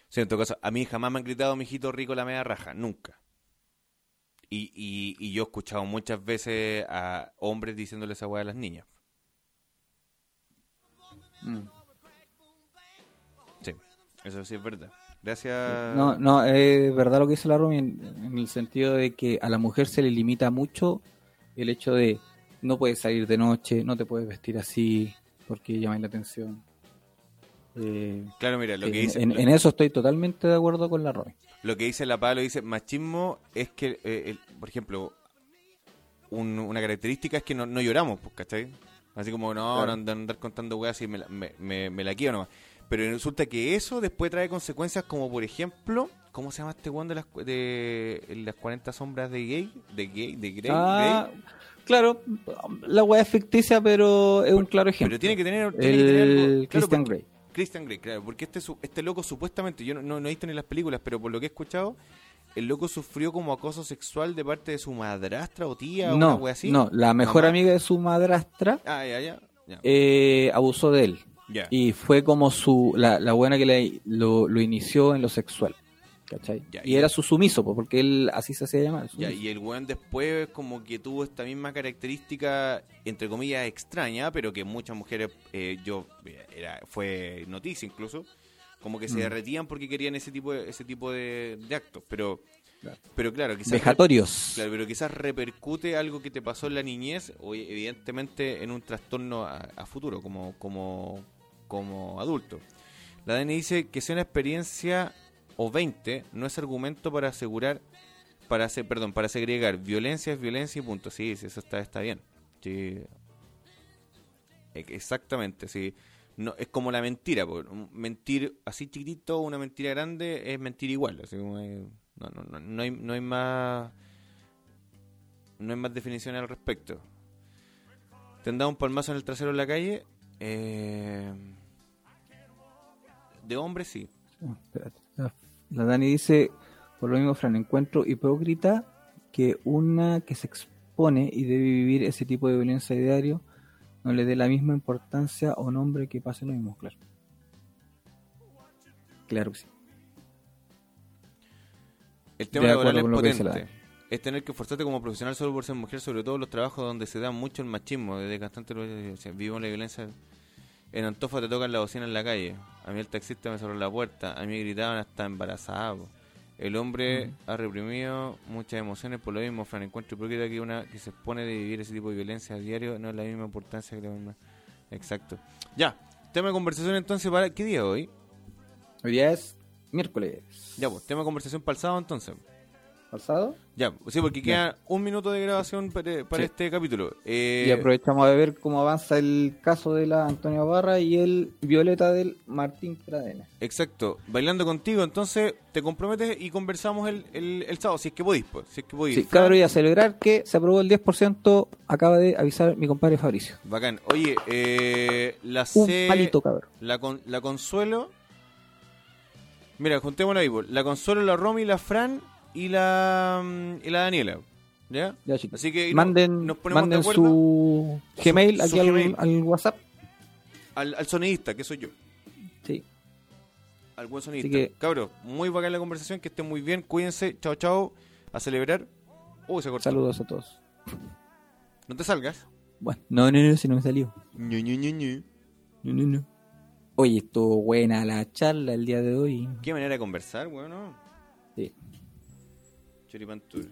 Sí, en todo caso, a mí jamás me han gritado mijito rico la media raja, nunca. Y, y, y yo he escuchado muchas veces a hombres diciéndole esa weá a las niñas. Sí, eso sí es verdad. Gracias. No, no, es verdad lo que dice la Romy en, en el sentido de que a la mujer se le limita mucho el hecho de no puedes salir de noche, no te puedes vestir así porque llamáis la atención. Eh, Claro, mira, lo que dice, en, eso estoy totalmente de acuerdo con la Romy. lo que dice la Pablo dice, machismo es que, eh, el- por ejemplo, un- una característica es que no, no lloramos, pues, ¿cachai? Así como, no, Claro. no andar, andar contando weas y me la, me, me, me la quiero nomás. Pero resulta que eso después trae consecuencias como, por ejemplo, ¿cómo se llama este weón de las, cu- de las 40 sombras de gay? De gay, de Grey, Ah, claro, la weá es ficticia, pero es un claro ejemplo. Pero tiene que tener, tiene que tener el algo- claro, Christian Grey. Christian Grey, claro, porque este, este loco supuestamente, yo no, no, no he visto ni las películas, pero por lo que he escuchado, el loco sufrió como acoso sexual de parte de su madrastra o tía o una No, wea así. no, la mejor Mamá. amiga de su madrastra Ah, ya, ya. Ya. eh, abusó de él. Ya. Y fue como su la, la buena que le, lo, lo inició en lo sexual. ¿Cachai? Y era su sumiso, po, porque él así se hacía llamar. Y el weón después como que tuvo esta misma característica, entre comillas, extraña, pero que muchas mujeres, eh, yo, eh, era, fue noticia incluso, como que se Mm. derretían porque querían ese tipo de, ese tipo de, de actos. Pero, Claro. pero claro, quizás... Vejatorios. Claro, pero quizás repercute algo que te pasó en la niñez o evidentemente en un trastorno a, a futuro como, como, como adulto. La DN dice que sea una experiencia o 20 no es argumento para asegurar, para hacer, perdón, para segregar violencia es violencia y punto. Sí, sí, eso está, está bien. Sí. E- Exactamente, sí. No, es como la mentira, mentir así chiquitito, una mentira grande es mentir igual. Así como, no, no, no, no hay, no hay más no hay más definiciones al respecto. ¿Te han un palmazo en el trasero en la calle? Eh, de hombre sí. Ah, espérate. La, la Dani dice, por lo mismo, Fran, encuentro hipócrita que una que se expone y debe vivir ese tipo de violencia diario no le dé la misma importancia a un hombre que pase lo mismo, claro. Claro que sí. El tema De laboral es potente. Es tener que esforzarte como profesional solo por ser mujer, sobre todo en los trabajos donde se da mucho el machismo. Desde bastante vivo la violencia. En Antofa te tocan la bocina en la calle. A mí el taxista me cerró la puerta. A mí gritaban hasta embarazada. El hombre ha reprimido muchas emociones por lo mismo. Fran, encuentro hipócrita que una que se expone de vivir ese tipo de violencia a diario no es la misma importancia que la misma. Exacto. Ya, tema de conversación entonces para... ¿Qué día hoy? Hoy día es miércoles. Ya, pues, tema de conversación para el sábado entonces. ¿Pasado? Ya, sí, porque queda un minuto de grabación para, para Sí. este capítulo. Eh, Y aprovechamos de ver cómo avanza el caso de la Antonia Barra y el Violeta del Martín Pradena. Exacto, bailando contigo, entonces te comprometes y conversamos el, el, el sábado, si es que podís, pues, si es que podís. Sí, cabrón, y a celebrar que se aprobó el 10%, acaba de avisar mi compadre Fabricio. Bacán. Oye, eh, la Un C- palito, cabrón. la, con, la Consuelo. Mira, juntémosla ahí. La Consuelo, la Romy, la Fran y la, mm, y la Daniela. ¿Ya? Ya. Así que no- manden nos ponemos manden de su Gmail aquí su al, Gmail. al WhatsApp. al, al sonidista, que soy yo. Sí. Al buen sonidista. Que- Cabros, muy bacán la conversación, que estén muy bien, cuídense, chao, chao, a celebrar. Uy, se cortó. Saludos a todos. No te salgas. Bueno, no, no, no, si no me salió. Ñu, ñu, ñu, ñu. No, no, no. Oye, estuvo buena la charla el día de hoy. Qué manera de conversar, weón, ¿no? Sí. Choripán tour.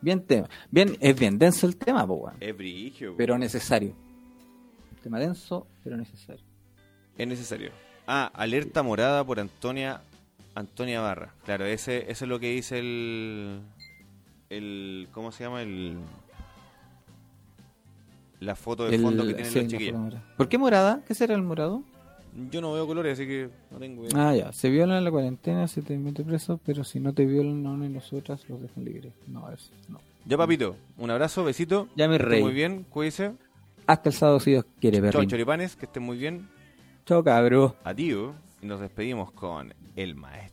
Bien tema. Bien, es bien denso el tema, po, weón. Es brigio, pero necesario. Tema denso, pero necesario. Es necesario. Ah, alerta morada por Antonia Antonia Barra. Claro, ese, eso es lo que dice el el ¿cómo se llama? el la foto de El- fondo que tienen sí, los chiquillos. ¿Por qué morada? ¿Qué será el morado? Yo no veo colores, así que no tengo idea. Ah, ya. Se violan en la cuarentena, se te mete preso, pero si no te violan a uno y nosotras, los dejan libres. No, eso no. Ya papito, un abrazo, besito. Ya esté reí. Muy bien, cuídese. Hasta el sábado, si Dios quiere, Chao perrín. choripanes, que estén muy bien. Chao, cabro. Adiós. Y nos despedimos con el maestro.